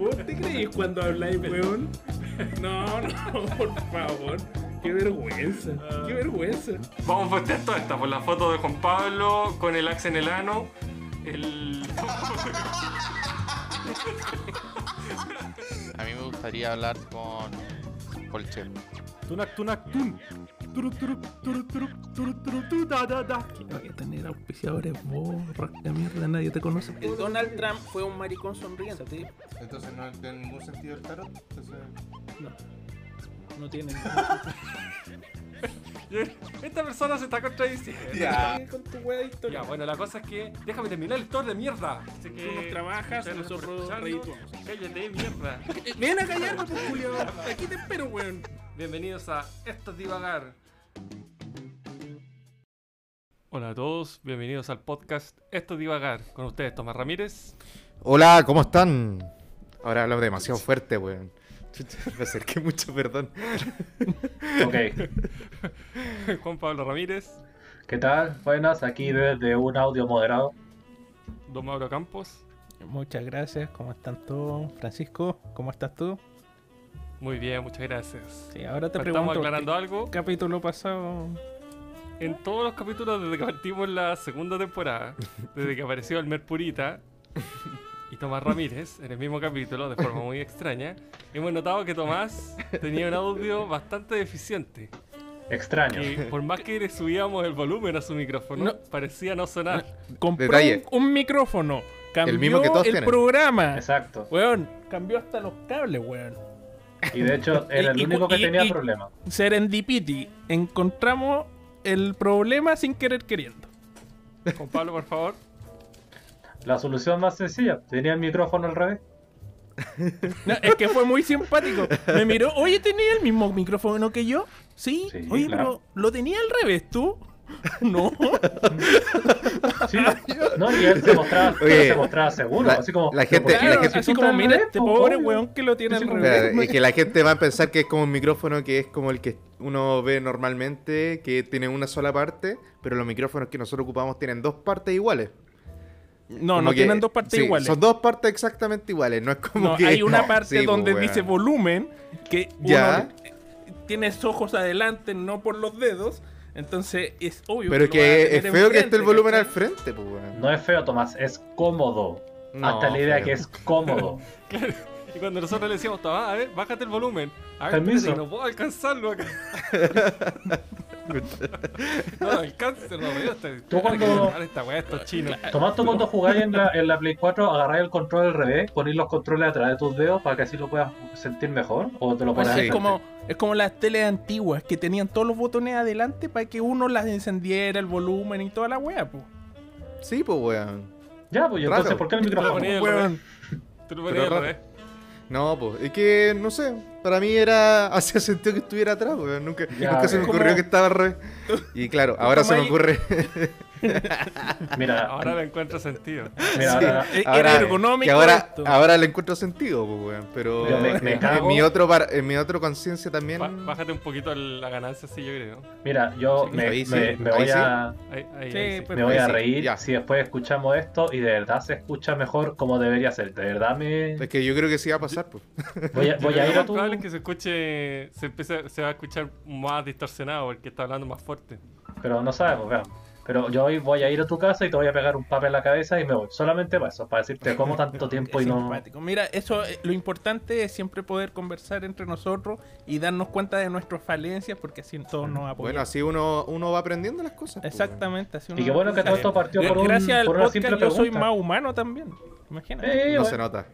¿Vos te creís cuando habláis, weón? No, no, por favor. Qué vergüenza, qué vergüenza. Vamos a postear toda esta por la foto de Juan Pablo con el axe en el ano. El. A mí me gustaría hablar con Colchel. Tunak, tunak, tun. Vaya a tener auspiciadores, vos, rasca mierda, nadie te conoce. El Donald Trump fue un maricón sonriente, ¿sí? Entonces no tiene ningún sentido el tarot. Entonces... No. No tiene. Esta persona se está contradiciendo. Ya. Con tu wea de Ya, historia. bueno, la cosa es que. Déjame terminar el tour de mierda. Así que. Tú nos trabajas, ustedes nosotros redituamos. Cállate, mierda. Ven a callarme, pues, Julio. Aquí te espero, weón. Bienvenidos a Esto es Divagar. Hola a todos, bienvenidos al podcast Esto es Divagar. Con ustedes, Tomás Ramírez. Hola, ¿cómo están? Ahora hablo demasiado fuerte, weón. Me acerqué mucho, perdón. Ok, Juan Pablo Ramírez. ¿qué tal? Buenas, aquí desde un audio moderado. Don Mauro Campos. Muchas gracias. ¿Cómo están todos? Francisco, ¿cómo estás tú? Muy bien, muchas gracias. Sí, ahora te Estamos pregunto. aclarando ¿qué algo. capítulo pasado? En todos los capítulos desde que partimos la segunda temporada, desde que apareció el Merpurita y Tomás Ramírez en el mismo capítulo, de forma muy extraña, hemos notado que Tomás tenía un audio bastante deficiente. Extraño. Que por más que le subíamos el volumen a su micrófono, No. parecía no sonar. Compró Detalle. un, un micrófono. Cambió el, mismo que todos tienen. programa. Exacto. Weón, cambió hasta los cables, weón. Y de hecho era el Y- y- único que y- tenía y- problema. Serendipity. Encontramos el problema sin querer queriendo. Juan Pablo, por favor. La solución más sencilla, tenía el micrófono al revés. No, es que fue muy simpático. Me miró, oye, ¿tenía el mismo micrófono que yo? Sí. Sí, oye, claro. pero ¿lo tenía al revés tú? No. Sí, no, y él se mostraba, Oye, se mostraba seguro, la- así como... la gente- ¿por qué? la Claro, gente- así como, mira, este po, pobre weón que lo tiene al revés. Y que la gente va a pensar que es como un micrófono que es como el que uno ve normalmente, que tiene una sola parte, pero los micrófonos que nosotros ocupamos tienen dos partes iguales. No, Como no que- tienen dos partes sí, iguales. Son dos partes exactamente iguales, no es como No, que... hay una No, parte sí, donde dice volumen, que Ya. uno eh, tienes ojos adelante, no por los dedos. Entonces es obvio Pero que es feo que esté el volumen al frente, pues. No es feo, Tomás, es cómodo. No, Hasta la idea feo. que es cómodo. Y cuando nosotros le decíamos, a ver, bájate el volumen. A ver, Permiso. espérate, no puedo alcanzarlo acá. no, alcance, no, veo este- Tú cuando- Esta weá, estos chinos. Tomás, tú cuando jugáis en la, en la Play 4, agarráis el control al revés, ponéis los controles atrás de tus dedos para que así lo puedas sentir mejor, o te lo Pues pones Sí. al es, como, es como las teles antiguas que tenían todos los botones adelante para que uno las encendiera, el volumen y toda la wea, pues. Sí, pues, weón. Ya, pues y entonces. ¿por qué el micrófono? Te lo ponía al revés. No, pues, es que, no sé, para mí era, hacía sentido que estuviera atrás, weón, nunca, Ya, nunca se me ocurrió Como- que estaba al revés. Y claro, ahora se me ocurre, Mira, Ahora le encuentro sentido. mira, Sí. ahora- ahora, Era ergonómico que ahora, ahora le encuentro sentido, pues, weón, pero Yo me- me en, cago. en mi otro, par- en mi otro conciencia también, Bájate un poquito la ganancia, sí, yo creo. mira, yo Sí, me, ahí sí, me- me ahí voy a, pues, me voy a reír ya. si después escuchamos esto y de verdad se escucha mejor como debería ser. De verdad me es que yo creo que sí va a pasar, pues. voy a, voy ir a tu... probable es que se escuche, se, empiece, se va a escuchar más distorsionado porque está hablando más fuerte. Pero no sabemos, vean. Pero yo hoy voy a ir a tu casa y te voy a pegar un papel en la cabeza y me voy. Solamente para eso, para decirte cómo tanto tiempo y no... simpático. Mira, eso eh, lo importante es siempre poder conversar entre nosotros y darnos cuenta de nuestras falencias porque así todos nos apoyamos. Bueno, así uno, uno va aprendiendo las cosas. pues, Exactamente, así uno Y qué bueno que todo esto partió por, un, Gracias al por una podcast simple yo soy más humano también. Imagínate. Eh. No bueno, se nota.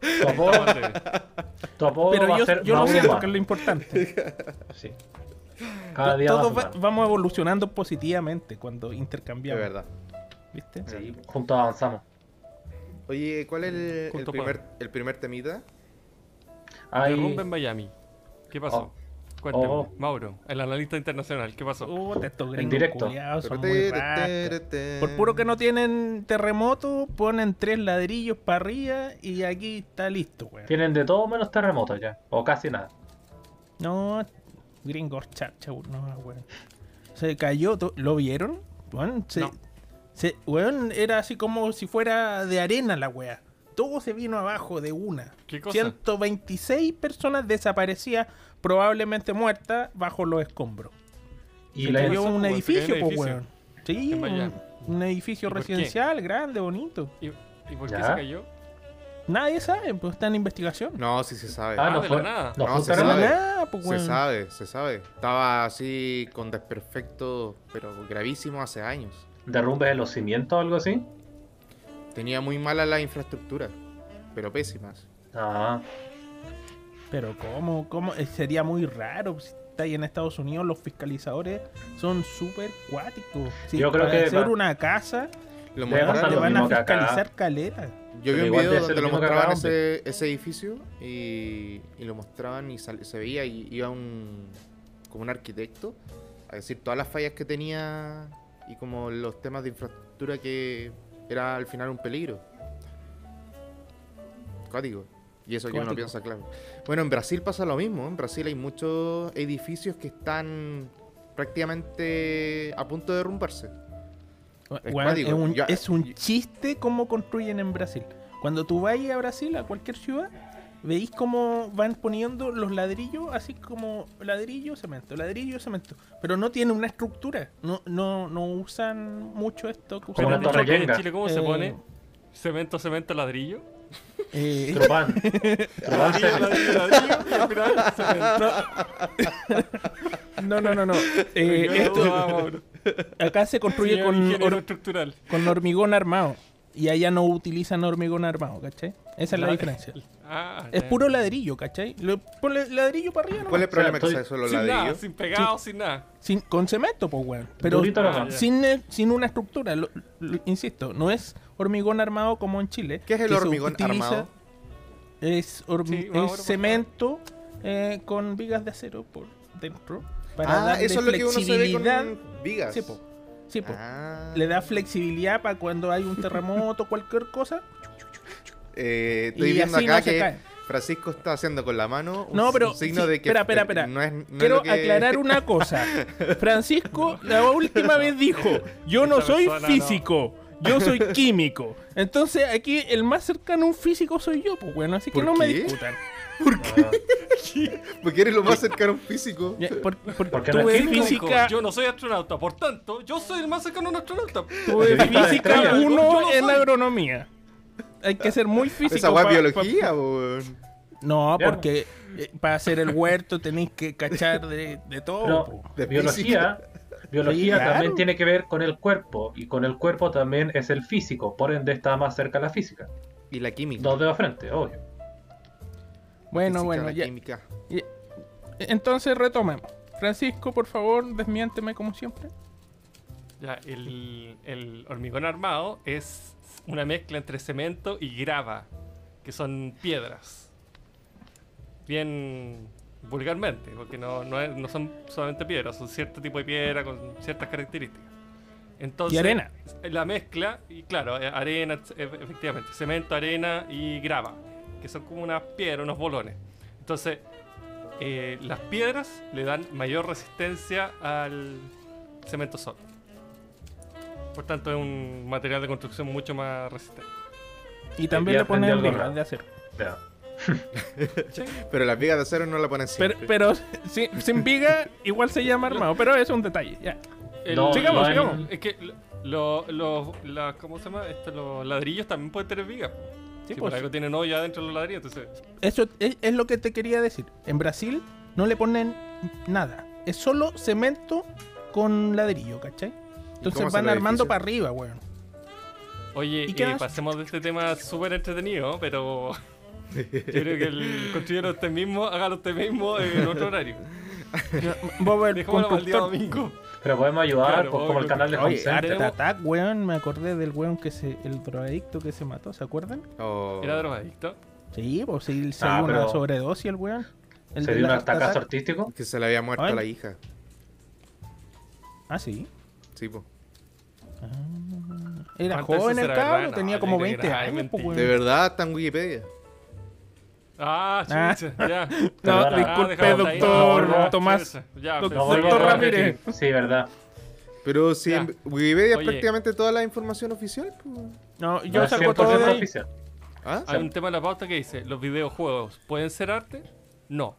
Tu apodo, tu apodo Pero va yo, a ser yo lo siento que es lo importante. Sí. Cada día Todos va- vamos evolucionando positivamente cuando De intercambiamos. verdad. ¿Viste? Sí, juntos avanzamos. Oye, ¿cuál es el, el primer, el primer temita? Hay... Derrumbe en Miami. ¿Qué pasó? Cuéntame, Oh. Mauro, el analista internacional, ¿qué pasó? Estos gringos directo. culiados son muy rascas. Por puro que no tienen terremoto, ponen tres ladrillos para arriba y aquí está listo, weón. Tienen de todo menos terremotos ya. O casi nada. No, gringos chacha, no, weón. Se cayó, ¿lo vieron? Weón, se, No. se- weón, era así como si fuera de arena la weá. todo se vino abajo de una. ¿Qué cosa? 126 personas desaparecidas, probablemente muertas, bajo los escombros. Y Se la, cayó pasó, un? Se edificio, cayó un pues, edificio. weón. Sí, un, un edificio residencial grande, bonito. ¿Y, y por qué Ya. se cayó? Nadie sabe, pues está en investigación. No, sí se sabe. Ah, Ah, no de fue. nada. No, No, se sabe. Nada, pues, Se weón. sabe, se sabe. Estaba así con desperfecto, pero gravísimo hace años. derrumbes en los cimientos o algo así. Tenía muy mala la infraestructura, pero pésimas. Ah, Pero ¿cómo? ¿Cómo? Eh, Sería muy raro. Si está ahí en Estados Unidos, los fiscalizadores son súper cuáticos. Si Yo creo para que hacer va- una casa, Lo te lo van a fiscalizar calera. Yo vi un video donde lo mostraban ese, ese edificio y, y lo mostraban y sal- se veía y iba un como un arquitecto a decir todas las fallas que tenía y como los temas de infraestructura que era al final un peligro. Código. Y eso que uno Cuático. piensa, claro. Bueno, en Brasil pasa lo mismo. En Brasil hay muchos edificios que están prácticamente a punto de derrumbarse. Es un, Ya- es un chiste cómo construyen en Brasil. Cuando tú vas a Brasil, a cualquier ciudad, veis cómo van poniendo los ladrillos, así como ladrillo, cemento, ladrillo, cemento. Pero no tiene una estructura. No, no, no usan mucho esto que usan en. Chile cómo se Eh, pone? Cemento, cemento, ladrillo. Eh, no, no, no, no. Eh, esto, acá se construye con, estructural. con hormigón armado. Y allá no utilizan hormigón armado, ¿cachai? Esa es la Lad- diferencia. Ah, Es puro ladrillo, ¿cachai? Le ponle ladrillo para arriba, ¿Cuál es el problema que estoy- sea eso los sin nada, sin pegado, sin nada. Sin, con cemento, pues, weón. Pero ah, sin, eh, sin una estructura. Lo- lo- insisto, no es hormigón armado como en Chile. ¿Qué es el que hormigón utiliza- armado? Es, hormi- Sí, es cemento eh, con vigas de acero por dentro. Para Ah, darle eso es lo que uno se ve flexibilidad. con vigas. Sí, po. Sí, po. Ah. Le da flexibilidad para cuando hay un terremoto, cualquier cosa. Eh, estoy Y viendo acá no que cae. Francisco está haciendo con la mano un, No, pero signo sí, de que espera, espera, espera. no es, no es Quiero lo que- aclarar una cosa. Francisco la última vez dijo, yo no soy persona no". físico, yo soy químico. Entonces aquí el más cercano a un físico soy yo, pues bueno, así que ¿Por no me qué? discutan. Ah, Porque eres lo más cercano a un físico. Por- por- ¿Por qué no tuve es químico? física, Yo no soy astronauta, por tanto, yo soy el más cercano a un astronauta. tuve Yo física estrella. 1 Yo no en soy. agronomía. Hay que ser muy físico. Esa guay biología, pa- No, Ya. porque eh, para hacer el huerto tenéis que cachar de, de todo. De biología, biología Sí, claro. también tiene que ver con el cuerpo. Y con el cuerpo también es el físico. Por ende está más cerca la física. Y la química. Dos dedos frente, obvio. Bueno, Física, bueno, la ya. química. Entonces retomemos. Francisco, por favor, desmiénteme como siempre. Ya, el, el hormigón armado es una mezcla entre cemento y grava, que son piedras. Bien vulgarmente, porque no, no, es- no son solamente piedras, son cierto tipo de piedra con ciertas características. Entonces, Y arena. La mezcla, y claro, eh, arena, e- efectivamente, cemento, arena y grava, que son como unas piedras, unos bolones. Entonces, eh, las piedras le dan mayor resistencia al cemento solo. Por tanto, es un material de construcción mucho más resistente. Y también le ponen vigas de acero. Pero las vigas de acero no la ponen Pero, siempre. pero sin, sin viga igual se llama armado, pero eso es un detalle. Ya. El- No, sigamos, no hay- sigamos. Es que lo- lo- la- ¿cómo se llama? Esto, los ladrillos también pueden tener vigas. Sí, Si pues, por algo tienen hoyo adentro de los ladrillos, entonces eso es, es lo que te quería decir. En Brasil no le ponen nada. Es solo cemento con ladrillo, ¿cachai? Entonces es van armando para arriba, weón. Oye, ¿Y eh, pasemos de este tema súper entretenido, pero yo creo que el construyero usted mismo, hágalo usted mismo en otro horario. El día constructor. domingo. Pero podemos ayudar, Claro, pues, como el canal de Oye, Attack, weón, me acordé del weón que se, el drogadicto que se mató, ¿se acuerdan? Oh. Era drogadicto. Sí, pues sí, se Ah, dio una sobredosis el weón. El Se dio un atacazo artístico. Que se le había muerto Ay. la hija. Ah, sí. Sí, Era ¿Cuánto joven el verdad? tenía No, como yo creo 20 que era- ay, años, pues. De verdad está en Wikipedia. Ah, Ah. chucha, ya. No, Perdona. disculpe, Ah, ahí. doctor No, Tomás. Chucha, Ya, Doctor Ramírez. Sí, verdad. Pero si Ya. en Wikipedia es Oye. prácticamente toda la información oficial, pues. No, yo saco todo de 100% ahí. oficial. ¿Ah? Hay un tema en la pauta que dice, ¿los videojuegos pueden ser arte? No.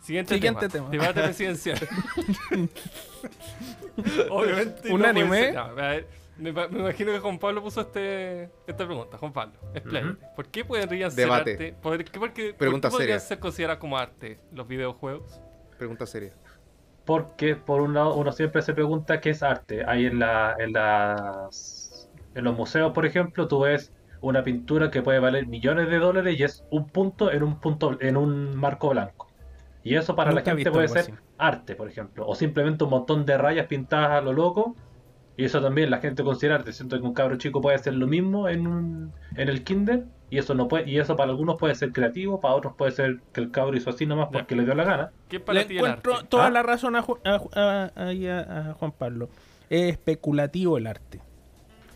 Siguiente, Siguiente tema. tema. Debate presidencial. Obviamente. ¿Un no anime? puede ser- no, a ver, me, imagino que Juan Pablo puso este, esta pregunta. Juan Pablo, explain. ¿Por qué podrían ser Debate. arte? ¿Por qué, porque, Pregunta ¿por qué podrían ser considerados como arte los videojuegos? Pregunta seria. Porque por un lado uno siempre se pregunta qué es arte. Hay en la, en las en los museos, por ejemplo, tú ves una pintura que puede valer millones de dólares y es un punto en un punto en un marco blanco. Y eso para Nunca la gente puede ser así. arte, por ejemplo, o simplemente un montón de rayas pintadas a lo loco. Y eso también la gente considera arte. Siento que un cabro chico puede hacer lo mismo en un, en el kinder y eso no puede y eso para algunos puede ser creativo, para otros puede ser que el cabro hizo así nomás porque le dio la gana. ¿Qué para Le ti el arte? encuentro toda ¿Ah? la razón a, Ju- a Ju- a- ahí a- a Juan Pablo. Es especulativo el arte.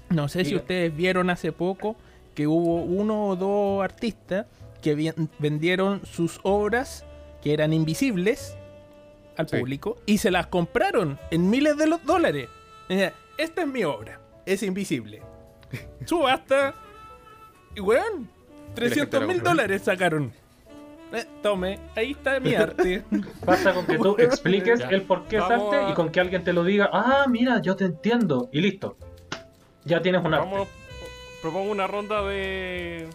No sé si ustedes vieron hace poco que hubo uno o dos artistas que vendieron sus obras que eran invisibles al Sí. público y se las compraron en miles de los dólares. Esta es mi obra, es invisible. Subasta. Y weón, 300 la mil dólares sacaron. Eh, tome, ahí está mi arte. Basta con que tú expliques Ya. el por qué es arte a- y con que alguien te lo diga, ah, mira, yo te entiendo, y listo. Ya tienes un arte. Vamos, propongo una ronda de,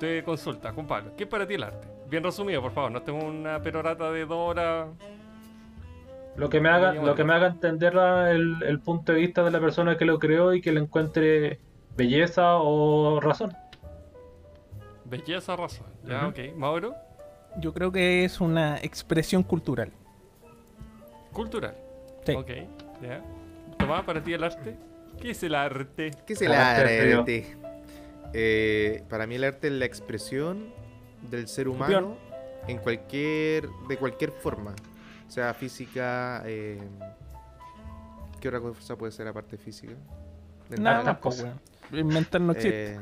de consulta, Pablo. ¿Qué es para ti el arte? Bien resumido, por favor. No tengo una perorata de dos horas. Lo que me haga, lo que me haga entender la- el, el punto de vista de la persona que lo creó y que le encuentre belleza o razón. Belleza, razón. Ya, Ujú. ok. Mauro, Yo creo que es una expresión cultural. cultural. Sí. Ok, ya. Tomás, para ti el arte. ¿Qué es el arte? ¿Qué es el Arte, arte? Eh, para mí el arte es la expresión del ser humano en cualquier, de cualquier forma, sea física. eh, ¿Qué otra cosa puede ser aparte física? Nada cosas. weón. Mental no existe. Eh,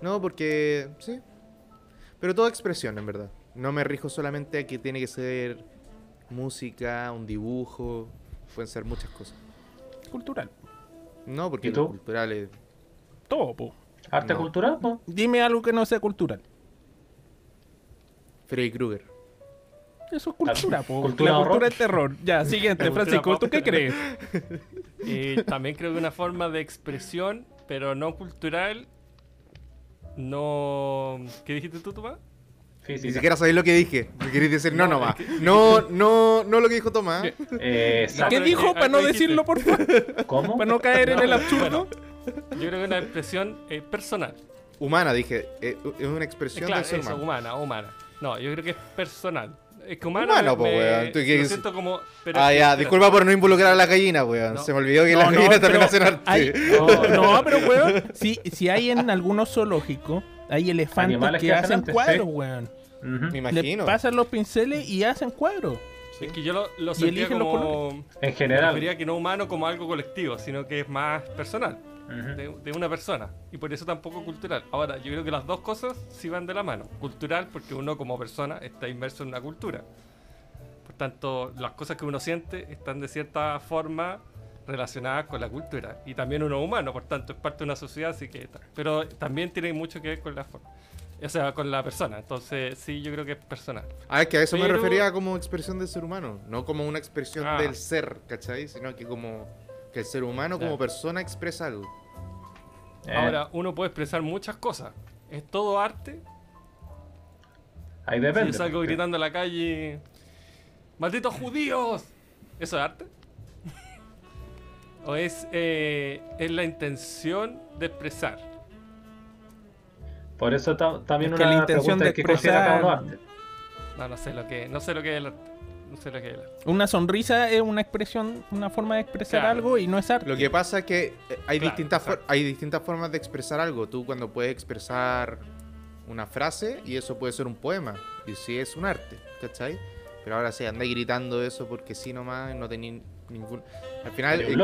no, porque sí. Pero toda expresión, en verdad. No me rijo solamente a que tiene que ser música, un dibujo. Pueden ser muchas cosas. Cultural. No, porque ¿Y lo cultural es. Todo, po. ¿Arte No. cultural? po? Dime algo que no sea cultural. Freddy Krueger. Eso es cultura, po. ¿Cultura la cultura del terror. Ya, siguiente, Francisco. ¿tú qué crees? Eh, también creo que una forma de expresión, pero no cultural. No. ¿Qué dijiste tú, Tomás? Ni Física. siquiera sabéis lo que dije. Me queréis decir no, No, nomás. No, no, no lo que dijo Tomás. Eh. ¿Qué dijo que para no decirlo, por favor? ¿Cómo? Para no caer en No, el absurdo. Yo creo que es una expresión eh, personal. Humana, dije. eh, Es una expresión claro, del ser eso, humana, humana. No, yo creo que es personal. Es que humano. Humano, me- po, me- weón. ¿Tú qué lo dices? siento como. pero Ah, ya, espérate. disculpa por no involucrar a la gallina, weón. No. Se me olvidó que No, las no, gallinas también hacen arte. hay- No. No, pero weón, si, si hay en algunos zoológicos, hay elefantes Animales que, que hacen cuadros, weón. Me Le imagino. pasan los pinceles y hacen cuadros. Es que yo lo, lo sentía como. En Me general. refería que no humano como algo colectivo, sino que es más personal, De, de una persona. Y por eso tampoco cultural. Ahora, yo creo que las dos cosas sí van de la mano. Cultural porque uno como persona está inmerso en una cultura. Por tanto, las cosas que uno siente están de cierta forma relacionadas con la cultura. Y también uno es humano, por tanto, es parte de una sociedad, así que... Pero también tiene mucho que ver con la forma. O sea, con la persona. Entonces, sí, yo creo que es personal. Ah, es que a eso me Pero- refería como expresión del ser humano. No como una expresión Ah. del ser, ¿cachai? Sino que como que el ser humano como persona expresa algo. Eh, Ahora, uno puede expresar muchas cosas. ¿Es todo arte? ahí Si depende. yo salgo porque- gritando en la calle, ¡malditos judíos! ¿Eso es arte? ¿O es, eh, es la intención de expresar? Por eso ta- también Es que una la intención pregunta de es que expresar- arte. No, no sé lo que, no sé lo que es el arte. No sé lo que es el arte. Una sonrisa es una expresión, una forma de expresar Claro. algo y no es arte. Lo que pasa es que eh, hay, Claro, distintas hay distintas formas de expresar algo. Tú cuando puedes expresar una frase y eso puede ser un poema. Y sí es un arte, ¿cachai? Pero ahora sí, andáis gritando eso porque sí nomás no tenéis ningún... Al final, el,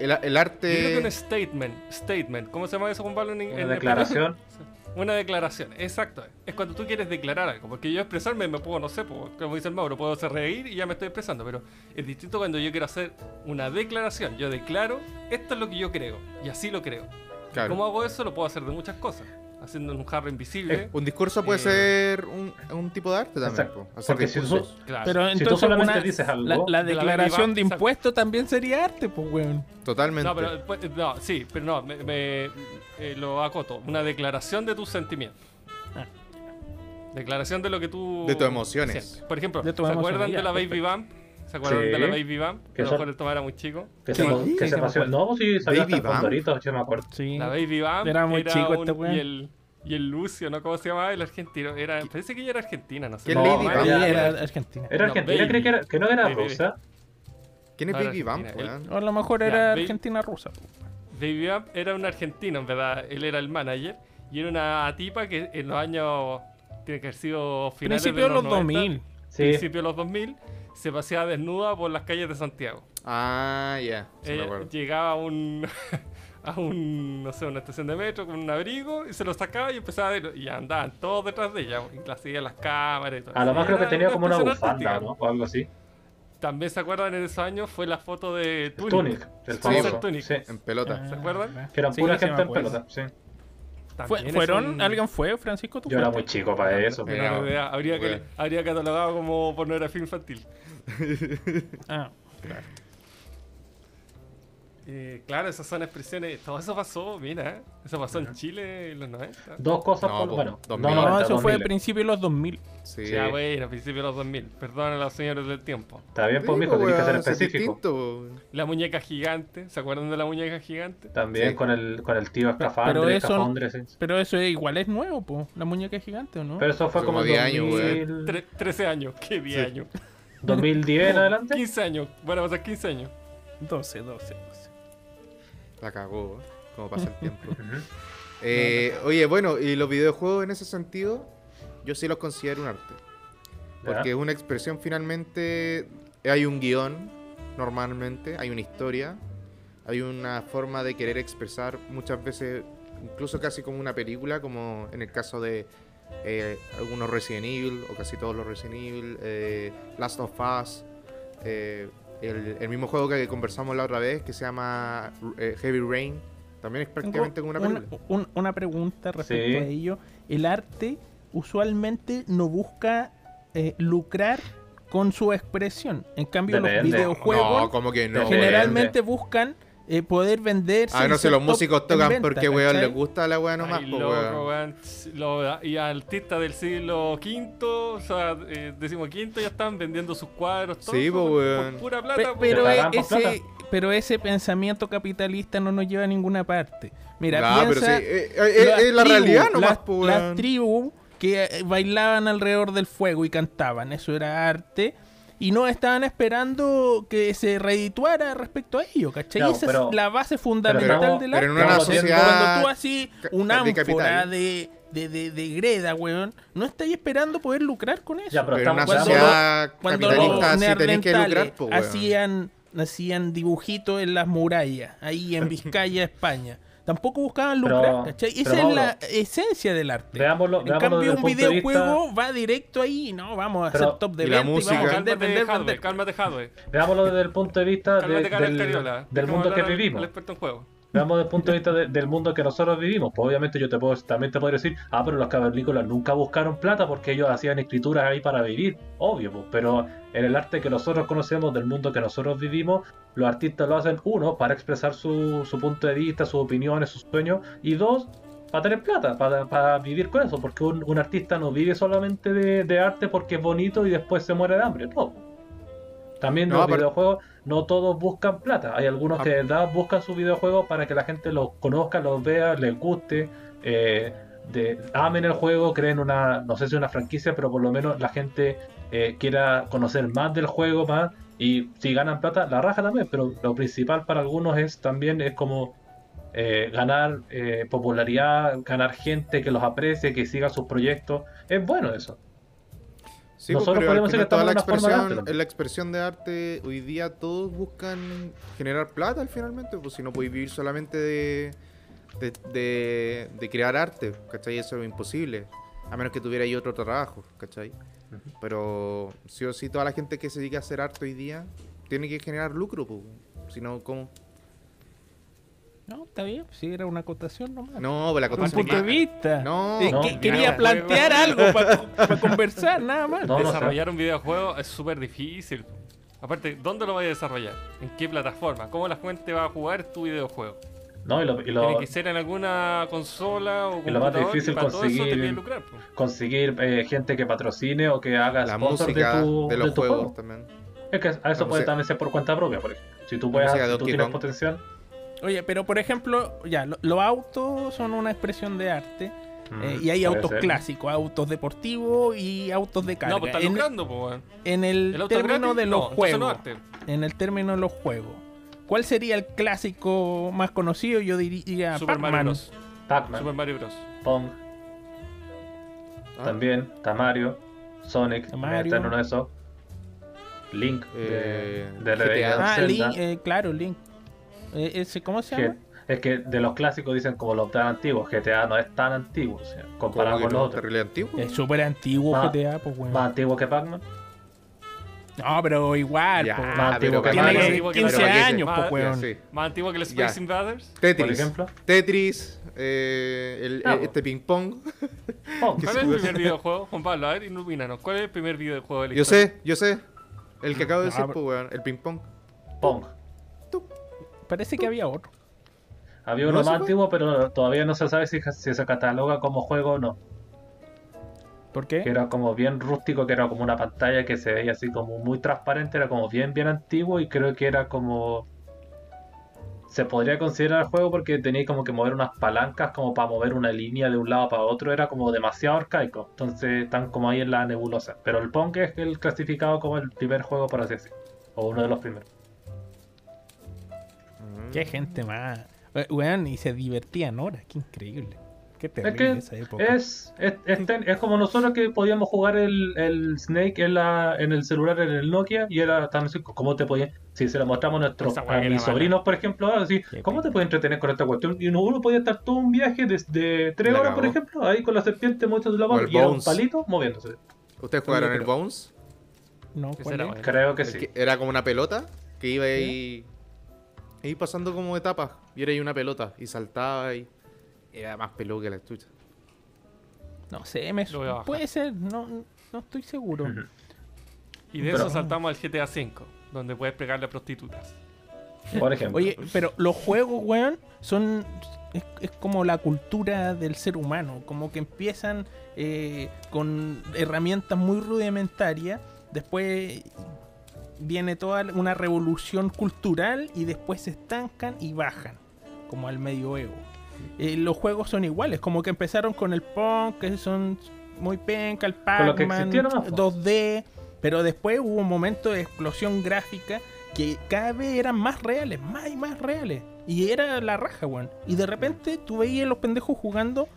el- el- Yo arte... creo que un statement, statement, ¿cómo se llama eso, Juan Pablo? En, Una declaración. Una declaración, exacto. Es cuando tú quieres declarar algo. Porque yo expresarme me puedo, no sé, po, como dice el Mauro, puedo hacer reír y ya me estoy expresando. Pero es distinto cuando yo quiero hacer una declaración. Yo declaro, esto es lo que yo creo. Y así lo creo. Claro. ¿Cómo hago eso? Lo puedo hacer de muchas cosas. Haciendo un jarro invisible. Eh, un discurso puede Eh, ser un, un tipo de arte también. Exacto. po, hacer Porque si discursos. tú- Claro. Pero Si tú entonces solamente una- dices algo, la, la de la declaración de Bump, impuestos también sería arte, pues, weón. Totalmente. No, pero pues, no, sí, pero no, me, me- eh, lo acoto. Una declaración de tus sentimientos. Ah. Declaración de lo que tú. De tus emociones. sientes. Por ejemplo, De ¿se acuerdan de la Baby Bump? ¿Se acuerdan Sí. de la Baby Bump? Que A lo mejor el Tomás era muy chico. Que se, sí, que se pasó. No, sí, sabía Baby hasta con Bump. Doritos, yo me acuerdo. Sí. La Baby Bump Era muy chico un- este weón. y el y el Lucio, ¿no? ¿Cómo se llamaba? El argentino. Era, parece que ella era argentina, no sé. ¿Quién No, Lady ella- era argentina. Era No, argentina, Baby. creí que, era, que no era Baby. rusa. ¿Quién es No, era Baby Bump, Argentina, weón? O a lo mejor era Baby- Argentina rusa. Baby Bump era un argentino, en verdad. Él era el manager. Y era una tipa que en los años. Tiene que haber sido finales Principio de los 90, 2000. Sí, Principio de los 2000. Se paseaba desnuda por las calles de Santiago. Ah, ya. sí Ella acuerdo. llegaba a un. a un. no sé, una estación de metro con un abrigo y se lo sacaba y empezaba a ver. Y andaban todos detrás de ella. Y la seguían las cámaras y todo. a lo más creo que tenía como una bufanda. ¿no? O algo así. También se acuerdan en esos años fue la foto de Tunic. Tunic, el Sí, famoso. Tunic. Sí. En pelota. ¿Se acuerdan? Que eran Sí, pura gente en pelota. Sí. Fue- ¿Fueron? un- ¿Alguien fue, Francisco? ¿Tú Yo era muy chico para eso. Edad. Habría, que, habría catalogado como pornografía infantil. Ah, Eh, claro, esas son expresiones. Todo eso pasó, mira. Eso pasó en Chile en los 90. Dos cosas No, por. po, Bueno, 2000. no, no, 90, eso fue a 2000. principios de los 2000. Sí. Ya, bueno, a principios de los 2000. Perdón a los señores del tiempo. Está bien, pues, mijo, tenés que ser weón, eso es específico. distinto. La muñeca gigante. ¿Se acuerdan de la muñeca gigante? También Sí. con el, con el tío Pero escafandre, eso- escafandre, sí. Pero eso es, igual es nuevo, po. La muñeca gigante, ¿o no? Pero eso fue como como en 10 años, 2000, Tre- 13 años. ¿Qué 10 Sí. años? 2010 en adelante. 15 años. Bueno, va a ser 15 años. 12, 12, 12. La cagó, como pasa el tiempo. Eh, oye, bueno, y los videojuegos en ese sentido, yo sí los considero un arte. Porque es una expresión finalmente. Hay un guion, normalmente, hay una historia, hay una forma de querer expresar, muchas veces, incluso casi como una película, como en el caso de eh, algunos Resident Evil, o casi todos los Resident Evil, eh, Last of Us, eh, el, el mismo juego que conversamos la otra vez, que se llama eh, Heavy Rain, también es prácticamente como una una, película. un- una pregunta respecto Sí. a ello. El arte usualmente no busca eh, lucrar con su expresión. En cambio, Depende. los videojuegos No, como que no. Depende. generalmente buscan eh, poder venderse. Ah, no sé, los músicos tocan venta, porque, weón, ¿cachai? les gusta la weá nomás, Ay, po, loco, weón. weón. Lo- y artistas del siglo V, o sea, eh, decimoquinto, ya están vendiendo sus cuadros. Todo Sí, po, weón. por pura Pe- plata. pero, e- ese, plata. pero ese pensamiento capitalista no nos lleva a ninguna parte. Mira, Ah, pero piensa sí, eh, eh, la tribus- realidad nomás, las- po, Las weón. tribus que eh, bailaban alrededor del fuego y cantaban, eso era arte. Y no estaban esperando que se redituara respecto a ello, ¿cachai? No, Esa pero- es la base fundamental estamos- del Pero arte. en una sociedad. Cuando tú así ca- un de ánfora de, de, de, de greda, weón, no estáis esperando poder lucrar con eso. Ya, pero Pero en una cuando sociedad Cuando capitalista los sí que lucrar, po, weón. hacían, hacían dibujitos en las murallas, ahí en Vizcaya, España. Tampoco buscaban Pero- lucrar, ¿cachai? Esa es la esencia del arte. Veámoslo, En veámoslo cambio, el un videojuego vista. va directo ahí, no, vamos a Pero- hacer top de y la venta y música. vamos a vender, Cálmate, vender, cálmate, Jadwe. Veámoslo desde el punto de vista de- del, del Dejemos mundo que vivimos. al experto en juego. Veamos desde el punto de vista de- del mundo que nosotros vivimos. Pues obviamente yo te puedo, también te puedo decir, ah, pero los cavernícolas nunca buscaron plata porque ellos hacían escrituras ahí para vivir, obvio, pues, pero en el arte que nosotros conocemos, del mundo que nosotros vivimos, los artistas lo hacen, uno, para expresar su, su punto de vista, sus opiniones, sus sueños, y dos, para tener plata, para, vivir con eso, porque un, un artista no vive solamente de, de arte porque es bonito y después se muere de hambre, no. También No, los videojuegos no todos buscan plata. Hay algunos Ah. que de verdad buscan sus videojuegos para que la gente los conozca, los vea, les guste, eh, de, amen el juego, creen una, no sé si una franquicia, pero por lo menos la gente eh, quiera conocer más del juego, más. Y si ganan plata, la raja también, pero lo principal para algunos es también es como eh, ganar eh, popularidad, ganar gente que los aprecie, que siga sus proyectos. Es bueno eso. Sí, Nosotros pero podemos que toda la de expresión, en la expresión de arte, hoy día todos buscan generar plata al finalmente, pues si no podéis vivir solamente de, de, de- de crear arte, ¿cachai? Eso es imposible, a menos que tuviera ahí otro trabajo, ¿cachai? Pero sí o sí, toda la gente que se dedica a hacer arte hoy día tiene que generar lucro, pues, si no, ¿cómo? No, está bien, si era una acotación nomás. No, pues la un acotación punto de vista. No, Eh, no, que- quería plantear algo para conversar, nada más. No, no, Desarrollar un videojuego es súper difícil. Aparte, ¿dónde lo vas a desarrollar? ¿En qué plataforma? ¿Cómo la gente va a jugar tu videojuego? No, y lo, y lo- Tiene que ser en alguna consola o Y lo más difícil para todo eso te conseguir- lucrar. pues. conseguir eh, gente que patrocine o que haga la sponsor música de tu, de los tu juegos juego. también. Es que a eso La puede música- también ser por cuenta propia, por ejemplo. Si tú, puedes, de si tú tienes Kong. potencial. Oye, pero por ejemplo, ya, lo- los autos son una expresión de arte. mm, eh, y hay autos ser. clásicos, autos deportivos y autos de carga. No, pues estás en, lucrando, pues, weón. en el, El término gratis, de los no juegos. arte. en el término de los juegos. ¿Cuál sería el clásico más conocido? Yo diría Super Mario Pac-Man. Bros. Pac-Man, Super Mario Bros. Pong, Ah, también, está Mario, Sonic, Mario. está en uno de esos. Link, Eh, de, de of Ah, Zelda. Link, eh, claro, Link. Eh, ese, ¿Cómo se que- llama? es que de los clásicos dicen como los tan antiguos. GTA no es tan antiguo, o sea, comparado con los no, otros. terrible antiguo. Es súper antiguo Más- GTA, pues, weón. Más antiguo que Pac-Man. No, pero igual, Ya, pues, Más pero antiguo que Tiene qué- Mario. antiguo que 15 para qué- años, más- pues, Ya, weón. sí. Más antiguo que el Ya. Space Invaders. Tetris. Por ejemplo. Tetris, eh, el- Ah, eh, este ping pong. Pong. ¿Cuál es el primer videojuego? Juan Pablo, a ver, ilumínanos. ¿Cuál es el primer videojuego de la Yo historia? sé, yo sé. El que acabo de Ah, decir, pero- pues, weón, el ping pong. Parece que había otro. Había ¿No uno más antiguo, pero todavía no se sabe si, si se cataloga como juego o no. ¿Por Que qué? era como bien rústico, que era como una pantalla que se veía así como muy transparente, era como bien, bien antiguo y creo que era como... Se podría considerar juego porque tenía como que mover unas palancas como para mover una línea de un lado para otro, era como demasiado arcaico, entonces están como ahí en la nebulosa. Pero el Pong es el clasificado como el primer juego, por así decirlo, o uno de los primeros. Qué gente más. Eh, Weón, y se divertían horas, qué increíble. Qué Es terrible que esa época. es, es, es ten- es como nosotros que podíamos jugar el, el Snake en, la, en el celular, en el Nokia, y era tan así, ¿cómo te podías, si se lo mostramos a, nuestros, a mis mala. sobrinos, por ejemplo, ahora sí, Qué ¿cómo te pena. puedes entretener con esta cuestión? Y uno, uno podía estar todo un viaje desde tres La horas, por ejemplo, ahí con la serpiente moviéndose la O mano, y era un palito moviéndose. ¿Ustedes jugaron el Bones? No. Creo que sí. que era como una pelota que iba ahí, ahí pasando como etapas. Y era ahí una pelota. Y saltaba y era más peludo que la chucha. No sé, me puede ser, no, no estoy seguro. Y de Pero- eso saltamos al GTA V, donde puedes pegarle a prostitutas. Por ejemplo. Oye, pero los juegos, weón, son. Es, es como la cultura del ser humano. Como que empiezan eh, con herramientas muy rudimentarias. Después viene toda una revolución cultural. Y después se estancan y bajan. Como al medioevo. Eh, los juegos son iguales. Como que empezaron con el Pong, que son muy penca, el Pac-Man, existía nomás, po. 2D. Pero después hubo un momento de explosión gráfica que cada vez eran más reales, más y más reales. Y era la raja, weón. Y de repente tú veías los pendejos jugando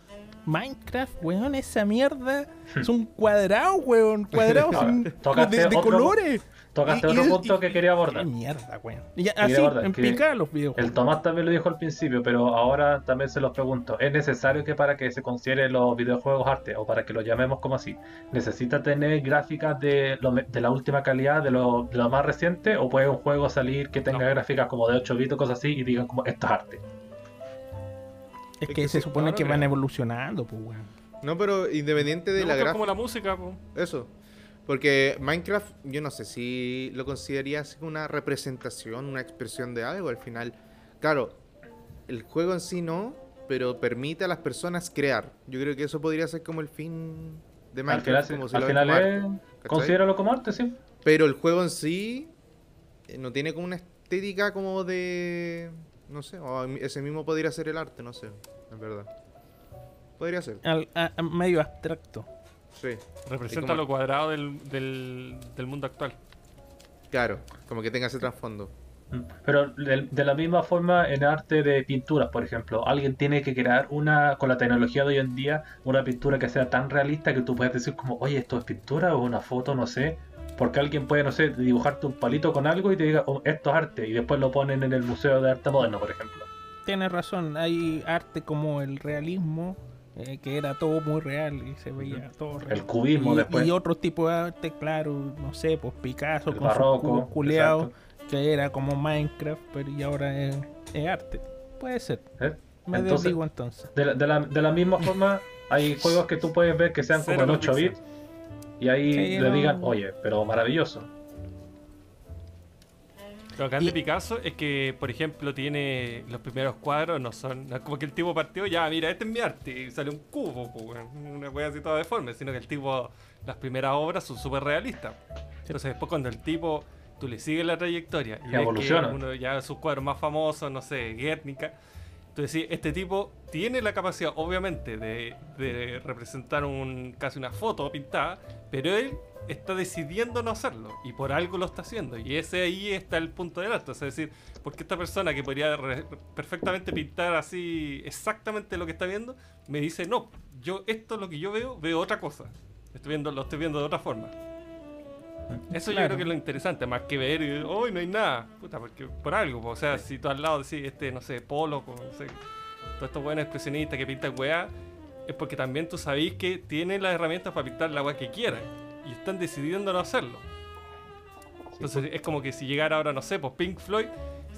Minecraft, weón, esa mierda. Son cuadrados, weón, cuadrados Ah, sin- tocaste de, de otro- colores. Tocaste Y- otro y- punto y- que quería abordar. Qué mierda, weón. Así, abordar en que picada los videojuegos. El Tomás también lo dijo al principio, pero ahora también se los pregunto. ¿Es necesario que para que se considere los videojuegos arte, o para que lo llamemos como así, necesita tener gráficas de, lo me- de la última calidad, de lo, de lo más reciente, o puede un juego salir que tenga No. gráficas como de 8 bits o cosas así y digan como esto es arte? Es Es que se supone que van evolucionando, pues, weón. No, pero independiente de Me la gráfica. como la música, po. Eso. Porque Minecraft, yo no sé si lo consideraría así como una representación, una expresión de algo. Al final, claro, el juego en sí no, pero permite a las personas crear. Yo creo que eso podría ser como el fin de Al Minecraft. final, como si al lo final es, considéralo como arte, sí. Pero el juego en sí eh, no tiene como una estética como de. No sé, o ese mismo podría ser el arte, no sé, en verdad. Podría ser, Al- a- medio abstracto. Sí. Representa como- lo cuadrado del, del, del mundo actual. Claro, como que tenga ese trasfondo. Mm. Pero de, de la misma forma en arte de pinturas, por ejemplo, alguien tiene que crear una, con la tecnología de hoy en día, una pintura que sea tan realista que tú puedes decir como, oye, esto es pintura o una foto, no sé. Porque alguien puede, no sé, dibujarte un palito con algo y te diga, "Oh, esto es arte. Y después lo ponen en el Museo de Arte Moderno, por ejemplo. Tienes razón, hay arte como el realismo, eh, que era todo muy real y se veía todo real. El cubismo y, después. y otro tipo de arte, claro, no sé, pues Picasso El con barroco, exacto. que era como Minecraft, pero y ahora es, es arte. Puede ser. ¿eh? Me Entonces- desdigo entonces. De la, de, la, de la misma forma, hay juegos que tú puedes ver que sean Cero como en los 8 bits y ahí Sí, le no. digan, oye, pero maravilloso. Lo bacán de Y- Picasso es que, por ejemplo, tiene los primeros cuadros, no son no es como que el tipo partió, ya, mira, este es mi arte, y sale un cubo, una wea así toda deforme, sino que el tipo, las primeras obras son súper realistas. Entonces, después, cuando el tipo, tú le sigues la trayectoria y ves que evoluciona. uno ya de sus cuadros más famosos, no sé, Guernica, tú decís, este tipo tiene la capacidad, obviamente, de, de representar un, casi una foto pintada, pero él está decidiendo no hacerlo y por algo lo está haciendo. Y ese ahí está el punto del arte. Es decir, porque esta persona que podría perfectamente pintar así exactamente lo que está viendo, me dice, no, yo esto es lo que yo veo, veo otra cosa. Estoy viendo, lo estoy viendo de otra forma. Eso yo creo que es lo interesante, más que ver hoy no hay nada. Puta, porque por algo, o sea, si tú al lado decís, este, no sé, polo, con, no sé, todos estos buenos expresionistas que pintan weá, es porque también tú sabéis que tienen las herramientas para pintar la weá que quieran y están decidiendo no hacerlo. Entonces es como que si llegara ahora, no sé, pues Pink Floyd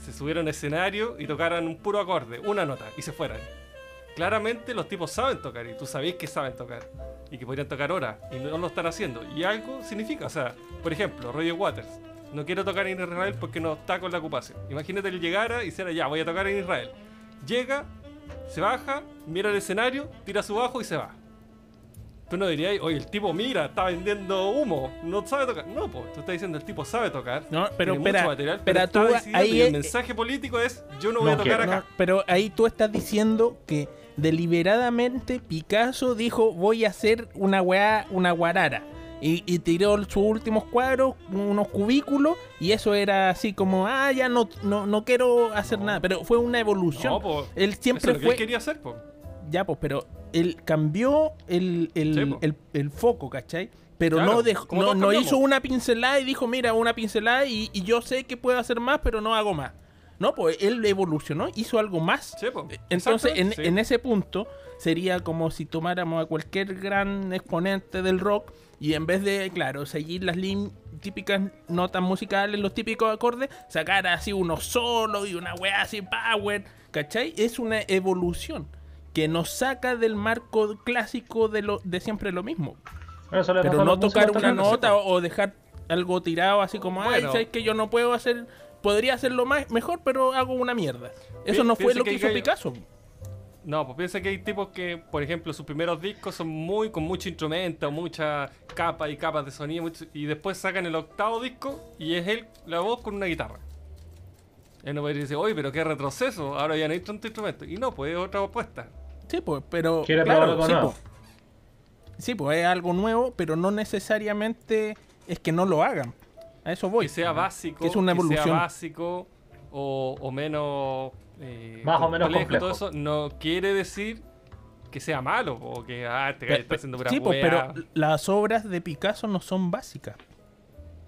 se subiera a un escenario y tocaran un puro acorde, una nota, y se fueran. Claramente los tipos saben tocar y tú sabéis que saben tocar y que podrían tocar horas y no lo están haciendo. Y algo significa, o sea, por ejemplo, Roger Waters no quiero tocar en Israel porque no está con la ocupación. Imagínate él llegara y dijera, ya, voy a tocar en Israel. Llega, se baja, mira el escenario, tira su bajo y se va. Tú no dirías, oye, el tipo mira, está vendiendo humo, no sabe tocar. No, pues, tú estás diciendo, el tipo sabe tocar. No, pero tiene mucho espera, material, espera, pero está tú ahí y el es- mensaje político es, yo no voy No a tocar No, acá. pero ahí tú estás diciendo que deliberadamente Picasso dijo voy a hacer una weá, una guarara. Y, y tiró sus últimos cuadros, unos cubículos, y eso era así como, ah, ya no, no, no quiero hacer No. nada. Pero fue una evolución. No, pues, él eso siempre es lo que fue... él quería hacer. Ya, pues, pero él cambió el, el, Sí, el- el foco, ¿cachai? Pero Claro, no, dejó, no, no hizo una pincelada y dijo, mira, una pincelada y, y yo sé que puedo hacer más, pero no hago más. No, pues él evolucionó, hizo algo más. Sí, po. Entonces, en, en ese punto, sería como si tomáramos a cualquier gran exponente del rock y en vez de, claro, seguir las típicas notas musicales, los típicos acordes, sacar así uno solo y una weá así power, ¿cachai? Es una evolución que nos saca del marco clásico de, lo, de siempre lo mismo. Pero no tocar una nota o, o dejar algo tirado así como, ay, Bueno. sabes que yo no puedo hacer, podría hacerlo más, mejor, pero hago una mierda. Eso Pi- no fue lo que hizo Picasso. No, pues piensa que hay tipos que, por ejemplo, sus primeros discos son muy con mucho instrumento, mucha capa y capas de sonido, mucho- y después sacan el octavo disco y es él, la voz con una guitarra. Él no puede decir, oye, pero qué retroceso, ahora ya no hay tanto instrumento. Y no, pues es otra apuesta. Sí, pues, pero. Quiere claro, probar algo sí, nuevo. pues. Sí, pues es algo nuevo, pero no necesariamente es que no lo hagan. A eso voy. Que sea básico, Que es una sea evolución. básico o, o menos. eh, Más o menos complejo. Todo eso no quiere decir que sea malo o que ah, este está haciendo pura sí, pues, pero las obras de Picasso no son básicas.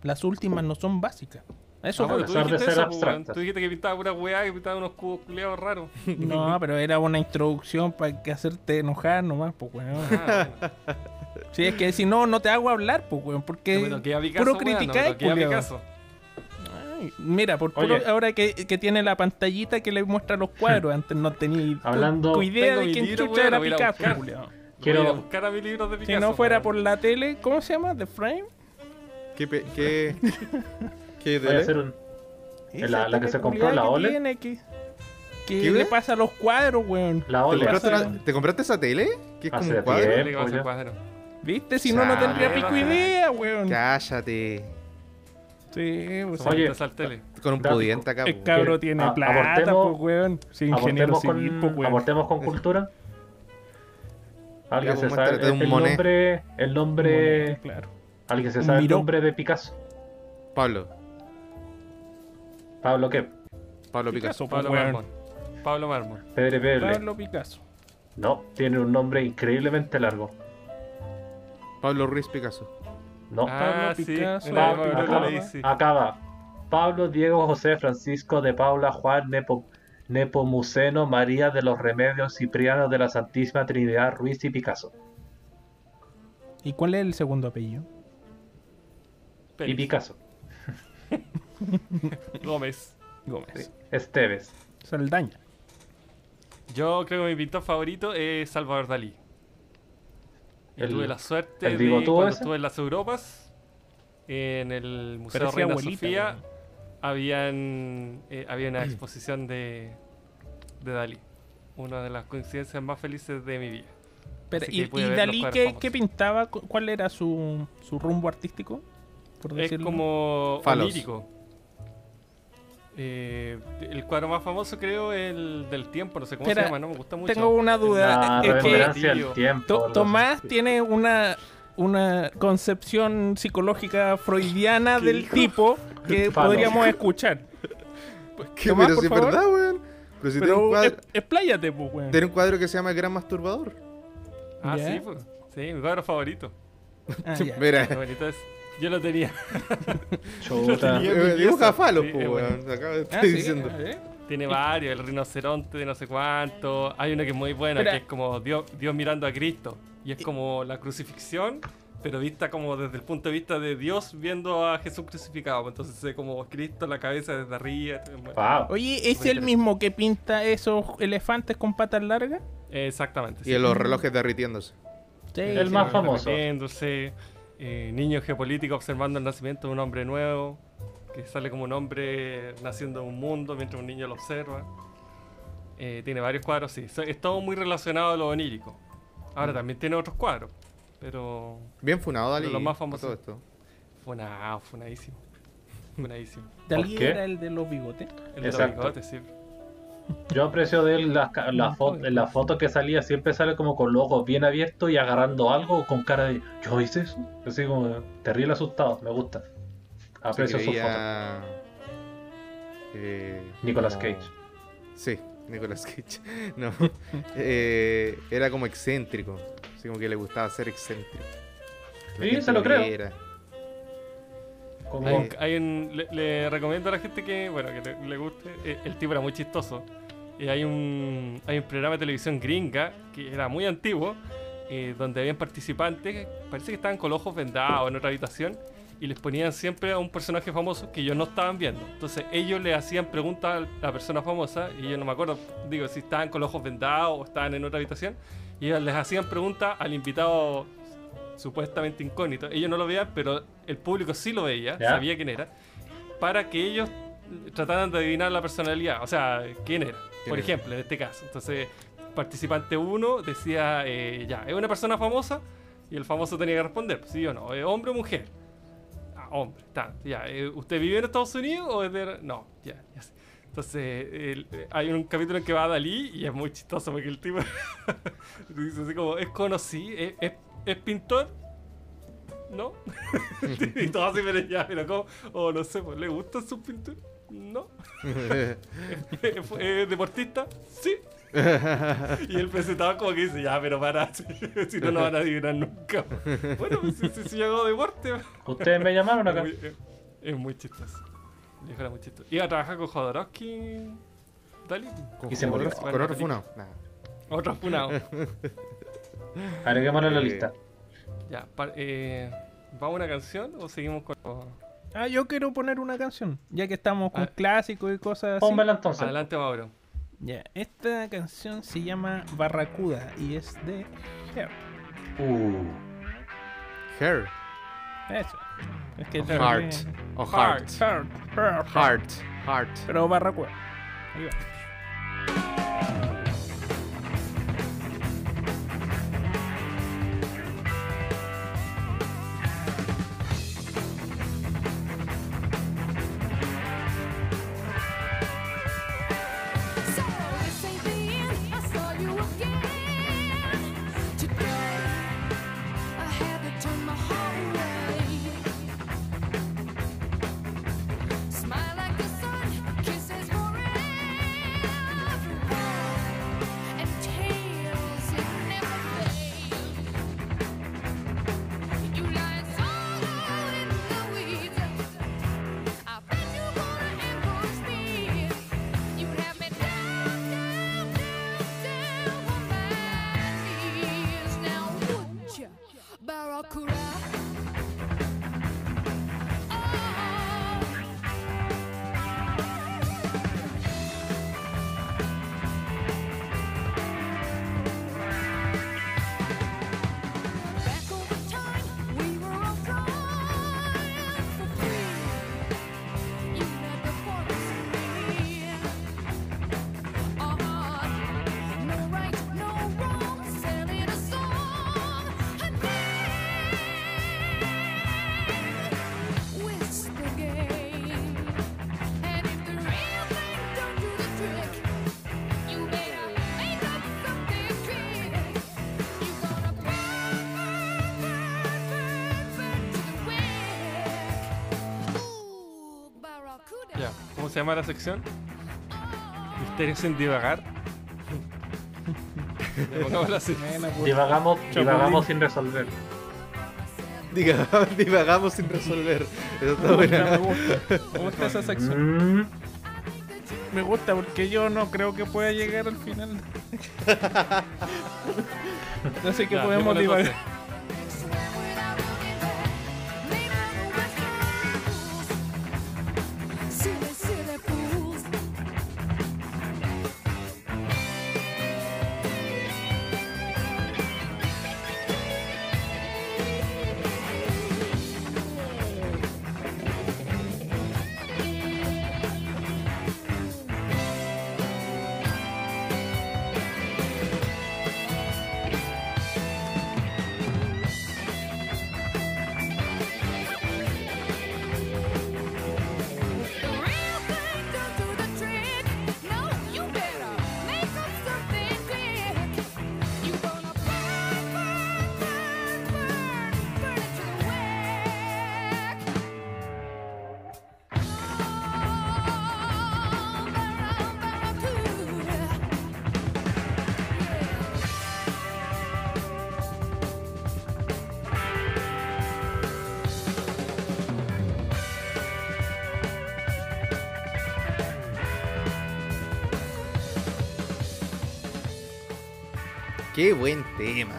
Las últimas no son básicas. A eso Ah, bueno, tú dijiste eso, pues. Tú dijiste que pintaba pura weá, que pintaba unos cubos culiados raros. No, pero era una introducción para que hacerte enojar nomás, pues, weón. Ah, Sí, es que si no, no te hago hablar, pues, weón, porque no a Picasso, puro no criticar, a. Ay, Mira, por puro- ahora que, que tiene la pantallita que le muestra los cuadros, antes no tenía Hablando- idea de mi quién libro, chucha weón, era a a Picasso, buscar. culiao. Quiero- a buscar a mis libros de Si Picasso. no fuera por la tele, ¿cómo se llama? The Frame. ¿Qué, pe- qué, qué Voy a tele? hacer un. La- la que se compró, la OLED. tiene, que que ¿Qué, le pasa a los cuadros, weón. La ¿Te OLED. compraste, pasa- una- ¿Te compraste esa tele? Que es como Hace un cuadro. tiempo. Dile que va a ser ya. cuadro. ¿Viste? Si no, no tendría pico idea, weón. Cállate. Sí, pues, Oye, al tele. Con un pudiente acá. el po. cabro tiene a- plata, abortemos- pues, weón. Sí, ingeniero Abortemos civil, con, pues, weón. abortemos con cultura. ¿Alguien se pues, sabe el, un el nombre? El nombre. Claro. ¿Alguien se sabe el Miró. nombre de Picasso? Pablo. Pablo qué? Pablo Picasso. Picasso, pues, Pablo weón. Marmón. Pablo. Pedro Peble. Pablo Picasso. No, tiene un nombre increíblemente largo. Pablo Ruiz Picasso. No. Ah, Pablo sí. Picasso. Pablo, Acaba. acaba, leí, sí. acaba. Pablo, Diego, José, Francisco de Paula, Juan, Nepo, Nepomuceno, María de los Remedios, Cipriano de la Santísima Trinidad, Ruiz y Picasso. ¿Y cuál es el segundo apellido? Y. Picasso. Gómez. Gómez. Esteves. Saldaña. Yo creo que mi pintor favorito es Salvador Dalí. Y El- tuve la suerte el de cuando ese. estuve en las Europas, en el Museo Parecía Reina abuelita, Sofía, habían, eh, había una exposición de, de Dalí. Una de las coincidencias más felices de mi vida. Pero, ¿Y, Dalí qué, qué pintaba? Cu- ¿Cuál era su, su rumbo artístico? Por Es como Falos. onírico. Eh, el cuadro más famoso creo es el del tiempo, no sé cómo Espera, se llama, no me gusta mucho. Tengo una duda. Es que tiempo. Tomás tiene una, una concepción psicológica freudiana ¿Qué del tipo que podríamos escuchar. ¿Qué? Tomás, pero por si es favor. verdad, weón. Pero si tiene un, Pero cuadro, es- expláyate, pues, weón. tiene un cuadro que se llama El Gran Masturbador. Ah, sí, pues. Sí, mi cuadro favorito. Ah, ya. Mira, Qué bonito es. Yo lo tenía. Chuta. tenía. eh, dibuja falos, Sí, pues, es weón. Acabo de Ah, estar sí, diciendo. ¿eh? Tiene varios, el rinoceronte de no sé cuánto. Hay uno que es muy bueno, Espera. que es como Dios, Dios mirando a Cristo. Y es como la crucifixión, pero vista como desde el punto de vista de Dios viendo a Jesús crucificado. Entonces se ve como Cristo la cabeza desde arriba. Wow. Oye, ¿es el mismo que pinta esos elefantes con patas largas? Exactamente. Y los relojes derritiéndose. Sí, El sí, más sí. famoso. Repitiéndose, eh, niño geopolítico observando el nacimiento de un hombre nuevo, que sale como un hombre naciendo en un mundo mientras un niño lo observa. Eh, tiene varios cuadros, sí. So- Es todo muy relacionado a lo onírico. Ahora también tiene otros cuadros, pero Bien funado, Dalí. Los más a famosos. Todo esto. funado, funadísimo. Funadísimo. Dalí era el de los bigotes. El de los bigotes, sí. Yo aprecio de él las la foto, en la foto que salía, siempre sale como con los ojos bien abiertos y agarrando algo con cara de ¿yo hice eso? Así como terrible asustado, me gusta. Aprecio Se su foto. creía, eh, Nicolas como- Cage. Sí, Nicolas Cage. No. Eh, era como excéntrico. Así como que le gustaba ser excéntrico. La Sí, se lo creo. Como- Hay hay un- le, le recomiendo a la gente que, bueno, que le, le guste. eh, El tipo era muy chistoso. Y hay un, hay un programa de televisión gringa que era muy antiguo, eh, donde habían participantes, parece que estaban con los ojos vendados en otra habitación, y les ponían siempre a un personaje famoso que ellos no estaban viendo. Entonces ellos le hacían preguntas a la persona famosa, y yo no me acuerdo, digo, si estaban con los ojos vendados o estaban en otra habitación, y ellos les hacían preguntas al invitado supuestamente incógnito. Ellos no lo veían, pero el público sí lo veía, Ya. sabía quién era, para que ellos trataran de adivinar la personalidad, o sea, quién era, por era? ejemplo, en este caso. Entonces, participante 1 decía, eh, ya, ¿es una persona famosa? Y el famoso tenía que responder, sí o no, ¿es hombre o mujer? Ah, hombre, está, ya, eh, ¿usted vive en Estados Unidos o es de...? No, ya, ya sé. Entonces, el- eh, hay un capítulo en que va a Dalí y es muy chistoso porque el tipo dice así como, ¿es conocido? ¿Es, es, es pintor? ¿No? y todo así, pero ya, pero ¿cómo? O no sé, pues, ¿le gusta su pintura? No. ¿Es, es deportista? Sí. y el presentador como que dice, ya, pero para, si, si no, no van a adivinar nunca. Bueno, pues, si, si, si yo hago deporte, Ustedes me llamaron es acá. muy, es- es muy chistoso. Era muy chistoso. Iba a trabajar con Jodorowsky. Dalí. Y se murió. Con otro funado. Nah. Otro funado. Agreguémoslo la Eh, lista. Ya, pa- eh, ¿vamos a una canción o seguimos con Ah, yo quiero poner una canción, ya que estamos con Ah. clásicos y cosas así. Pónmela entonces. Adelante, Mauro. Ya, esta canción se llama Barracuda y es de Hair. Uh, Hair. Eso. Es que Heart. O heart. Heart. Heart. Heart. Heart. Pero Barracuda. Ahí va. Llama la sección? Misterios sin divagar. Divagamos, divagamos sin resolver. Diga, divagamos sin resolver. Eso está Me buena. gusta, me gusta esa sección. Mm, Me gusta porque yo no creo que pueda llegar al final. Así que Ya, podemos divagar. Qué buen tema.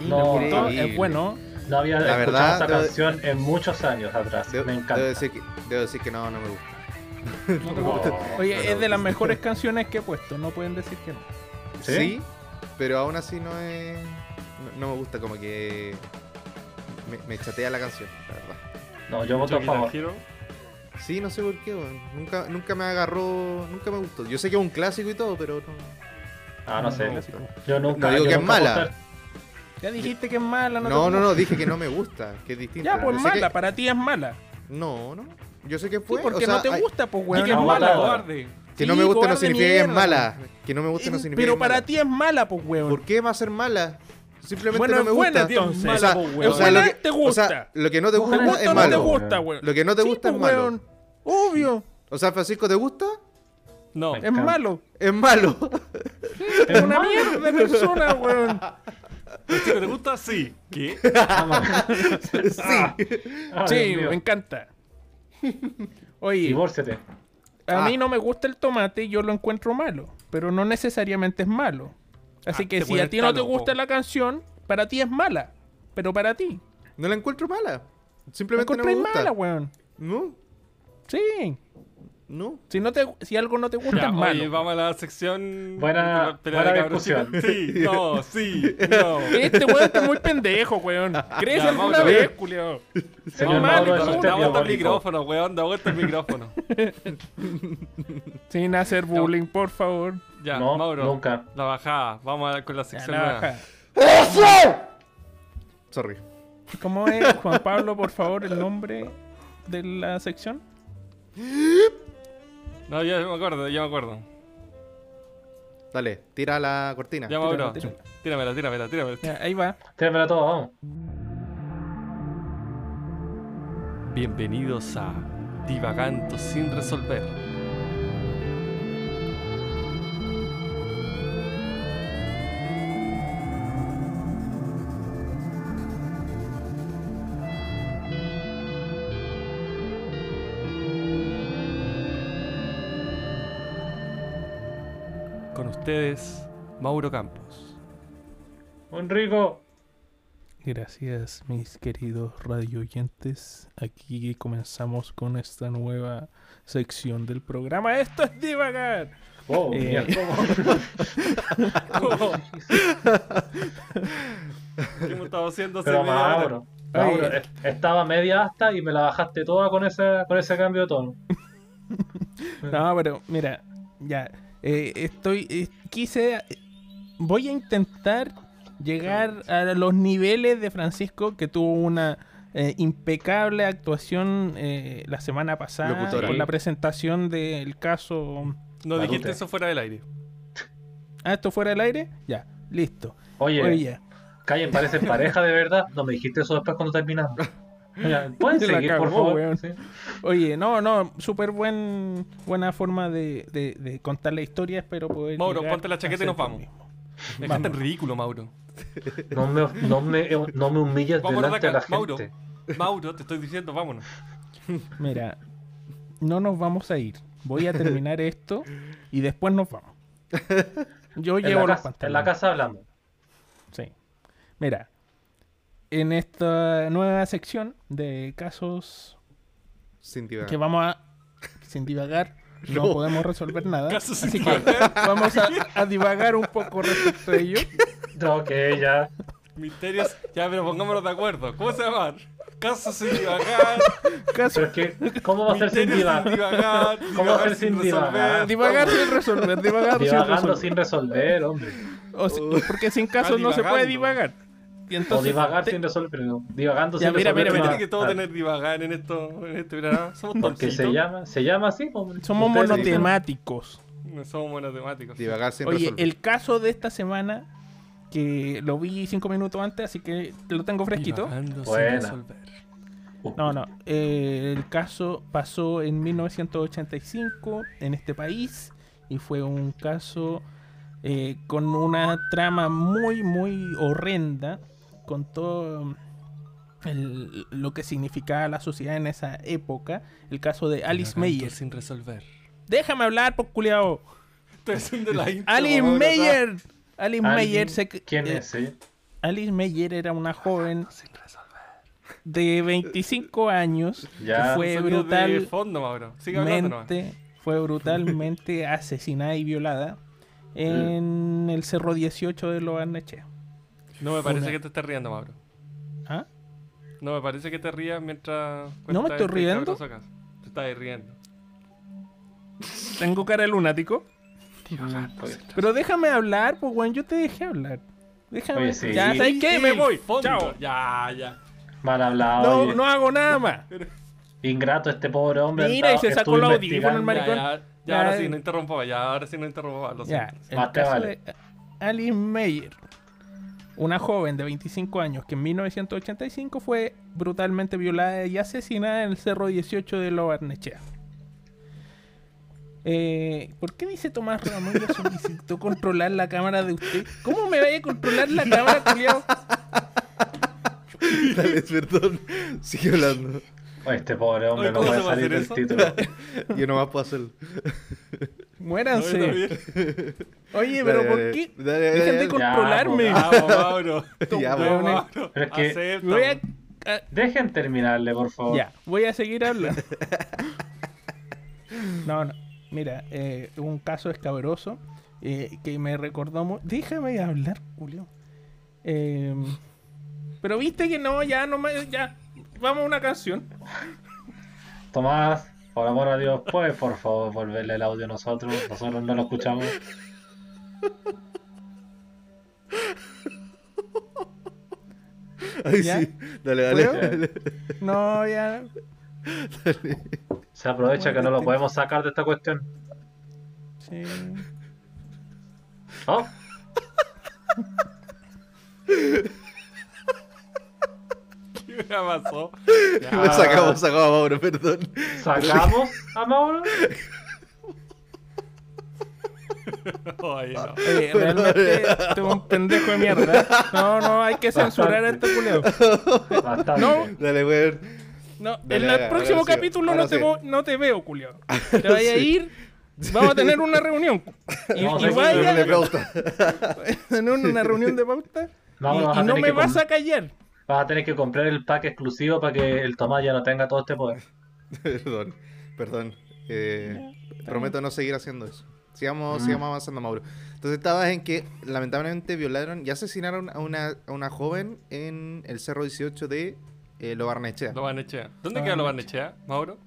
No. Es bueno. no había La escuchado verdad, esa debo- canción en muchos años atrás. Debo, Me debo encanta. decir que, debo decir que no, no me gusta. No. Oye, es de las mejores canciones que he puesto. No pueden decir que no. ¿Sí? ¿Sí? pero aún así no es. No, no me gusta, como que. Me, me chatea la canción, la verdad. No, yo voto a favor. Sí, no sé por qué. Nunca, nunca me agarró. Nunca me gustó. Yo sé que es un clásico y todo, pero no. Ah, no sé. Yo nunca. No digo yo que es nunca mala. votar- Ya dijiste que es mala. No, No, no, no, dije que no me gusta, que es distinto. Ya, pues mala. que- Para ti es mala. No, no. Yo sé que Sí, fue. porque o sea, no te hay- gusta, pues, weón. que es es no, mala. mala, no, cobarde. Que Sí, no me gusta no significa que es mala. Que no me gusta no significa Pero que es para mala. ti es mala, pues, weón. ¿Por qué va a ser mala? Simplemente Bueno, no es me buena, gusta. entonces. o sea, Mala, pues, o sea, lo que, te o gusta. sea, lo que no te gusta ¿Te gusta es o no te malo. gusta, weón? Lo que no te Sí, gusta pues, es malo. weón. Obvio. O sea, Francisco, ¿te gusta? No. Es malo. Es malo. Es una mierda de persona, weón. ¿Te te gusta? Sí. ¿Qué? sí. Ah, Sí, me encanta. Oye, Divórciate. a Ah. mí no me gusta el tomate y yo lo encuentro malo, pero no necesariamente es malo. Así Ah, que si a ti no te gusta la canción, para ti es mala, pero para ti. No la encuentro mala. La Simplemente no me gusta. mala, weón. No, Sí. No. Si, no te, si algo no te gusta, Ya, es oye, malo. vamos a la sección. Buena- de la buena de discusión. Sí, no, sí, no. Este weón está muy pendejo, weón. ¿Crees Ya, alguna vez, ver. culiao? Señor mal, Mauro, da- vuelta al micrófono, weón, da vuelta al micrófono. Sin hacer bullying, por favor. Ya, No, Mauro. nunca. La bajada. Vamos a con la Ya, sección la nueva. baja. Sorry. ¿Cómo es, Juan Pablo, por favor, el nombre de la sección? No, ya me acuerdo, ya me acuerdo. Dale, tira la cortina. Ya, Mauro. tírala. Tíramela, tíramela, tíramela. Ya, ahí va. Tíramela todo, vamos. Bienvenidos a Divagando sin resolver. Ustedes, Mauro Campos. Un rico. Gracias, mis queridos radio oyentes. Aquí comenzamos con esta nueva sección del programa. Esto es Divagar. Oh, Eh, mira, ¿cómo? ¿Qué hemos estado haciendo hace Pero media hora? Mauro, estaba media hasta y me la bajaste toda con ese, con ese cambio de tono. No, pero mira, ya. Eh, estoy. eh, quise. Voy a intentar llegar a los niveles de Francisco, que tuvo una eh, impecable actuación eh, la semana pasada Locutora. con la presentación del caso. No dijiste eso fuera del aire. Ah, esto fuera del aire. Ya, listo. Oye, Oye, Callen, parecen pareja de verdad. No me dijiste eso después cuando terminamos. Ya, Pueden Se la seguir, por favor. Sí. Oye, no, no, súper buen, buena forma de, de, de contar la historia. Espero poder. Mauro, ponte la chaqueta y nos vamos. mismo. Dejaste en Vamos. ridículo, Mauro. No me, no me, no me humilles Vámonos de delante de la acá, Mauro. gente. Mauro, te estoy diciendo, vámonos. Mira, no nos vamos a ir. Voy a terminar esto y después nos vamos. Yo En llevo la, los casa, en pantalones. la casa hablamos. Sí. Mira, en esta nueva sección de casos Sin divagar. que vamos a. Sin divagar, no, No. podemos resolver nada. Casos así sin que divagar. vamos a, a divagar un poco respecto a ello. Ok, ya. Misterios. Ya, pero pongámonos de acuerdo. ¿Cómo se llaman? Casos sin divagar. Caso, Pero es que, ¿cómo va a ser sin divagar? divagar. ¿Cómo va a ser sin divagar? resolver. divagar sin resolver, divagar sin Divagando resolver. sin resolver, hombre. O si- porque sin casos no se puede divagar. Y O entonces, divagar te- sin resolver, pero divagando Ya, sin mira, resolver. mira, no- Tiene que todo ah, tener divagar en esto, en este programa. Somos Porque se llama, se llama así, hombre. somos Ustedes monotemáticos. No somos monotemáticos. Divagar sin Oye, resolver. el caso de esta semana, que lo vi cinco minutos antes, así que lo tengo fresquito. Divagando sin Buena. resolver. No, no. eh, el caso pasó en 1985 en este país y fue un caso eh, con una trama muy, muy horrenda, con todo el- lo que significaba la sociedad en esa época. El caso de Alice Meyer. sin resolver. Déjame hablar, por culiao. Alice Meyer. Alice. Meyer se, ¿Quién eh, es? Alice Meyer era una joven de 25 años Ya. fue Sonido de brutal. fondo, mente- fue brutalmente asesinada y violada en el Cerro 18 de Lo Barnechea. No me parece Una- que te estés riendo, Mauro. ¿Ah? No me parece que te rías mientras. No me estoy este riendo. Te estás riendo. Tengo cara de lunático. Oye, Pero déjame hablar, pues, weón. Yo te dejé hablar. Déjame. Oye, sí. Ya, ¿sabes qué? Me voy. fondo. Chao. Ya, ya. Mal hablado. No, oye. no hago nada más. Ingrato este pobre hombre. Mira, y se sacó el audífono, el maricón. Ya, ya, ya, Ya, ahora sí, no interrumpo más. Ya, ahora sí no interrumpo más. Lo Ya, siento. el Más te caso vale. de Alice Meyer, una joven de 25 años que en 1985 fue brutalmente violada y asesinada en el Cerro 18 de Lo Barnechea. Eh, ¿Por qué dice Tomás Ramón que solicitó controlar la cámara de usted? ¿Cómo me vaya a controlar la cámara, culiao? Dale, perdón. Sigue hablando. Este pobre hombre no ¿cómo puede se va a salir del título. Yo nomás puedo hacerlo. Muéranse. No. Oye, pero Dale, ¿por dale. qué? Dale, dale, Dejen de controlarme. Vamos, Mauro. Ya. Mauro. Pero es que- Acepta. Voy a- a- Dejen terminarle, por favor. Ya, voy a seguir hablando. No, no. Mira, eh, un caso escabroso eh, que me recordó mu- Déjame hablar, Julio. Eh, pero viste que no, ya no me. Ya. Vamos a una canción. Tomás, por amor a Dios, ¿puedes por favor volverle el audio a nosotros? Nosotros no lo escuchamos. Ay, ¿Ya? sí. Dale, dale. Dale. No, ya. Se aprovecha que no lo podemos sacar de esta cuestión. Sí. ¿Oh? ¿Qué me pasó? Lo sacamos, sacamos a Mauro, perdón. ¿Sacamos a Mauro? Ay, no. Oye, realmente tengo un pendejo de mierda. No, no, hay que censurar a este culeo. Bastante. No. Dale, weón. No, Dale, en el ahora próximo capítulo ahora no te, sí. vo- no te veo, culeo. Te vaya a ir. Vamos a tener una reunión. Y, Vamos y vaya No tener una reunión de pauta. Mauro, y, y no me vas a callar. Vas a tener que comprar el pack exclusivo para que el Tomás ya no tenga todo este poder. Perdón, perdón. Eh, prometo no seguir haciendo eso. Sigamos, sigamos avanzando, Mauro. Entonces estabas en que lamentablemente violaron y asesinaron a una, a una joven en el Cerro 18 de eh, Lo Barnechea. Lo Barnechea. ¿Dónde queda Lo Barnechea. Barnechea, Mauro?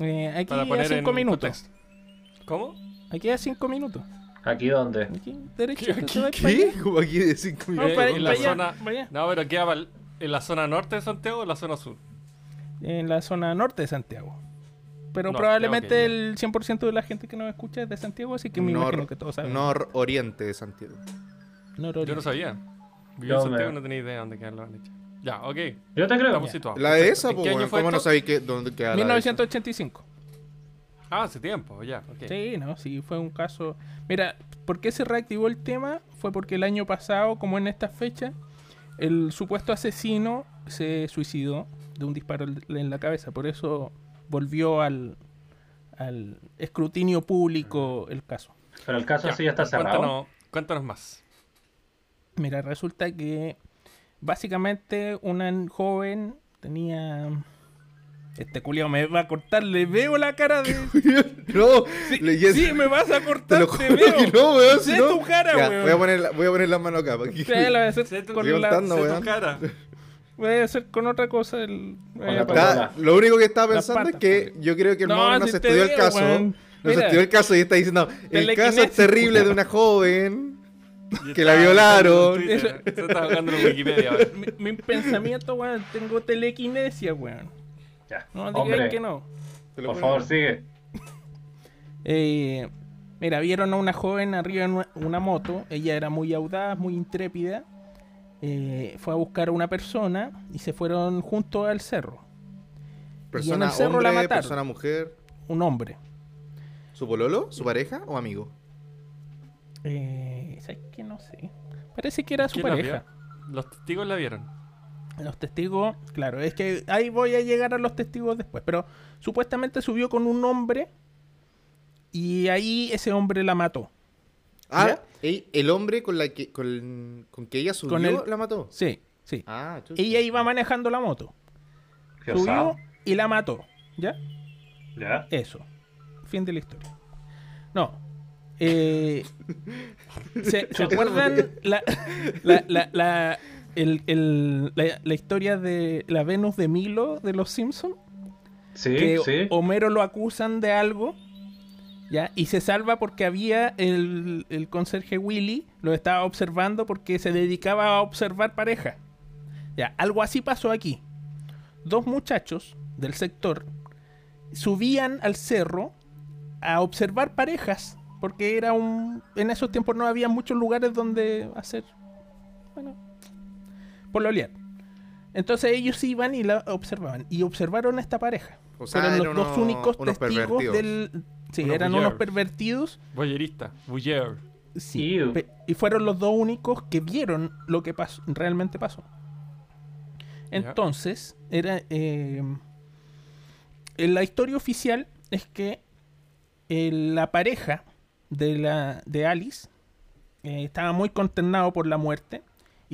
Eh, aquí Para a cinco en minutos. contexto. ¿Cómo? Aquí a cinco minutos. ¿Aquí dónde? Aquí, derecho. ¿Qué- para. Como aquí de 5 No, minutos. para, en para la allá, zona- para allá. No, pero queda pa'l- en la zona norte de Santiago o en la zona sur. En la zona norte de Santiago. Pero Norte, probablemente ok, ya. el 100% de la gente que nos escucha es de Santiago, así que me imagino que todos saben. Nororiente de Santiago. Nororiente. Yo no sabía. Yo en Santiago me- no tenía idea de dónde queda Lo Barnechea. Ya, ok. Yo te creo. Estamos situados. La de esa, ¿En pues, ¿cómo no sabéis que, dónde queda la de esa? 1985. Ah, hace tiempo, ya. Sí, no, sí, fue un caso. Mira, ¿por qué se reactivó el tema? Fue porque el año pasado, como en esta fecha, el supuesto asesino se suicidó de un disparo en la cabeza. Por eso volvió al, al escrutinio público el caso. Pero el caso Ya, sí ya está cerrado. Cuéntanos, cuéntanos más. Mira, resulta que básicamente una joven tenía. Este culiao me va a cortar, le veo la cara de. No, Sí, le- me vas a te cortar, lo te, juro veo. que no, weón. Sé no- tu cara, Ya, weón. Voy a poner, la- voy a poner las manos acá. para que- Sí, la voy a hacer Sé tu- con la- contando, Sé weón. tu cara. Voy a hacer con otra cosa el. la eh, lo único que estaba pensando es que yo creo que el No, mono no si se te estudió el veo, caso. weón. No se Mira. estudió el caso y está diciendo, el caso es terrible culiao. de una joven. Que la violaron. Se está en Wikipedia mi, mi pensamiento, weón, tengo telequinesia, weón. Ya. No digan Hombre, que no. Por favor, sigue. Eh, mira, vieron a una joven arriba en una, moto. Ella era muy audaz, muy intrépida. Eh, fue a buscar a una persona y se fueron juntos al cerro. Persona el cerro la hombre, mataron. persona mujer. Un hombre. ¿Su pololo? ¿Su pareja o amigo? Eh, ¿Sabes qué? No sé. Parece que era su ¿Quién la pareja. Los testigos la vieron. Los testigos, claro, es que ahí voy a llegar a los testigos después, pero supuestamente subió con un hombre y ahí ese hombre la mató. Ah, ey, el hombre con la que con, con que ella subió Con el- la mató. Sí, sí. Ah. Ella iba manejando la moto, subió osado. y la mató. ¿Ya? Ya. Eso. Fin de la historia. No. Eh, ¿se, se acuerdan la, la, la, la- el- el- la- la historia de la Venus de Milo de los Simpsons? Sí, que sí. Homero lo acusan de algo, ¿ya? Y se salva porque había el, el conserje Willy, lo estaba observando porque se dedicaba a observar pareja. Ya, algo así pasó aquí. Dos muchachos del sector subían al cerro a observar parejas, porque era un... En esos tiempos no había muchos lugares donde hacer... Bueno, pololear. Entonces ellos iban y la observaban. Y observaron a esta pareja. O sea, Fueron los eran dos únicos unos testigos pervertidos. del... Sí, Unos eran unos pervertidos. Boyerista. Boyer. Sí, Ew. y fueron los dos únicos que vieron lo que pasó, realmente pasó. Entonces, era eh, en la historia oficial es que eh, la pareja de la de Alice eh, estaba muy consternado por la muerte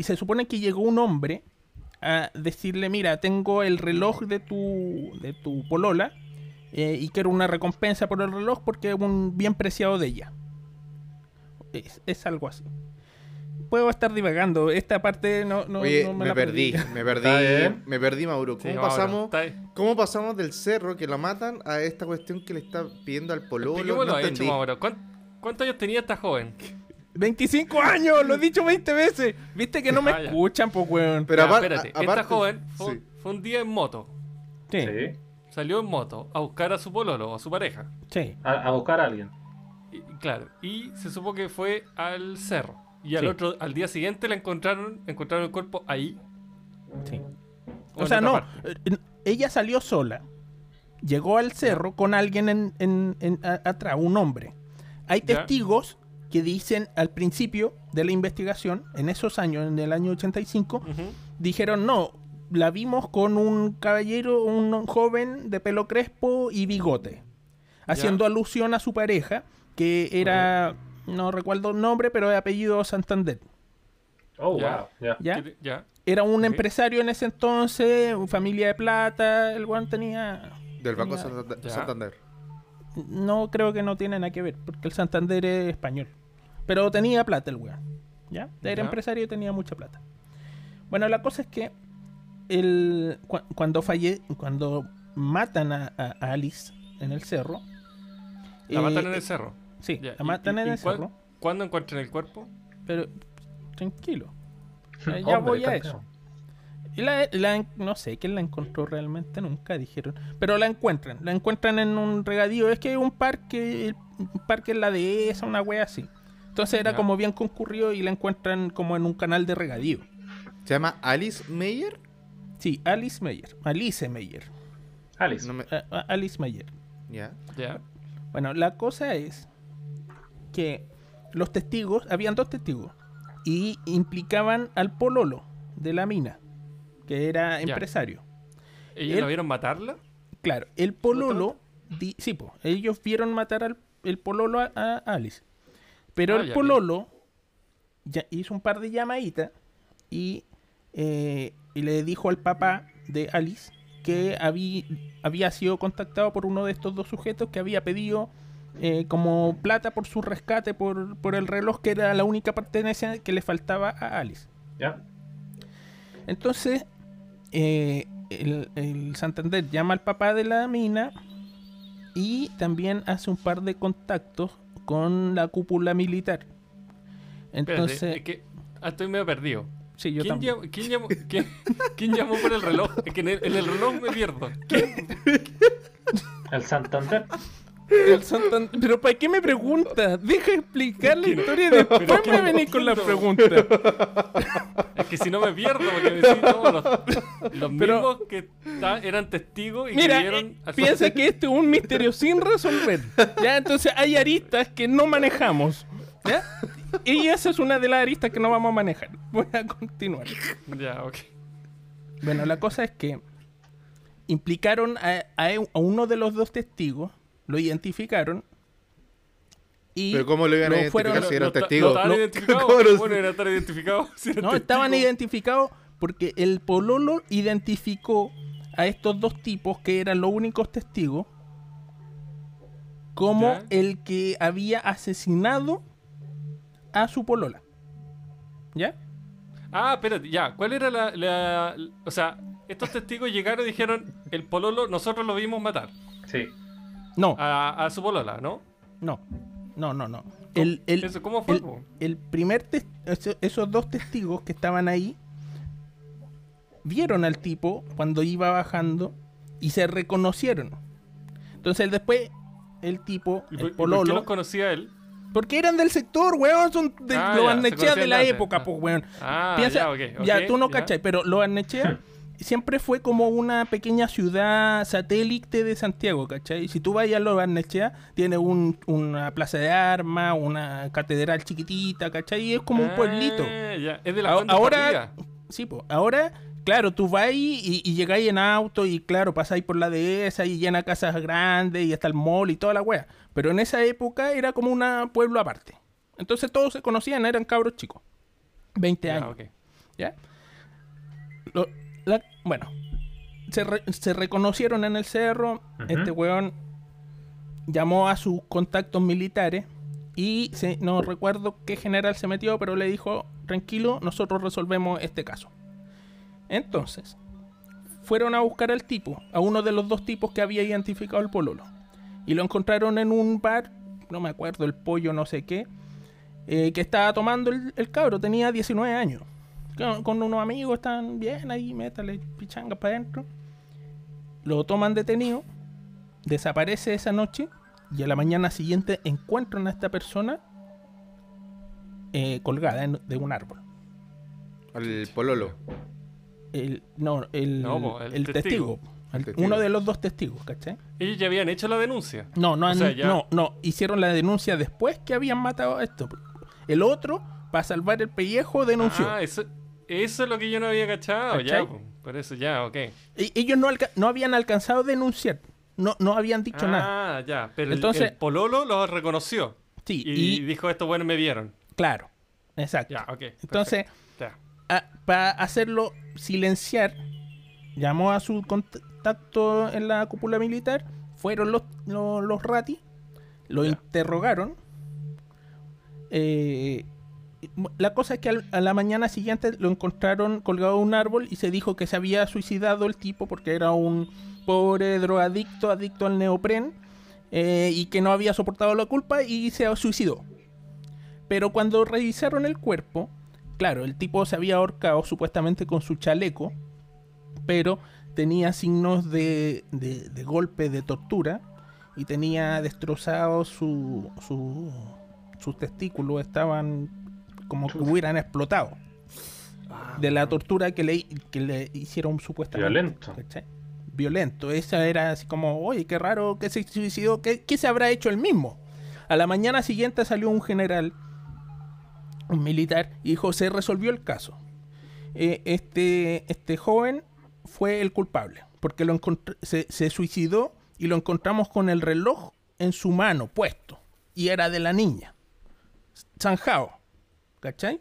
y se supone que llegó un hombre a decirle, mira, tengo el reloj de tu de tu polola eh, y quiero una recompensa por el reloj porque es un bien preciado de ella. Es, es algo así. Puedo estar divagando. Esta parte no, no, Oye, no me, la perdí, me perdí, Está bien. me perdí, Mauro. ¿Cómo Sí, pasamos? ¿Cómo pasamos del cerro que la matan a esta cuestión que le está pidiendo al pololo? ¿Cómo lo No ha hecho. Mauro? ¿Cuán- ¿Cuántos años tenía esta joven? 25 años, lo he dicho 20 veces. Viste que no me Ah, escuchan, pues, weón. Pero Ya, espérate, a- esta aparte- joven fue, sí. fue un día en moto. Sí, Sí. Salió en moto a buscar a su pololo, a su pareja. sí. A, a buscar a alguien. Y, claro, y se supo que fue al cerro. Y al Sí. otro, al día siguiente la encontraron, encontraron el cuerpo ahí. sí. o sea, no. parte. eh, Ella salió sola. Llegó al cerro con alguien en, en- en- atrás, un hombre. Hay testigos que dicen al principio de la investigación, en esos años, en el año 85, Ujú. dijeron no, la vimos con un caballero, un joven de pelo crespo y bigote, haciendo alusión a su pareja, que era, no recuerdo el nombre, pero de apellido Santander. Oh, Ya. wow. Ya. ¿ya? ¿Qué- Ya. Era un empresario en ese entonces, familia de plata, el guan tenía... Del Banco. Santander. No creo que no tiene nada que ver, porque el Santander es español. Pero tenía plata el weón. ¿Ya? Era Ya. empresario y tenía mucha plata. Bueno, la cosa es que el, cu- cuando falle, cuando matan a, Alice en el cerro. La eh, matan en el cerro. Sí, Ya, la matan y- en y el cuál- cerro. ¿Cuándo encuentran el cuerpo? Pero tranquilo. Eh, ya Hombre, voy a eso. Y la, no sé quién la encontró realmente, nunca dijeron. Pero la encuentran, la encuentran en un regadío. Es que hay un parque, un parque en la dehesa, una wea así. Entonces era Ya. como bien concurrido y la encuentran como en un canal de regadío. ¿Se llama Alice Meyer? Sí, Alice Meyer. Alice Meyer. Alice. No me- Alice Meyer. Ya. Ya. Bueno, la cosa es que los testigos, habían dos testigos, y implicaban al pololo de la mina, que era Ya. empresario. ¿Ellos Él- la vieron matarla? Claro, el pololo, di- sí, po, ellos vieron matar al el pololo a, a Alice. Pero Ah, el pololo ya hizo un par de llamaditas y, eh, y le dijo al papá de Alice que había, había sido contactado por uno de estos dos sujetos que había pedido eh, como plata por su rescate por, por el reloj que era la única pertenencia que le faltaba a Alice. ¿Ya? Entonces, eh, el, el Santander llama al papá de la mina y también hace un par de contactos con la cúpula militar. Espérate, Entonces, es que ah, estoy medio perdido. sí, yo ¿Quién también. llamó, quién, llamó, quién- quién llamó por el reloj? Es que en el, en el reloj me pierdo. ¿Quién? El Santander. El Pero ¿para qué me preguntas? Deja explicar la historia y después pero me venís con la pregunta. Es que si no me pierdo, porque me decís todos los, los Pero- mismos que eran testigos y Mira, que vieron eh, piensa que este es un misterio sin resolver. ¿ya? Entonces hay aristas que no manejamos. ¿ya? Y esa es una de las aristas que no vamos a manejar. Voy a continuar. Ya, ok. Bueno, la cosa es que implicaron a, a- a uno de los dos testigos, lo identificaron y Pero ¿cómo lo iban a lo identificar fueron- si eran ¿No ta- testigos? ¿No estaban identificados? ¿Cómo lo- Bueno, era estar identificados. si eran no estaban identificados porque el pololo identificó a estos dos tipos que eran los únicos testigos como Ya. el que había asesinado a su polola. ¿Ya? Ah, espérate, ya. ¿Cuál era la, la- O sea, estos testigos llegaron y dijeron: el pololo, nosotros lo vimos matar. Sí. No, A, a su polola, ¿no? no, no, no, no. El, el- Eso, ¿Cómo fue? el, primer esos dos testigos que estaban ahí vieron al tipo cuando iba bajando y se reconocieron. Entonces después el tipo, ¿Y el por, y por qué pololo, los conocía él? porque eran del sector, weón, son de Ah, los ya, de la época, Ah. pues, weón. Ah, Piensa- ya, ya, tú no ya. cachai, pero los Arnechea siempre fue como una pequeña ciudad satélite de Santiago, ¿cachai? Si tú vas a los Arnechea, tiene un, una plaza de armas, una catedral chiquitita, ¿cachai? Y es como un pueblito. Ah, ya. Es de la ahora, sí, pues, ahora, claro, tú vas y, y llegáis en auto y claro, pasáis por la dehesa y llena casas grandes y está el mall y toda la wea. Pero en esa época era como un pueblo aparte. Entonces todos se conocían, eran cabros chicos. 20 Ya, años. ok. ¿Ya? Lo- la- bueno, se, re- se reconocieron en el cerro. Este weón llamó a sus contactos militares y se, no recuerdo qué general se metió, pero le dijo, tranquilo, nosotros resolvemos este caso. Entonces, fueron a buscar al tipo, a uno de los dos tipos que había identificado el pololo. Y lo encontraron en un bar, no me acuerdo, el pollo no sé qué, eh, que estaba tomando el, el cabro, tenía 19 años. Con, con unos amigos, están bien ahí, métale pichangas para adentro. Lo toman detenido, desaparece esa noche y a la mañana siguiente encuentran a esta persona eh, colgada en- de un árbol. Al pololo. El, no, el, No, el el testigo. testigo. El- testigo. Uno de los dos testigos, ¿cachai? Ellos ya habían hecho la denuncia. No, no, han- sea, ya- no, no, hicieron la denuncia después que habían matado a esto. El otro, para salvar el pellejo, denunció. Ah, eso, eso es lo que yo no había cachado. ¿Cachai? Ya, po. por eso ya, ok. E- ellos no, no habían alcanzado a denunciar. No, no habían dicho nada. Ah, ya. Pero Entonces- el, pololo lo reconoció. Sí, Y, y, dijo, estos buenos me vieron. claro. Exacto. Ya, ok. Entonces, para hacerlo silenciar, llamó a su contacto en la cúpula militar. Fueron los, los, los ratis, lo Ya. interrogaron. Eh, la cosa es que a la mañana siguiente lo encontraron colgado de un árbol y se dijo que se había suicidado el tipo porque era un pobre drogadicto, adicto al neopren, eh, y que no había soportado la culpa y se suicidó. Pero cuando revisaron el cuerpo, claro, el tipo se había ahorcado supuestamente con su chaleco, pero tenía signos de, de, de golpe, de tortura, y tenía destrozados su, su- sus testículos, estaban como que hubieran explotado. de la tortura que le, que le hicieron supuestamente. Violento. ¿cachai? Violento. Esa era así como, oye, qué raro que se suicidó. ¿Qué, qué se habrá hecho él mismo? A la mañana siguiente salió un general, un militar, y dijo, se resolvió el caso. Eh, este, este joven fue el culpable, porque lo se, se suicidó y lo encontramos con el reloj en su mano puesto, y era de la niña. Zanjao, ¿cachai?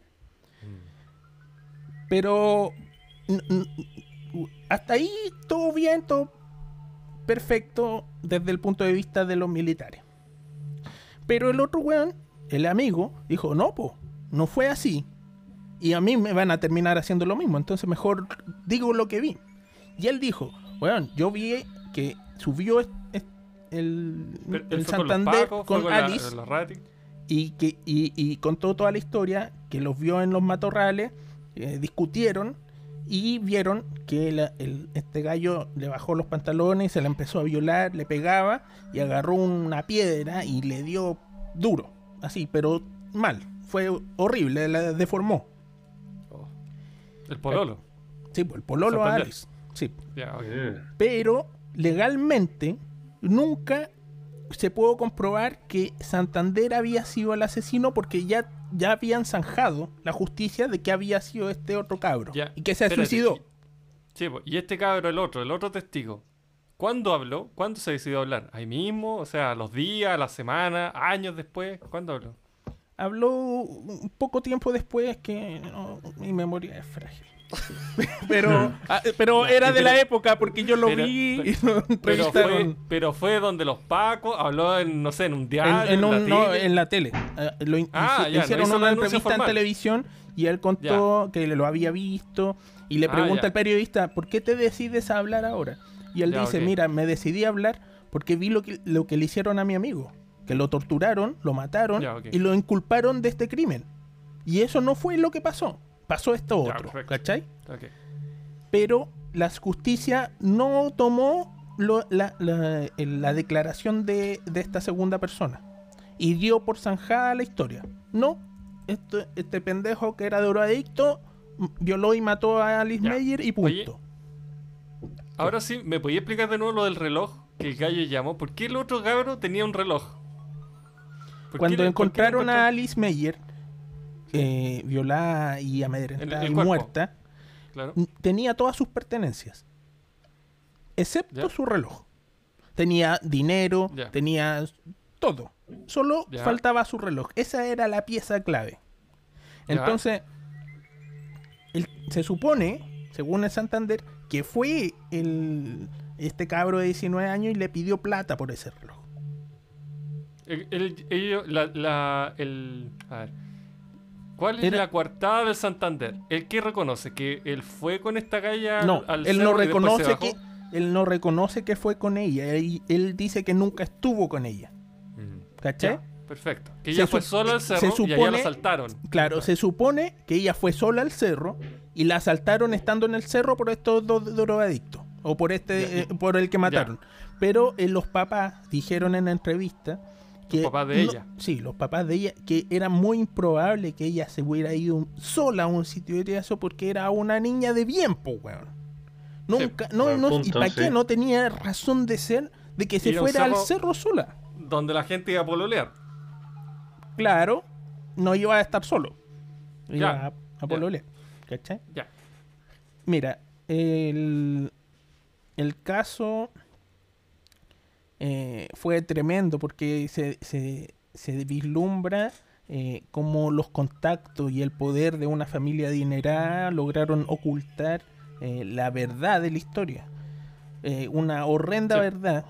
Pero n- n- hasta ahí todo bien, todo perfecto desde el punto de vista de los militares. Pero el otro weón, el amigo, dijo, no, po, no fue así. Y a mí me van a terminar haciendo lo mismo, entonces mejor digo lo que vi. Y él dijo, weón, yo vi que subió el, Pero el él fue con los Santander Pacos, con, Alice. Y que y, y contó toda la historia que los vio en los matorrales eh, discutieron y vieron que la- el- este gallo le bajó los pantalones se le empezó a violar le pegaba y agarró una piedra y le dio duro así pero mal. Fue horrible la deformó. El Pololo. sí pues el pololo a sí. Eh, pero legalmente nunca se pudo comprobar que Santander había sido el asesino porque ya, ya habían zanjado la justicia de que había sido este otro cabro Ya, y que se espérate. suicidó. Sí, y este cabro, el otro, el otro testigo, ¿cuándo habló? ¿Cuándo se decidió hablar? ¿Ahí mismo? O sea, los días, la semana, años después. ¿Cuándo habló? Habló un poco tiempo después que no, mi memoria es frágil. pero ah, pero era de la época porque yo lo pero- vi y pero- lo Pero entrevistaron. fue, pero fue donde los Pacos habló en, no sé, en un diario. en en un- la no, tele. en la tele. Lo in- Ah, hizo- ya, no hicieron una entrevista en televisión y él contó que lo había visto y le Ah, pregunta ya. al periodista, ¿por qué te decides a hablar ahora? Y él Ya, dice, mira, me decidí a hablar porque vi lo que, lo que le hicieron a mi amigo, que lo torturaron, lo mataron Ya, y lo inculparon de este crimen. Y eso no fue lo que pasó, pasó esto Ya, otro, perfecto. ¿cachai? Pero la justicia no tomó lo- la, la- el- la declaración de, de esta segunda persona y dio por zanjada la historia. No, este pendejo que era drogadicto violó y mató a Alice Ya. Meyer y Oye, punto. Ahora sí, ¿me podía explicar de nuevo lo del reloj que el gallo llamó? ¿Por qué el otro cabro tenía un reloj? ¿Por qué Cuando le- encontraron a Alice Meyer eh, violada y amedrentada El- el y cuerpo. muerta, Claro. tenía todas sus pertenencias, excepto Ya. su reloj. Tenía dinero, Ya. tenía todo. Solo Ya. faltaba su reloj. Esa era la pieza clave. Entonces, el- se supone, según el Santander, que fue el, este cabro de 19 años y le pidió plata por ese reloj. El, el- la- el, a ver. ¿Cuál es la coartada del Santander? ¿El que reconoce que él fue con esta galla No, al él cerro no reconoce que él no reconoce que fue con ella. Él, él dice que nunca estuvo con ella. ¿Cachai? Ya, perfecto. Que Se ella fue sola al se cerro y allá la supone- asaltaron. Claro, se supone que ella fue sola al cerro y la asaltaron estando en el cerro por estos dos drogadictos o por este Ya. eh, por el que mataron. Pero eh, los papás dijeron en la entrevista que papás de no- ella. sí, los papás de ella que era muy improbable que ella se hubiera ido sola a un sitio de eso porque era una niña de bien, po, weón. Nunca, no, buen no, punto, y para qué sí. no tenía razón de ser de que se fuera al cerro- sola. Donde la gente iba a pololear. Claro, no iba a estar solo. Iba Ya, a, a ya. pololear, ¿cachai? Ya. Mira, el, el caso eh, fue tremendo porque se, se, se vislumbra eh, cómo los contactos y el poder de una familia adinerada lograron ocultar eh, la verdad de la historia. Eh, una horrenda Sí. verdad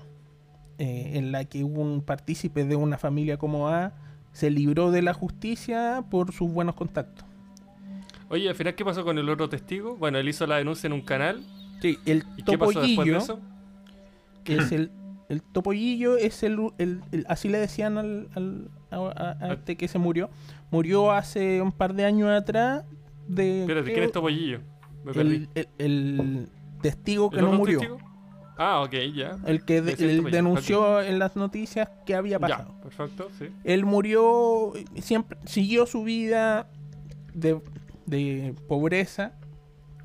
eh, en la que un partícipe de una familia como A se libró de la justicia por sus buenos contactos. Oye, al final, ¿qué pasó con el otro testigo? Bueno, él hizo la denuncia en un canal. Sí, el ¿Y qué pasó después de eso? que es el, el topollillo es el, el- el- así le decían al, al- a, a- a este que se murió murió hace un par de años atrás de Espérate, ¿quién es Topollillo? Me perdí. el, testigo que ¿El no murió testigo? Ah, ok, ya. el que de- denunció en las noticias que había pasado Ya, perfecto, sí. él murió siempre siguió su vida de, de pobreza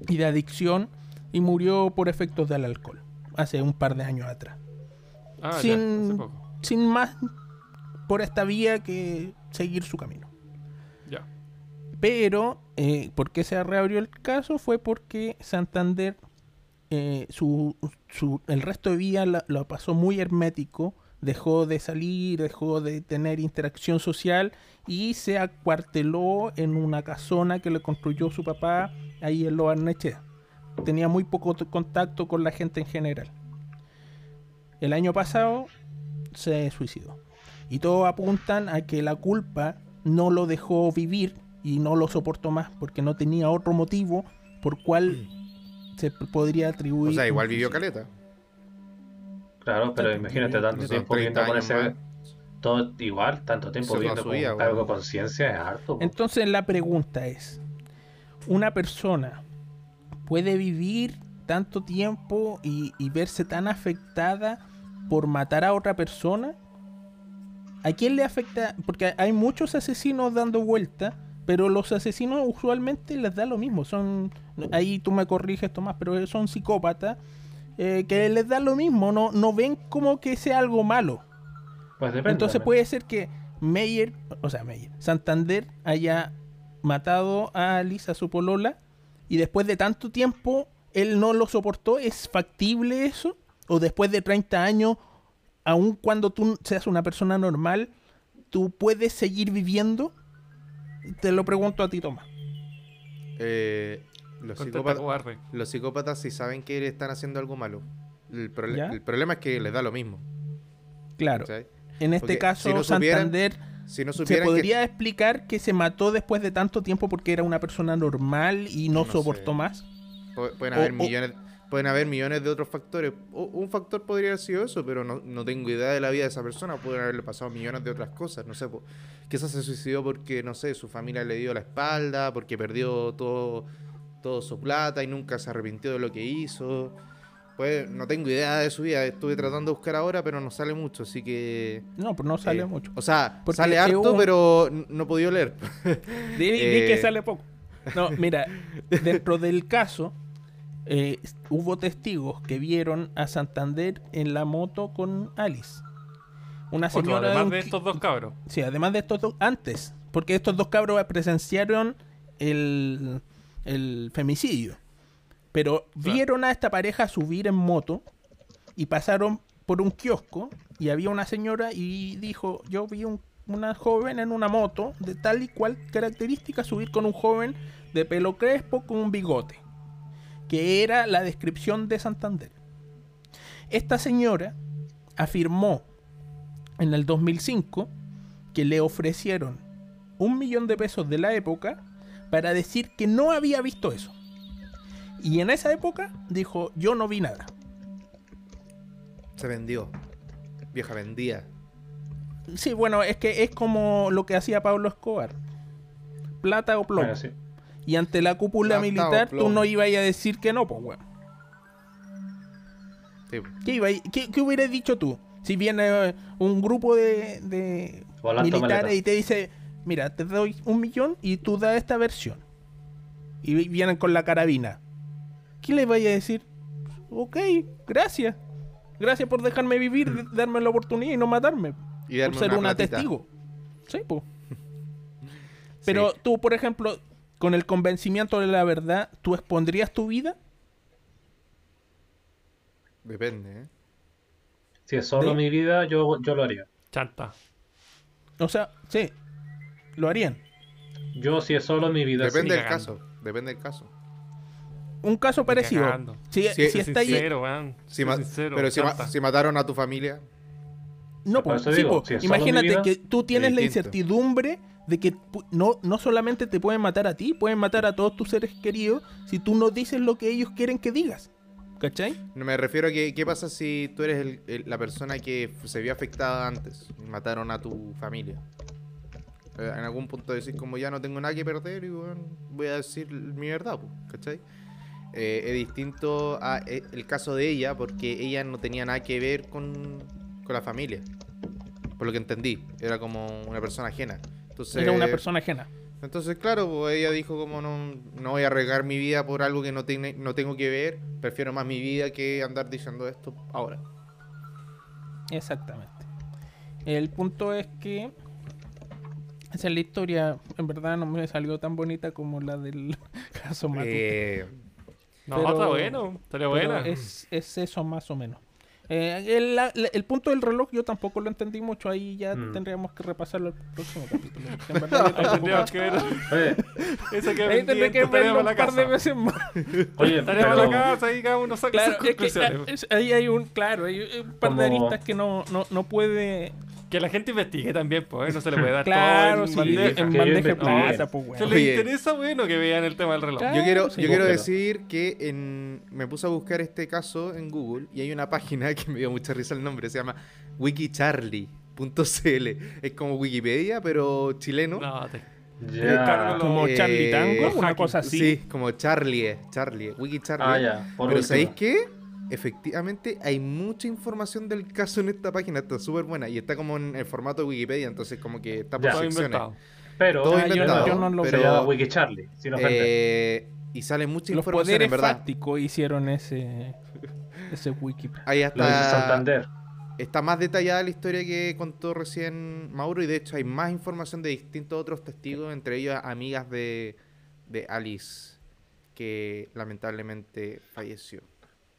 y de adicción y murió por efectos del alcohol hace un par de años atrás. Ah, ya, Sin- hace poco. Sin más por esta vía que seguir su camino. Ya. Pero, eh, ¿por qué se reabrió el caso? Fue porque Santander, eh, su, su- el resto de vía lo pasó muy hermético, dejó de salir, dejó de tener interacción social y se acuarteló en una casona que le construyó su papá ahí en Lo Barnechea. Tenía muy poco contacto con la gente en general. El año pasado se suicidó. Y todos apuntan a que la culpa no lo dejó vivir y no lo soportó más porque no tenía otro motivo por cual se p- podría atribuir. O sea, igual vivió caleta. Claro, pero Tanto imagínate tanto tiempo 30 viviendo con ese. más. Todo igual, tanto tiempo su con un cargo de conciencia es harto. Entonces la pregunta es, ¿una persona puede vivir tanto tiempo y, y verse tan afectada por matar a otra persona? ¿A quién le afecta? Porque hay muchos asesinos dando vuelta, pero los asesinos usualmente les da lo mismo. Son, ahí tú me corriges, Tomás, pero son psicópatas eh, que les da lo mismo. No, no ven como que sea algo malo. Pues depende. Entonces puede ser que Meyer, o sea, Meyer, Santander haya matado a Alice, a su polola, y después de tanto tiempo él no lo soportó. ¿Es factible eso? ¿O después de 30 años, aun cuando tú seas una persona normal, tú puedes seguir viviendo? Te lo pregunto a ti, Tomás. Eh, los, psicópatas, cobarde. los psicópatas sí saben que están haciendo algo malo. El, problema es que les da lo mismo. Claro, en este Porque caso, si no supieran Santander Si no se supieran podría explicar que se mató después de tanto tiempo porque era una persona normal y no, No soportó sé. más. Que pu- pueden haber o- millones pueden haber millones de otros factores. O- un factor podría haber sido eso, pero no, no tengo idea de la vida de esa persona. Pueden haberle pasado millones de otras cosas. No sé, po- quizás se suicidó porque, no sé, su familia le dio la espalda, porque perdió todo, todo su plata y nunca se arrepintió de lo que hizo. Pues no tengo idea de su vida. Estuve tratando de buscar ahora, pero no sale mucho, así que... No, pues no sale eh, mucho. O sea, Porque sale harto, un- pero no podido leer. Di, di Eh, que sale poco. No, mira, dentro del caso, eh, hubo testigos que vieron a Santander en la moto con Alice. Una Otro, señora. de además de estos dos cabros. Sí, además de estos dos, antes. Porque estos dos cabros presenciaron el, el femicidio. Pero vieron a esta pareja subir en moto y pasaron por un kiosco y había una señora y dijo, yo vi un- una joven en una moto de tal y cual característica subir con un joven de pelo crespo con un bigote, que era la descripción de Santander. Esta señora afirmó en el 2005 que le ofrecieron un millón de pesos de la época para decir que no había visto eso. Y en esa época dijo, yo no vi nada. Se vendió. Vieja vendía. Sí, bueno, es que es como lo que hacía Pablo Escobar. Plata o plomo. Bueno, sí. Y ante la cúpula militar tú no ibas a decir que no, pues weón. Sí. ¿Qué, iba qué, qué hubieras dicho tú? Si viene eh, un grupo de, de militares maleta. y te dice, mira, te doy un millón y tú das esta versión. Y vi- vienen con la carabina. ¿Qué le vaya a decir? Ok, gracias. Gracias por dejarme vivir, de- darme la oportunidad y no matarme. Y Por ser una una platita. testigo. Sí, pues. Pero tú, por ejemplo, con el convencimiento de la verdad, ¿tú expondrías tu vida? Depende, ¿eh? Si es solo mi vida, yo, yo lo haría. Chanta. O sea, sí, lo harían. Yo, si es solo mi vida, Depende sí. del caso. Depende del caso. Un caso parecido. Si, si está ahí- sincero, weón. Si sincero, pero si, ma- chanta. si mataron a tu familia, No, pues, eso sí, digo, po. si es solo mi imagínate vida, que tú tienes la incertidumbre de que no, no solamente te pueden matar a ti, pueden matar a todos tus seres queridos si tú no dices lo que ellos quieren que digas. ¿Cachai? me refiero a que qué pasa si tú eres el- el- la persona que se vio afectada antes y mataron a tu familia. Eh, en algún punto decís como ya no tengo nada que perder y bueno, voy a decir mi verdad, ¿cachai? Eh, es distinto a eh, el caso de ella porque ella no tenía nada que ver con, con la familia. Por lo que entendí, era como una persona ajena. Entonces, Era una persona ajena. Entonces, claro, pues ella dijo como no, no voy a arriesgar mi vida por algo que no, tiene, no tengo que ver, prefiero más mi vida que andar diciendo esto ahora. Exactamente. El punto es que esa es la historia. En verdad no me salió tan bonita como la del caso Matute. Eh, No, Pero- está bueno. Pero buena. es, es eso más o menos. Eh, el, la- el punto del reloj yo tampoco lo entendí mucho. Ahí ya Mm. tendríamos que repasarlo el próximo capítulo. en verdad yo Ahí tampoco- tendríamos que ver Oye, que Ahí tendré que verlo un par de veces más. oye, Estaríamos pero- en la casa y cada uno saca Claro, sus es que conclusiones. ah, es- ahí hay un, claro, hay un par de aristas que no, no, no puede. Que la gente investigue también, pues. No se le puede dar Claro, todo en sí, bandeja. en Que bandeja plata, pues. Si Oye. les interesa, bueno, que vean el tema del reloj. Claro. yo quiero, sí, yo quiero decir que en, me puse a buscar este caso en Google y hay una página que me dio mucha risa el nombre, se llama wikicharlie.cl. Es como Wikipedia, pero chileno. No, te- Ya. Como Eh, Charlie Tango, una cosa así. Sí, como Charlie, Charlie, Wikicharlie. Ah, ya. Por Pero. ¿sabéis qué? Efectivamente, hay mucha información del caso en esta página, está súper buena y está como en el formato de Wikipedia, entonces como que está por secciones. inventado. Pero Todo Ah, yo no- inventado, yo no lo- se pero, llama Wiki Charlie, sin ofender. eh, y sale mucha Los información, poderes en verdad. hicieron ese, ese wiki. Ahí Santander. está más detallada la historia que contó recién Mauro y de hecho hay más información de distintos otros testigos, entre ellos amigas de, de Alice, que lamentablemente falleció.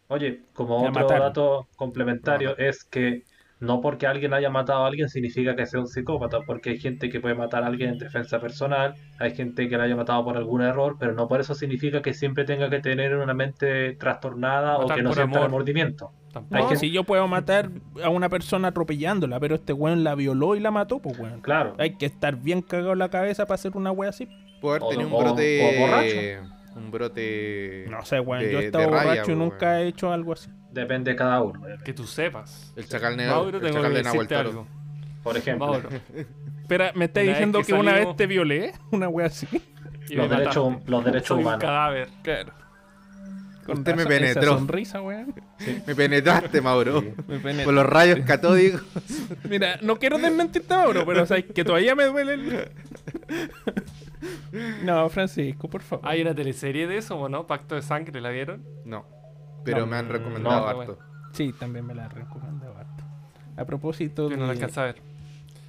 Oye, como otro mataron. dato complementario es que no porque alguien haya matado a alguien significa que sea un psicópata, porque hay gente que puede matar a alguien en defensa personal, hay gente que la haya matado por algún error, pero no por eso significa que siempre tenga que tener una mente trastornada o que no sienta amor. remordimiento. Tampoco. Hay No, que- si yo puedo matar a una persona atropellándola, pero este weón la violó y la mató, pues weón. Claro. Hay que estar bien cagado en la cabeza para hacer una wea así. O- tenido un o- brote. o borracho. Un brote. No sé, weón. Yo he estado raya, borracho y nunca he hecho algo así. Depende de cada uno. Que tú sepas. El chacal negro. Mauro, el tengo chacal que de Nahuel decirte Toro. algo. Por ejemplo, Mauro. Espera, ¿me estás diciendo que que, una vez te violé? Una wea así. Y los derechos, los derechos Soy un humanos. cadáver. Claro. Con Usted me penetró. sonrisa, weón. Me penetraste, Mauro. Me penetró. Con los rayos catódicos. Mira, no quiero desmentirte, Mauro, pero o sea, que todavía me duele el... No, Francisco, por favor. Hay una teleserie de eso, ¿o no? Pacto de Sangre, ¿la vieron? No. Pero No, me han no, recomendado no, harto. Sí, también me la recomendado harto. A propósito Yo no la de, alcanza a ver.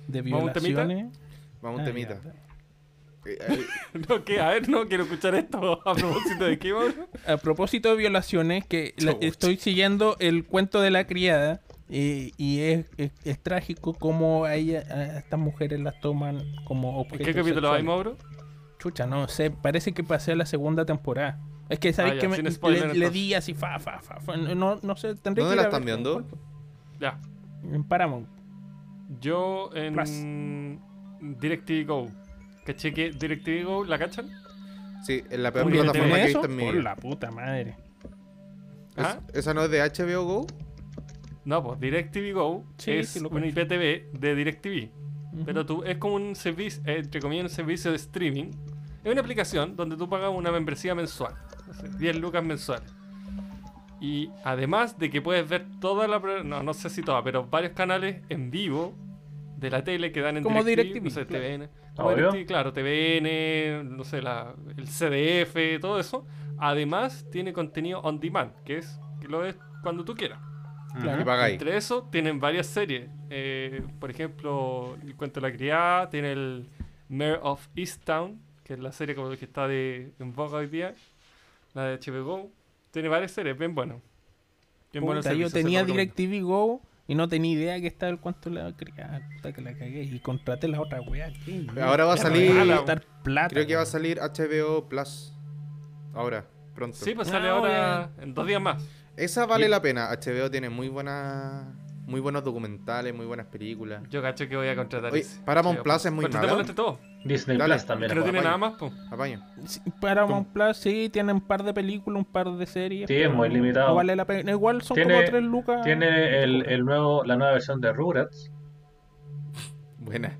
de ¿Vamos a un temita? violaciones... Vamos un Ah, temita. ya. Eh, eh, No, ¿qué? A ver, no quiero escuchar esto. ¿A propósito de qué, Mauro? A propósito de violaciones, que la- estoy siguiendo el cuento de la criada eh, y es, es- es trágico cómo a, ella, a estas mujeres las toman como ¿En objetos qué capítulo hay. Mauro? Chucha, no sé, parece que pasé a la segunda temporada. Es que sabéis Ah, que me- spoiler, le, le di así fa, fa, fa, fa, No, no sé, tendré ¿Dónde que la están ver viendo? Ya. En Paramount. Yo en DirecTV Go. ¿Caché que DirecTV Go la cachan? sí, en la peor plataforma ¿tiene que he visto en mi Por la puta madre. Es- ¿Ah? ¿Esa no es de HBO Go? No, pues DirecTV Go Sí, es sí lo un. IPTV de DirecTV. Pero tú, es como un servicio, eh, entre comillas, un servicio de streaming. Es una aplicación donde tú pagas una membresía mensual. No sé, 10 lucas mensuales. Y además de que puedes ver toda la... pro- No, no sé si toda, pero varios canales en vivo de la tele que dan en Como DirecTV. No sé, claro. TVN. Como Obvio. DirecTV, claro, TVN, no sé, la, el CDF, todo eso. Además tiene contenido on demand, que es que lo ves cuando tú quieras. Claro. Y pagáis. Entre eso tienen varias series. Eh, por ejemplo, El Cuento de la Criada, tiene el Mayor of Easttown, que es la serie como que está de, en boga hoy día. La de HBO. Tiene varias series, bien bueno. Bien bueno Puta, yo servicio, se tenía. DirecTV Go y no tenía idea que estaba el cuento de la criada. Puta que la cagué y contraté la otra. ¿qué? Ahora va a salir- plata, Creo que va a salir HBO Plus. Ahora, pronto. Sí, pues sale Ah, ahora en dos días más. Esa vale la pena. HBO tiene muy buenas muy buenos documentales, muy buenas películas. Yo cacho que voy a contratar Oye, ese. Paramount Plus es muy todos. Disney Dale. Plus también. Que no tiene nada más, pues. Apaño. Sí, Paramount Plus sí, tiene un par de películas, un par de series. Sí, es pero muy limitado. No vale la pena. Igual son Tiene- como tres lucas. Tiene el, el nuevo, la nueva versión de Rugrats. Buena.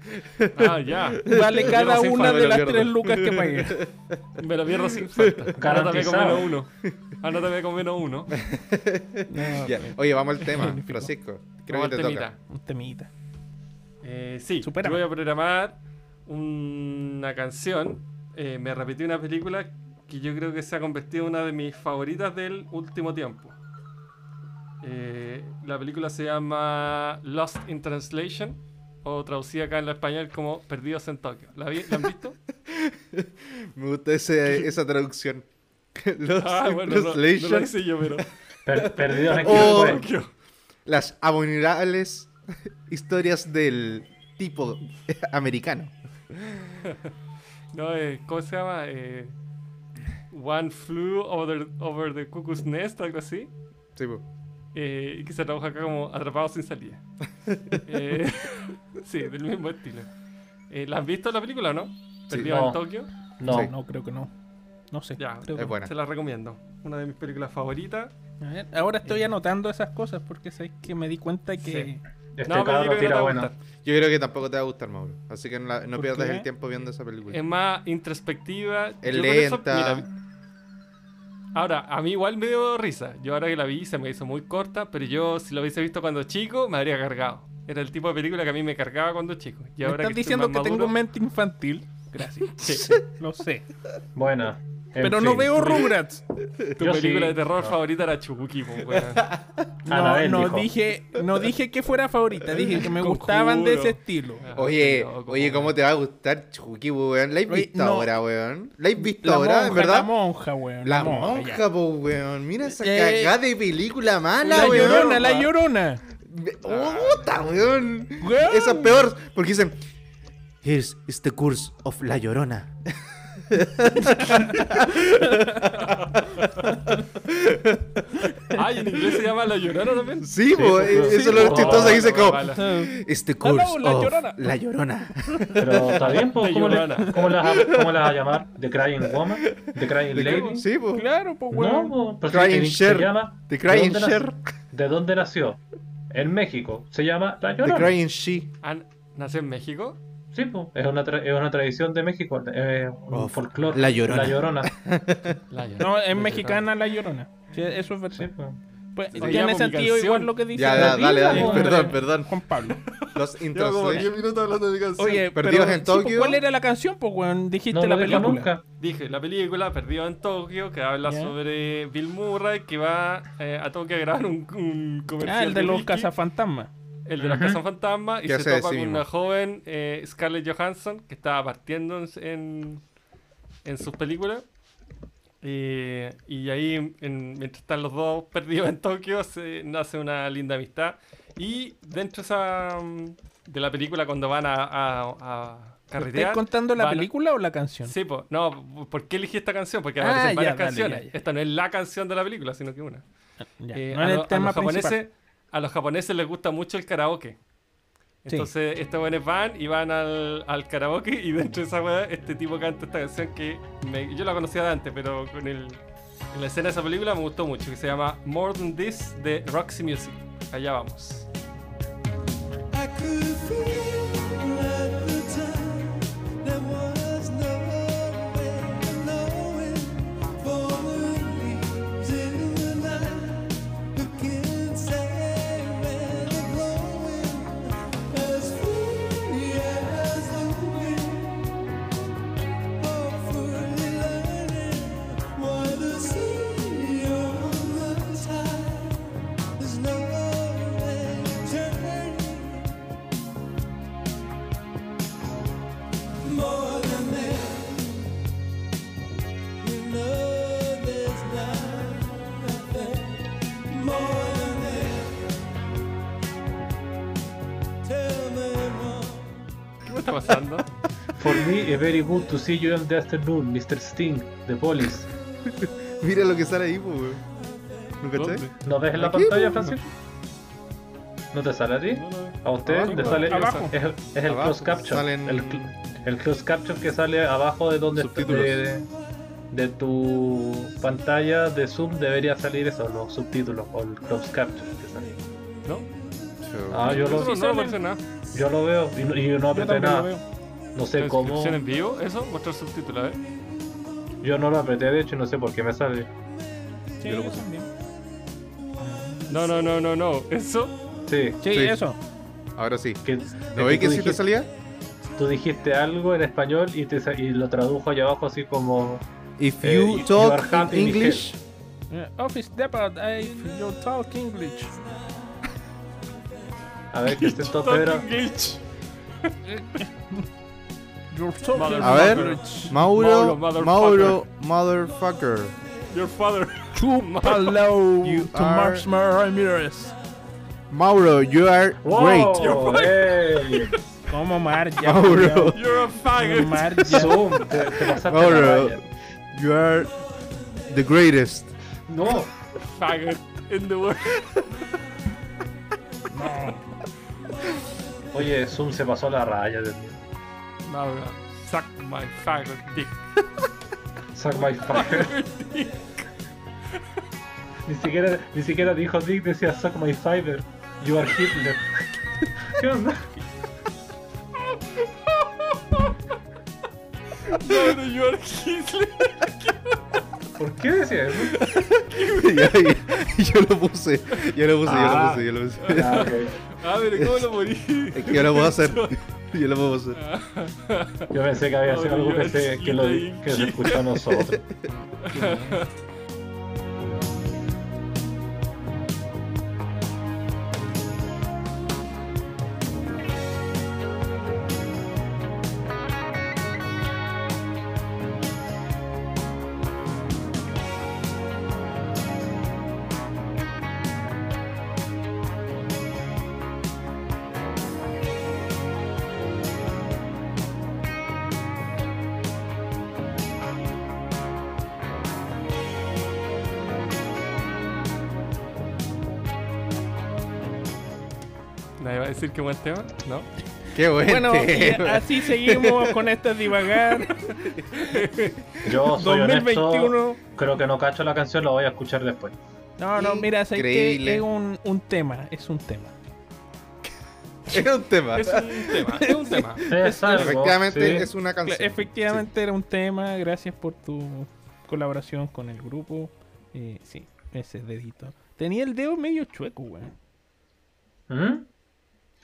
Ah, ya. Vale cada no soy una me de las tres lucas que pagué. Me lo pierdo sin falta. Anótame con menos uno. Anótame con menos uno. No, Ya. Oye, vamos al tema. Francisco. Creo Vamos que te temita. toca. Un temita. Eh, sí, Supera. yo voy a programar una canción, eh, me repetí una película que yo creo que se ha convertido en una de mis favoritas del último tiempo. Eh, la película se llama Lost in Translation, o traducida acá en el español como Perdidos en Tokio. ¿La, vi- ¿la han visto? Me gusta ese- esa traducción. Los Ah, bueno, no, no translation, lo hice yo, pero... Per- perdidos en Oh. Tokio. las abominables historias del tipo americano. No, eh, ¿cómo se llama? Eh, One Flew over, over the Cuckoo's Nest, algo así. Sí, po. Eh, y que se trabaja acá como Atrapados sin salida. Eh, sí, del mismo estilo. Eh, ¿La han visto la película o no? Perdido No. en Tokio. No, Sí. No, creo que no. No sé. Ya, creo que es no. buena. Se la recomiendo. Una de mis películas favoritas. A ver, ahora estoy anotando esas cosas porque sabes que me di cuenta que. Sí. este no, pero yo cabrón creo que no te va a bueno. gustar. Yo creo que tampoco te va a gustar, Mauro. Así que no, la- no ¿Por pierdas qué? el tiempo viendo esa película. Es más introspectiva. Es Yo eso- lenta. mira, ahora, a mí igual me dio risa. Yo ahora que la vi se me hizo muy corta, pero yo si lo hubiese visto cuando chico me habría cargado. Era el tipo de película que a mí me cargaba cuando chico. Y ¿Me ahora estás que diciendo que más tengo maduro- mente infantil? Gracias. Sí. Lo sé. Buena. Pero no veo Rugrats. Tu Yo película sí. de terror No. favorita era Chubuki, weón. No, no dijo. dije, no dije que fuera favorita, dije que me gustaban de ese estilo. Ah, Oye, oye, ¿cómo te va a gustar Chucky, weón? ¿La has visto no. ahora, weón? ¿La has visto La ahora, monja, en verdad? La monja, weón. La monja, po, weón. Mira esa Eh, cagada de película mala, La weón. llorona, la llorona. Oh, puta, weón. Weón. Esa es peor, porque dicen... Here's is the curse of La Llorona. Ay, en inglés se llama La Llorona también. Sí, po, pues, eh, sí, eso es po. lo chistoso. Oh, Dice como... the curse Hello, La Llorona. La Llorona. Pero está bien, pues, De ¿cómo, le, cómo, la, ¿cómo la vas a llamar? ¿The Crying Woman? ¿The Crying Lady? Sí, po. Claro, pues, No, weón. pero si Crying Cher. se llama. The ¿de Crying dónde Cher. nació? ¿De dónde nació? En México. Se llama La The Llorona. Crying She. Ah, ¿Nació en México? Sí, pues, es una, tra- es una tradición de México, eh, un folclore. La Llorona. La Llorona. La Llorona. No, La es Llorona. mexicana la llorona. Sí, eso es verdad. Sí, pues. Pues, tiene sentido canción. igual lo que dice Ya, la da- dale, dale. Biblia, Perdón, perdón. Juan Pablo. Los in Llevo como 10 translation. minutos hablando de mi canción. Oye, Perdidos pero, en Tokio. ¿cuál era la canción? Pues, weón, dijiste No la película. nunca. Dije, la película Perdido en Tokio, que habla sobre Bill Murray, que va eh, a Tokio a grabar un, un comercial Ah, el de los whisky, cazafantasmas. El de los Ujú. cazafantasmas, y se de topa sí con mismo. una joven eh, Scarlett Johansson, que estaba partiendo en, en, en sus películas. Y, y ahí, en- mientras están los dos perdidos en Tokio, se nace una linda amistad. Y dentro esa, mm, de la película, cuando van a, a, a ¿Me carretear... ¿Estás contando la a- película o la canción? Sí, pues, no, ¿por qué elegí esta canción? Porque Ah, aparecen ya, varias dale, canciones. ya, ya. Esta no es la canción de la película, sino que una. Ya, Eh, no a, es el tema a los japoneses, principal. A los japoneses les gusta mucho el karaoke. Sí. Entonces, estos buenos van y van al, al karaoke y dentro de esa weá, este tipo canta esta canción que me- yo la conocía de antes, pero con el, en la escena de esa película me gustó mucho, que se llama More Than This de Roxy Music. Allá vamos. I could feel For me, it's very good to see you in the afternoon, Mr. Sting, the police. Mira lo que sale ahí, po, weón. ¿No. ¿No ves en la pantalla, pues, Francisco? ¿No te sale a ti? No, no, ¿A usted? Abajo, ¿Le sale? abajo. Es, el- es el Abajo, close capture. salen- El, cl- el close capture que sale abajo de donde de, de tu pantalla de Zoom debería salir eso, los subtítulos o el close capture que sale. ¿No? Ah, yo No, lo, no, no nada. yo lo veo y, no- y no apreté nada. No sé cómo. ¿Transcripción en vivo? ¿Eso? Mostrar subtítulos, ¿eh? Yo no lo apreté de hecho y no sé por qué me sale. Sí, yo también. No, no, no, no, no. ¿Eso? Sí, Sí, Sí. eso. Ahora sí. que, ¿No veis que sí te salía? salía? tú dijiste algo en español y, te, sa- y lo tradujo allá abajo así como... If Eh, you you talk are in hunting English, Eh, Office Depot, I, you talk English. A ver, ¿qué intentó Pedro? Glitch. You're talking a ver. Mauro, Mauro, Mauro, motherfucker. Your father. Hello You to are- Ramirez. Mauro, you are great. ¡Wow! ¡Ey! ¿Cómo Mar? Ya, Mauro. You're a faggot. Te, te Mauro, you are the greatest. No, Faggot in the world. oye, Zoom se pasó la raya. Dios mío. Mauro, suck my faggot dick. Suck my fire. ni siquiera, ni siquiera dijo Dick, decía suck my fiber. You are Hitler. ¿Qué onda? Mauro, you are Hitler. ¿Por qué decía eso? Ya, ya, yo lo puse, yo lo puse, yo lo Ah. puse, yo lo puse. Ah, ok. Ah, pero ¿cómo lo morí? Es que yo lo puedo hacer. Yo lo puedo hacer. Yo pensé que había sido algo que se, que lo, que se escuchó a nosotros. a decir que buen tema, ¿no? Qué buen Bueno, y así seguimos con este divagar. Yo soy 2021. honesto, creo que no cacho la canción, la voy a escuchar después. No, no, mira, sé que Increíble. es un, un tema, es un tema. Era un tema. Es un tema, es un tema. Es algo, Efectivamente sí. es una canción. Efectivamente era un tema, gracias por tu colaboración con el grupo. Eh, sí, ese dedito. Tenía el dedo medio chueco, weón. ¿Mm?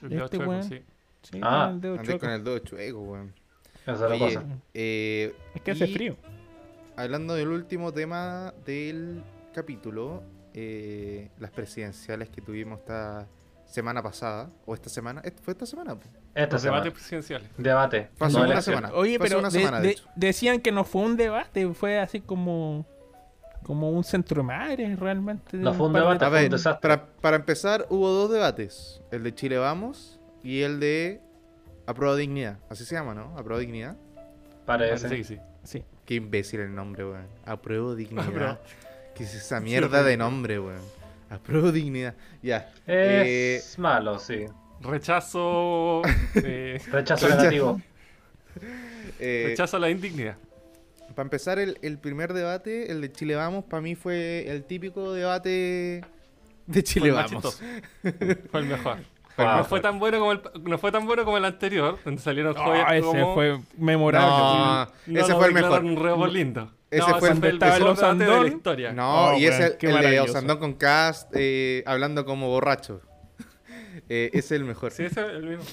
El dedo Este chueco, sí. Sí, Ah. el dedo Andé chueco. con el dedo chueco, weón. Esa es la Oye, cosa. eh, Es que hace frío. Hablando del último tema del capítulo, eh, las presidenciales que tuvimos esta semana pasada, o esta semana, ¿Est- ¿fue esta semana? Esta semana. debates presidenciales. Debate. Hace no una elección. semana. Oye, pero una de- semana, de de- hecho. decían que no fue un debate, fue así como como un centro de madres realmente. No fue un de- ver, para, para empezar, hubo dos debates: el de Chile Vamos y el de Aprueba Dignidad. Así se llama, ¿no? Aprueba Dignidad. Parece. Sí. Sí. Qué imbécil el nombre, weón. Apruebo Dignidad. Apruebo. ¿Qué es esa mierda de nombre, weón? Apruebo Dignidad. Ya. Es Eh, malo, sí. Rechazo. eh, Rechazo Rechazo. negativo. eh, rechazo a la indignidad. Para empezar, el, el primer debate, el de Chile Vamos, para mí fue el típico debate de Chile Fue Vamos. Fue el mejor. Fue el No fue tan bueno como el, no fue tan bueno como el anterior, donde salieron joyas Ah, ese como... fue memorable. No, No ese fue el mejor. un lindo. Ese no, fue el- el mejor debate de la historia. No, Oh, y ese el de. Osandón con Cast eh, hablando como borracho. Eh, ese es el mejor. Sí, ese es el mismo.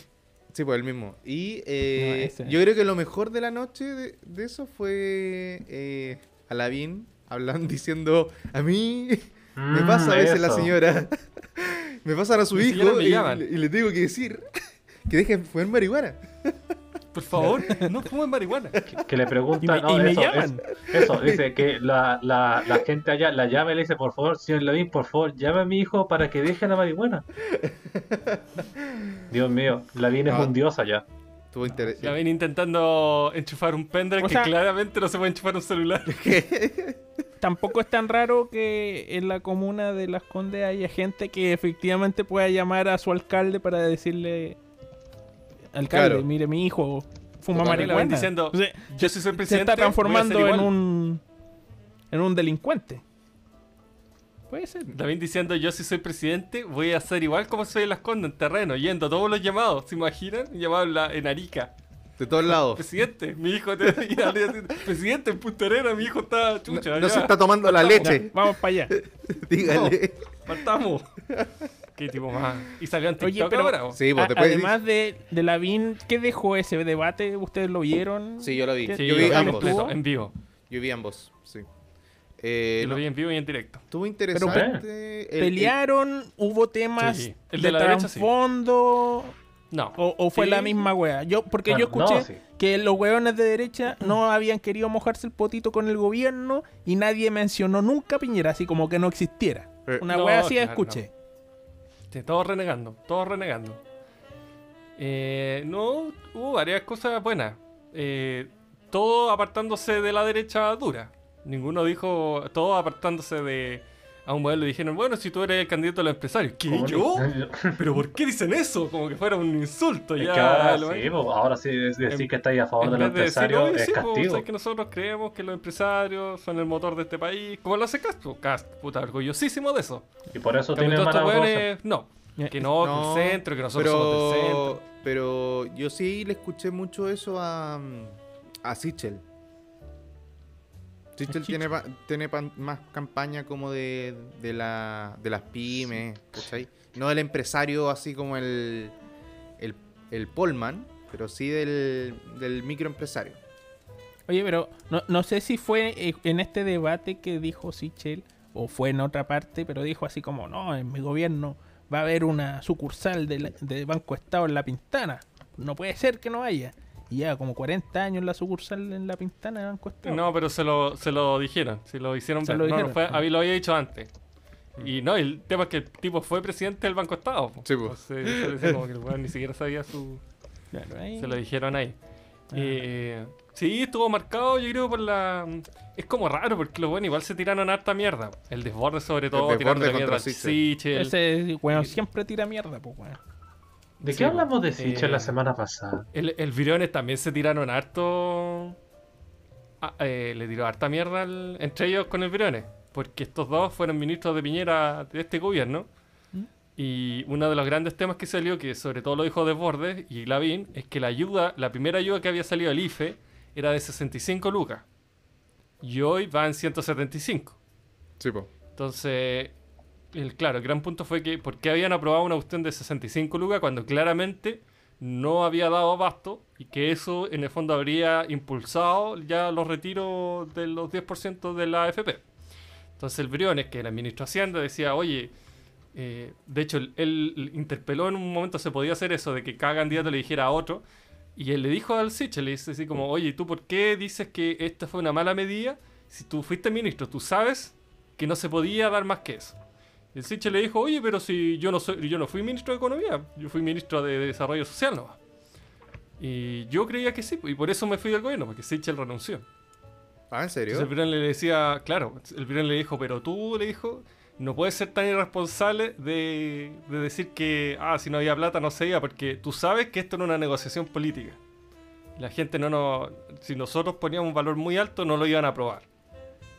Sí, pues el mismo. Y eh, No, yo creo que lo mejor de la noche de, de eso fue eh, Alavín hablando, diciendo, a mí me Mm, pasa a veces la señora, me pasan a su hijo y, le tengo que decir que dejen fumar marihuana. Por favor, no fumen marihuana. Que le pregunta. Y me- no, y me eso, llaman. es- eso, dice que la, la, la gente allá la llama y le dice, por favor, señor Lavín, por favor, llame a mi hijo para que deje la marihuana. Dios mío, Lavín es No. un dios allá. Estuvo La interesante. ven intentando enchufar un pendrive O que sea- claramente no se puede enchufar un celular. Tampoco es tan raro que en la comuna de Las Condes haya gente que efectivamente pueda llamar a su alcalde para decirle alcalde, Claro. mire mi hijo fuma marihuana. diciendo, O sea, yo si soy se presidente, está voy a ser transformando en un en un delincuente. Puede ser. David diciendo, yo si soy presidente, voy a hacer igual como soy en las condes, en terreno, yendo a todos los llamados. ¿Se imaginan? Llamados en, la- en Arica. De todos lados. Presidente, mi hijo te Presidente, en Punta Arenas, mi hijo está No, chucha. no se está tomando la leche. Ya, vamos para allá. Dígale. Partamos. Qué tipo más. Y salió en Oye, TikTok pero- ahora. po. Sí, pues después. además de, de Lavín, ¿qué dejó ese debate? ¿Ustedes lo vieron? Sí, yo lo vi. ¿Qué- Sí, yo vi lo vi ambos. completo, en vivo. Yo vi ambos, sí. Eh, Yo lo no, vi en vivo y en directo. Estuvo interesante. el- el- ¿Pelearon? ¿Hubo temas Sí, el de, de la sí. trasfondo? No. O, o fue Sí. la misma wea? Yo, porque yo escuché no, sí. que los weones de derecha no habían querido mojarse el potito con el gobierno y nadie mencionó nunca a Piñera, así como que no existiera. Eh, Una no, wea así claro, escuché. Sí, todos renegando, todos renegando. Eh, no, hubo varias cosas buenas. Eh, todo apartándose de la derecha dura. Ninguno dijo, todos apartándose de... A un modelo le dijeron, bueno, si tú eres el candidato a los empresarios. ¿Qué? ¿Cómo ¿Yo? ¿Pero por qué dicen eso? Como que fuera un insulto. Es ya, que ahora lo- sí, pues, ahora sí es decir En- que estáis a favor de los vez de decir, empresarios "Oye, es sí, pues, castigo. sabes que nosotros creemos que los empresarios son el motor de este país. Como lo hace Castro. Cast, puta, orgullosísimo de eso. Y por eso estos mala weones, no. Eh, Que no, No, que el centro, que nosotros somos del centro. pero, pero yo sí le escuché mucho eso a, a Sichel. Sichel tiene, pa- tiene pan- más campaña como de, de, la, de las pymes, ¿cachai? No del empresario así como el, el, el Polman, pero sí del, del microempresario. Oye, pero no, no sé si fue eh, en este debate que dijo Sichel o fue en otra parte, pero dijo así como, no, en mi gobierno va a haber una sucursal de, la- de Banco Estado en La Pintana. No puede ser que no haya. Y ya como 40 años la sucursal en La Pintana de Banco Estado. No, pero se lo, se lo dijeron. Se lo hicieron Se lo no, no había- lo había dicho antes. Y no, el tema es que el tipo fue presidente del Banco Estado. po. Sí, po. Entonces, como que el weón ni siquiera sabía su. Claro, ahí- Se lo dijeron ahí. Ah. Eh, sí, estuvo marcado, yo creo, por la. Es como raro, porque los buenos igual se tiraron harta mierda. El desborde, sobre todo, desborde tirando la mierda. Sichel. Ese weón siempre tira mierda, pues weón. ¿De Sí, qué hablamos de Sichel eh, la semana pasada? El, el Viriones también se tiraron harto. ah, eh, le tiró harta mierda al- entre ellos con el Viriones. Porque estos dos fueron ministros de Piñera de este gobierno. ¿Mm? Y uno de los grandes temas que salió, que sobre todo lo dijo Desbordes y Lavín, es que la ayuda, la primera ayuda que había salido del IFE era de 65 lucas. Y hoy va en 175. Sí, po. Entonces, claro, el gran punto fue que ¿por qué habían aprobado una cuestión de 65 lucas cuando claramente no había dado abasto y que eso en el fondo habría impulsado ya los retiros de los 10% de la AFP? Entonces el Briones, que era el ministro de Hacienda, decía, oye, eh, de hecho él, él interpeló en un momento se podía hacer eso, de que cada candidato le dijera a otro, y él le dijo al Sichel, le dice así como, oye, ¿tú por qué dices que esta fue una mala medida? Si tú fuiste ministro, tú sabes que no se podía dar más que eso. El Sichel le dijo, oye, pero si yo no soy, yo no fui ministro de Economía, yo fui ministro de Desarrollo Social nomás. Y yo creía que sí, y por eso me fui del gobierno, porque Sichel renunció. Ah, ¿en serio? Entonces el Virón le decía, claro, el Virón le dijo, pero tú le dijo, no puedes ser tan irresponsable de, de decir que, ah, si no había plata no se iba, porque tú sabes que esto era una negociación política. La gente no nos, si nosotros poníamos un valor muy alto, no lo iban a aprobar.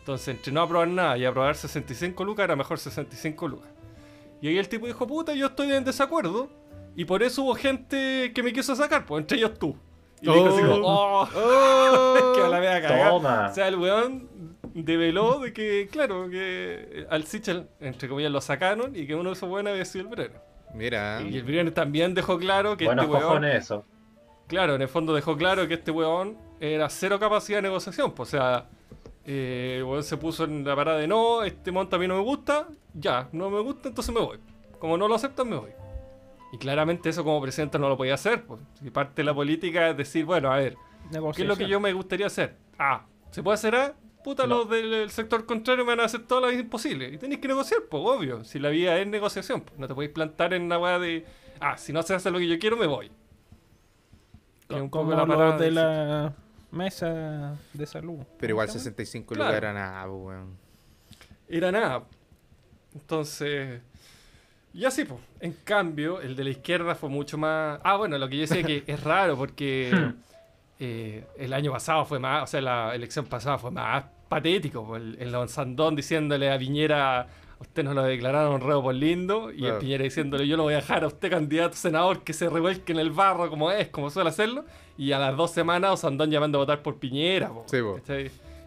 Entonces, entre no aprobar nada y aprobar 65 lucas, era mejor 65 lucas. Y ahí el tipo dijo, puta, yo estoy en desacuerdo, y por eso hubo gente que me quiso sacar, pues entre ellos tú. Y dijo así como, oh, que a la vea cagada. Toma. O sea, el weón develó de que, claro, que al Sichel, entre comillas, lo sacaron y que uno de esos weones había sido el Briones. Mira. Y el Briones también dejó claro que Buenos este weón, eso. claro, en el fondo dejó claro que este weón era cero capacidad de negociación. Pues, o sea, eh, weón se puso en la parada de no, este monta a mí no me gusta, ya, no me gusta, entonces me voy. Como no lo aceptan, me voy. Y claramente eso como presidente no lo podía hacer. Pues. Si parte de la política es decir, bueno, a ver, ¿Qué es lo que yo me gustaría hacer? A. ¿Se puede hacer A? Puta, los del sector contrario me van a hacer toda la vida imposible. Y tenéis que negociar, pues, obvio. Si la vida es negociación, pues, no te podéis plantar en la weá de. Ah, si no se hace lo que yo quiero, me voy. Es un poco Como la los de la mesa de salud. Pero igual ¿Cómo se llama? 65 Claro. lucas era nada, weón. Era nada. Entonces. Y así, pues. En cambio, el de la izquierda fue mucho más. Ah, bueno, lo que yo decía que es raro porque eh, el año pasado fue más. O sea, la elección pasada fue más patético. po. El, el Don Sandón diciéndole a Piñera. "A Usted nos lo declararon reo por lindo. Y Claro. el Piñera diciéndole: Yo lo voy a dejar a usted, candidato a senador, que se revuelque en el barro como es, como suele hacerlo. Y a las dos semanas, Sandón llamando a votar por Piñera. po. Sí.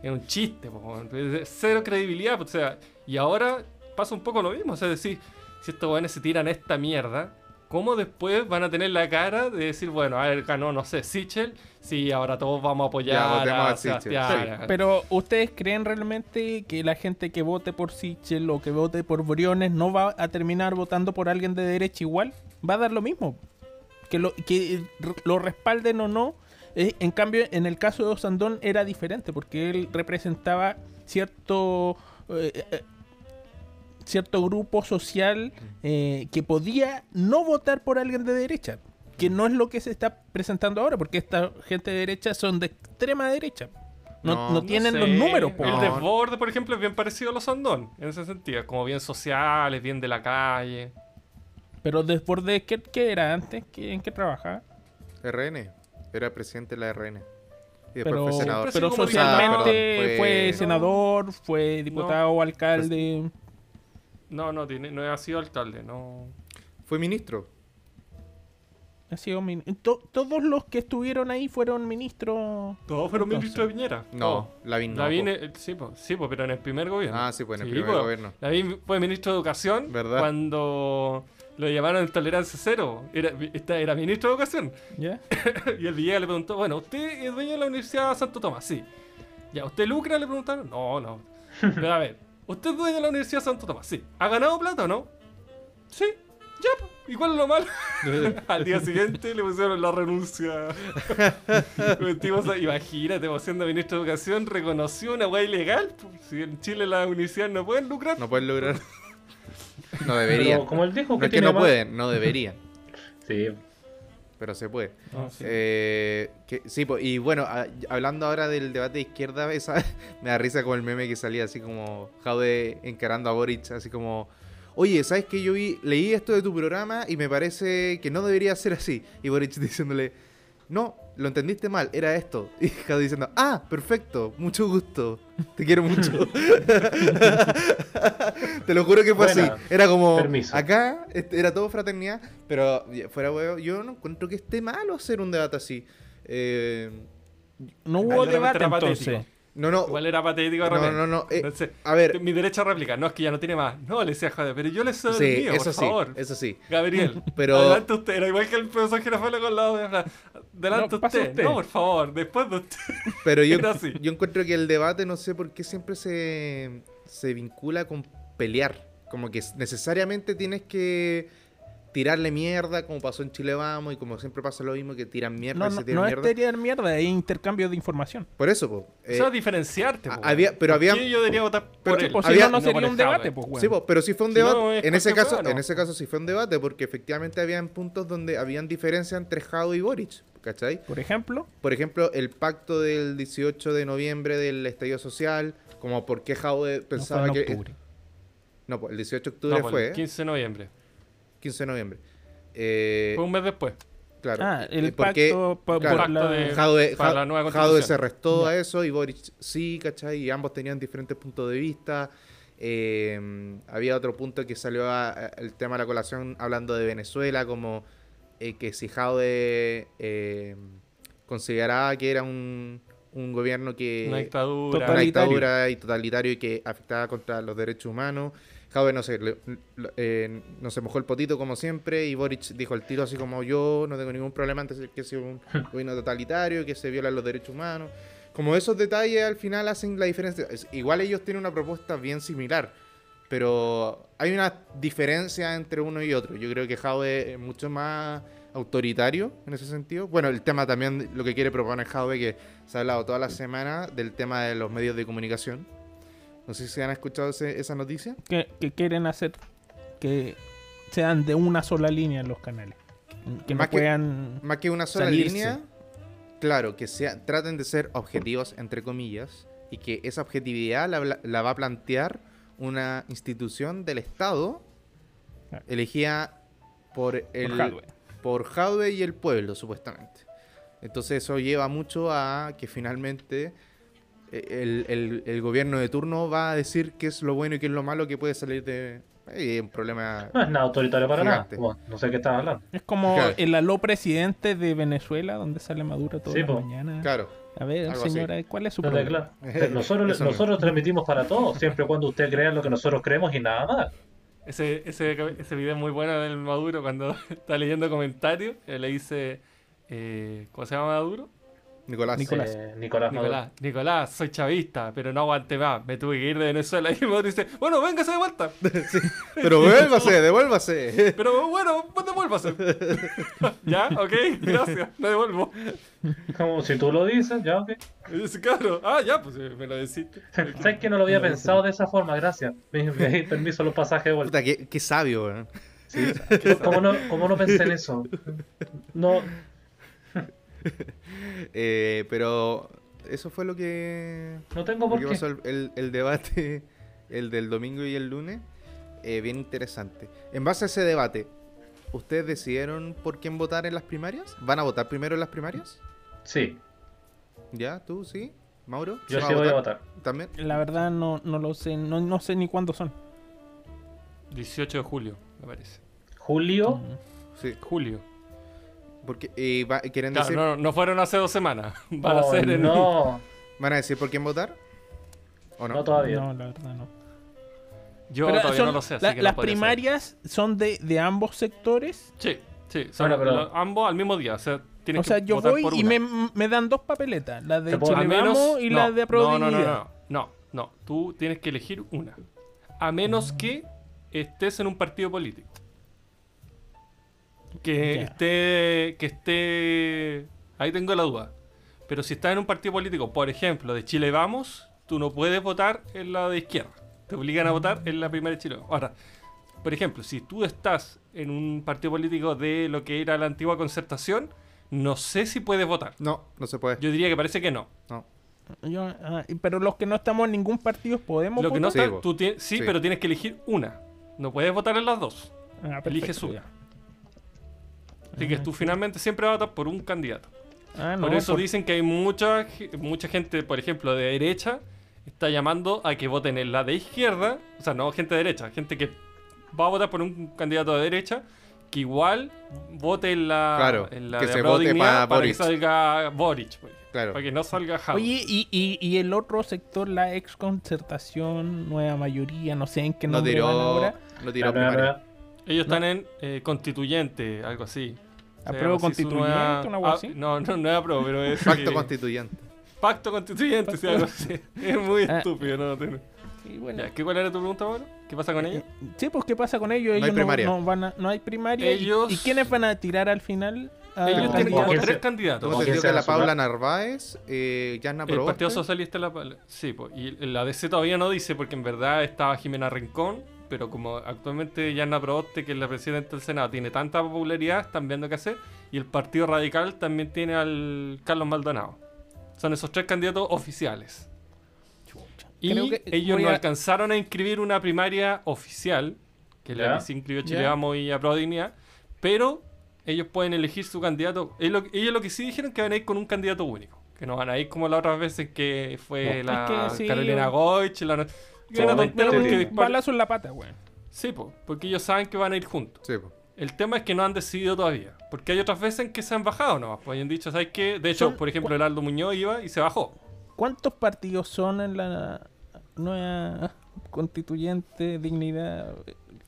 Es un chiste, po, Cero credibilidad, po, o sea, y ahora pasa un poco lo mismo, o sea, es decir, si estos weones se tiran esta mierda, ¿cómo después van a tener la cara de decir, bueno, a ver, ganó, no sé, Sichel, sí, ahora todos vamos a apoyar Ya, a, a Sichel, Sebastián"? sí. Pero ¿ustedes creen realmente que la gente que vote por Sichel o que vote por Briones no va a terminar votando por alguien de derecha igual? Va a dar lo mismo. Que lo, que lo respalden o no. Eh, en cambio, en el caso de Osandón era diferente porque él representaba cierto... eh, eh, cierto grupo social eh, que podía no votar por alguien de derecha, que no es lo que se está presentando ahora, porque esta gente de derecha son de extrema derecha. No, No, no no tienen sé, los números, po. El desborde, por ejemplo, es bien parecido a los Andón, en ese sentido. Como bien sociales, bien de la calle. Pero desborde, ¿qué, qué era antes? ¿Qué- ¿En qué trabajaba? RN. Era presidente de la RN. Y después Pero, fue senador. pero socialmente fue, Fue- senador, fue diputado, alcalde. No, no, tiene, no ha sido alcalde, no. Fue ministro. Ha sido min- to- todos los que estuvieron ahí fueron ministros. Todos fueron ministros de Piñera. No. Lavín no. Lavín, eh, sí, po, sí po, pero en el primer gobierno. Ah, sí, pues en el Sí, primer po. gobierno. Lavín fue ministro de Educación ¿Verdad? cuando lo llamaron en tolerancia cero. Era, esta- era ministro de Educación. ¿Ya? y el Villegas le preguntó, bueno, ¿usted es dueño de la Universidad de Santo Tomás? Sí. ¿Ya usted lucra? Le preguntaron. No, no. Pero a ver, ¿usted es dueño de la Universidad de Santo Tomás? Sí. ¿Ha ganado plata o no? Sí. Ya. ¿Y cuál es lo malo? Al día siguiente le pusieron la renuncia. Imagínate, vos siendo ministro de Educación, reconoció una weá ilegal. Si en Chile las universidades no pueden lucrar. No pueden lograr. No deberían. Pero como él dijo No que es que no más- pueden, no deberían. Sí, Pero se puede. No, sí. Eh, que, sí, y bueno, a- hablando ahora del debate de izquierda, esa, me da risa con el meme que salía así como Jaude encarando a Boric, así como, oye, ¿sabes qué? Yo vi, leí esto de tu programa y me parece que no debería ser así. Y Boric diciéndole, no, lo entendiste mal, era esto. Y Jaude diciendo, ah, perfecto, mucho gusto, te quiero mucho. te lo juro que fue así. Era como, Permiso. acá este, era todo fraternidad, pero fuera huevo, yo no encuentro que esté malo hacer un debate así. Eh, No hubo debate entonces. No, no, Igual era patético de no, no, no. eh, Entonces, a ver, mi derecha a réplica, no es que ya no tiene más. No, le decía joder, pero yo le cedo sí, el mío, eso por sí, favor. eso sí. Gabriel, Pero- adelante usted. Era igual que el profesor Girafales con lado de hablar. Delante No, usted. usted. No, por favor, después de usted. Pero yo, yo encuentro que el debate, no sé por qué siempre se, se vincula con pelear. Como que necesariamente tienes que tirarle mierda, como pasó en Chile Vamos, y como siempre pasa lo mismo, que tiran mierda No, y no, se tiran no es mierda. tirar mierda, es intercambio de información. Por eso, po. eh, Eso es diferenciarte. po, había- pero ¿Por había- yo debería votar pero por sí, él? Pues había- si no, no no sería un debate, pues, weón. Sí, po, pero sí fue un Si no, debate. es en, ese caso, en ¿no? ese caso sí fue un debate, porque efectivamente habían puntos donde habían diferencia entre Jado y Boric. ¿Cachai? Por ejemplo, Por ejemplo, el pacto del 18 de noviembre del estallido social, como por qué Jaude no fue pensaba en que... octubre. No, pues el 18 de No, octubre pues, fue, el 15 de noviembre. 15 de noviembre. Eh, Fue un mes después. claro. Ah, el eh, porque pacto pa- claro, por la... De- para la nueva Jaude se restó a eso y Boric sí, ¿cachai? Y ambos tenían diferentes puntos de vista. Eh, había otro punto que salió a- a- el tema de la colación hablando de Venezuela, como eh, que si Jaude eh, consideraba que era un, un gobierno que... Una dictadura. una dictadura y totalitario y que afectaba contra los derechos humanos. Jaude no le- le- eh, no se mojó el potito como siempre y Boric dijo el tiro así como yo no tengo ningún problema antes de que sea un gobierno totalitario, que se violan los derechos humanos. Como esos detalles al final hacen la diferencia. Es- igual ellos tienen una propuesta bien similar, pero hay una diferencia entre uno y otro. Yo creo que Jaude es mucho más autoritario en ese sentido. Bueno, el tema también, lo que quiere proponer Jaude, que se ha hablado toda la semana del tema de los medios de comunicación. No sé si han escuchado ese- esa noticia. que, que quieren hacer que sean de una sola línea los canales. Que- Que Más no que- puedan... Más que una sola Salirse. línea, claro, que sea, traten de ser objetivos, entre comillas, y que esa objetividad la, la va a plantear una institución del Estado Ah. elegida por el por Jadwe. por Jadwe y el pueblo, supuestamente. Entonces eso lleva mucho a que finalmente el, el- el gobierno de turno va a decir qué es lo bueno y qué es lo malo que puede salir de... eh, un problema... No es nada autoritario para Gigante. nada. Bueno, no sé qué estás hablando. Es como Claro. el aló presidente de Venezuela, donde sale Maduro toda Sí, la po. mañana. Claro. A ver, Algo así. señora, ¿cuál es su problema? claro, nosotros, nosotros transmitimos para todos, siempre y cuando usted crea lo que nosotros creemos y nada más. Ese, ese, ese video es muy bueno del Maduro cuando está leyendo comentarios. eh, le dice. eh, ¿Cómo se llama Maduro? Nicolás. Nicolás. Eh, Nicolás. Nicolás, Nicolás, soy chavista, pero no aguante más. Me tuve que ir de Venezuela. Y Maduro dice: Bueno, véngase de vuelta. Pero devuélvase, devuélvase. Pero bueno, pues devuélvase. ya, ok, gracias, me devuelvo. Como si tú lo dices, ya, ok. Claro, ah, ya, pues eh, me lo deciste. ¿Sabes que no lo había pensado de esa forma? Gracias. Me, me di permiso los pasajes de vuelta. Puta, qué, qué sabio, weón. ¿Cómo no, ¿Cómo no pensé en eso? No, Eh, pero eso fue lo que, no tengo por qué. pasó el, el- el debate, el del domingo y el lunes. eh, bien interesante. En base a ese debate, ¿ustedes decidieron por quién votar en las primarias? ¿Van a votar primero en las primarias? Sí, ¿Ya? ¿Tú? ¿Sí? ¿Mauro? yo ¿Va sí voy a votar. ¿También? La verdad no, no lo sé, no, no sé ni cuándo son. 18 de julio, me parece. Julio, Sí. Julio. Porque eh, va- quieren Claro, decir, no, no fueron hace dos semanas. Van a ser en. no, ¿van a decir por quién votar? ¿O no? no todavía. No, la verdad no. Yo Pero todavía son- no lo sé, así la- que no las primarias son de, de ambos sectores. Sí, sí, son Bueno, pero- lo- ambos al mismo día. O sea, tienes O sea, que yo votar voy por y me, me dan dos papeletas, la de Chile menos. Vamos y no, la de no, Pro no, no, Dignidad. no, no, no. Tú tienes que elegir una. A menos que estés en un partido político. Que Ya. esté. Que esté. Ahí tengo la duda. Pero si estás en un partido político, por ejemplo, de Chile Vamos, tú no puedes votar en la de izquierda. Te obligan a votar en la primera de Chile Vamos. Ahora, por ejemplo, si tú estás en un partido político de lo que era la antigua concertación, no sé si puedes votar. No, no se puede. Yo diría que parece que no. No. Yo, ah, pero los que no estamos en ningún partido podemos Lo que no votar. está, Sí, po. tú tienes, sí, Sí. pero tienes que elegir una. No puedes votar en las dos. Ah, Elige perfecto, su. ya. Así que tú finalmente siempre votar por un candidato. Ah, no, por eso por- dicen que hay mucha, mucha gente, por ejemplo, de derecha, está llamando a que voten en la de izquierda. O sea, no gente de derecha, gente que va a votar por un candidato de derecha, que igual vote en la, Claro, en la que de se vote Dignidad para que salga Boric. Claro. Para que no salga House. Oye, y, y, y el otro sector, la ex concertación, nueva mayoría, no sé en qué No tiró, ahora. no tiró. Ellos están en eh, constituyente, algo así. ¿Apruebo constituyente, nueva- una así? No, no, no es apruebo, pero es. Pacto que- constituyente. Pacto constituyente, sí, algo así. Es muy Ah. estúpido, no, tiene- Y bueno, Ya, ¿qué, ¿Cuál era tu pregunta, Pablo? ¿Qué pasa con ellos? Sí, pues ¿qué pasa con ellos? No hay Ellos no, primaria. no van a- no hay primaria. ¿Y- Ellos- ¿Y, quiénes van a tirar al final? a Ellos los tienen como tres candidatos. Tengo ¿Cómo entendido quién que la a Paula? Narváez, eh, Yana El. Partido Socialista, la, sí, po, y la DC todavía no dice, porque en verdad estaba Jimena Rincón, pero como actualmente Yana Proboste, que es la presidenta del Senado, tiene tanta popularidad, están viendo qué hacer, y el Partido Radical también tiene al Carlos Maldonado. Son esos tres candidatos oficiales. Y Creo que ellos no a- alcanzaron a inscribir una primaria oficial, que es la que se inscribió Chile. Vamos y a Pro Dignidad, pero ellos pueden elegir su candidato. Lo- ellos lo que sí dijeron que van a ir con un candidato único, que no van a ir como las otras veces que fue No, la es que sí, Carolina Goich, la... era Solamente tontera porque tiene- dispar- Balazo en la pata, weón. Sí, po, porque ellos saben que van a ir juntos. Sí, po. El tema es que no han decidido todavía. Porque hay otras veces en que se han bajado nomás. Pues han dicho, ¿sabes qué? De hecho, por ejemplo, Heraldo Muñoz iba y se bajó. ¿Cuántos partidos son en la nueva constituyente dignidad?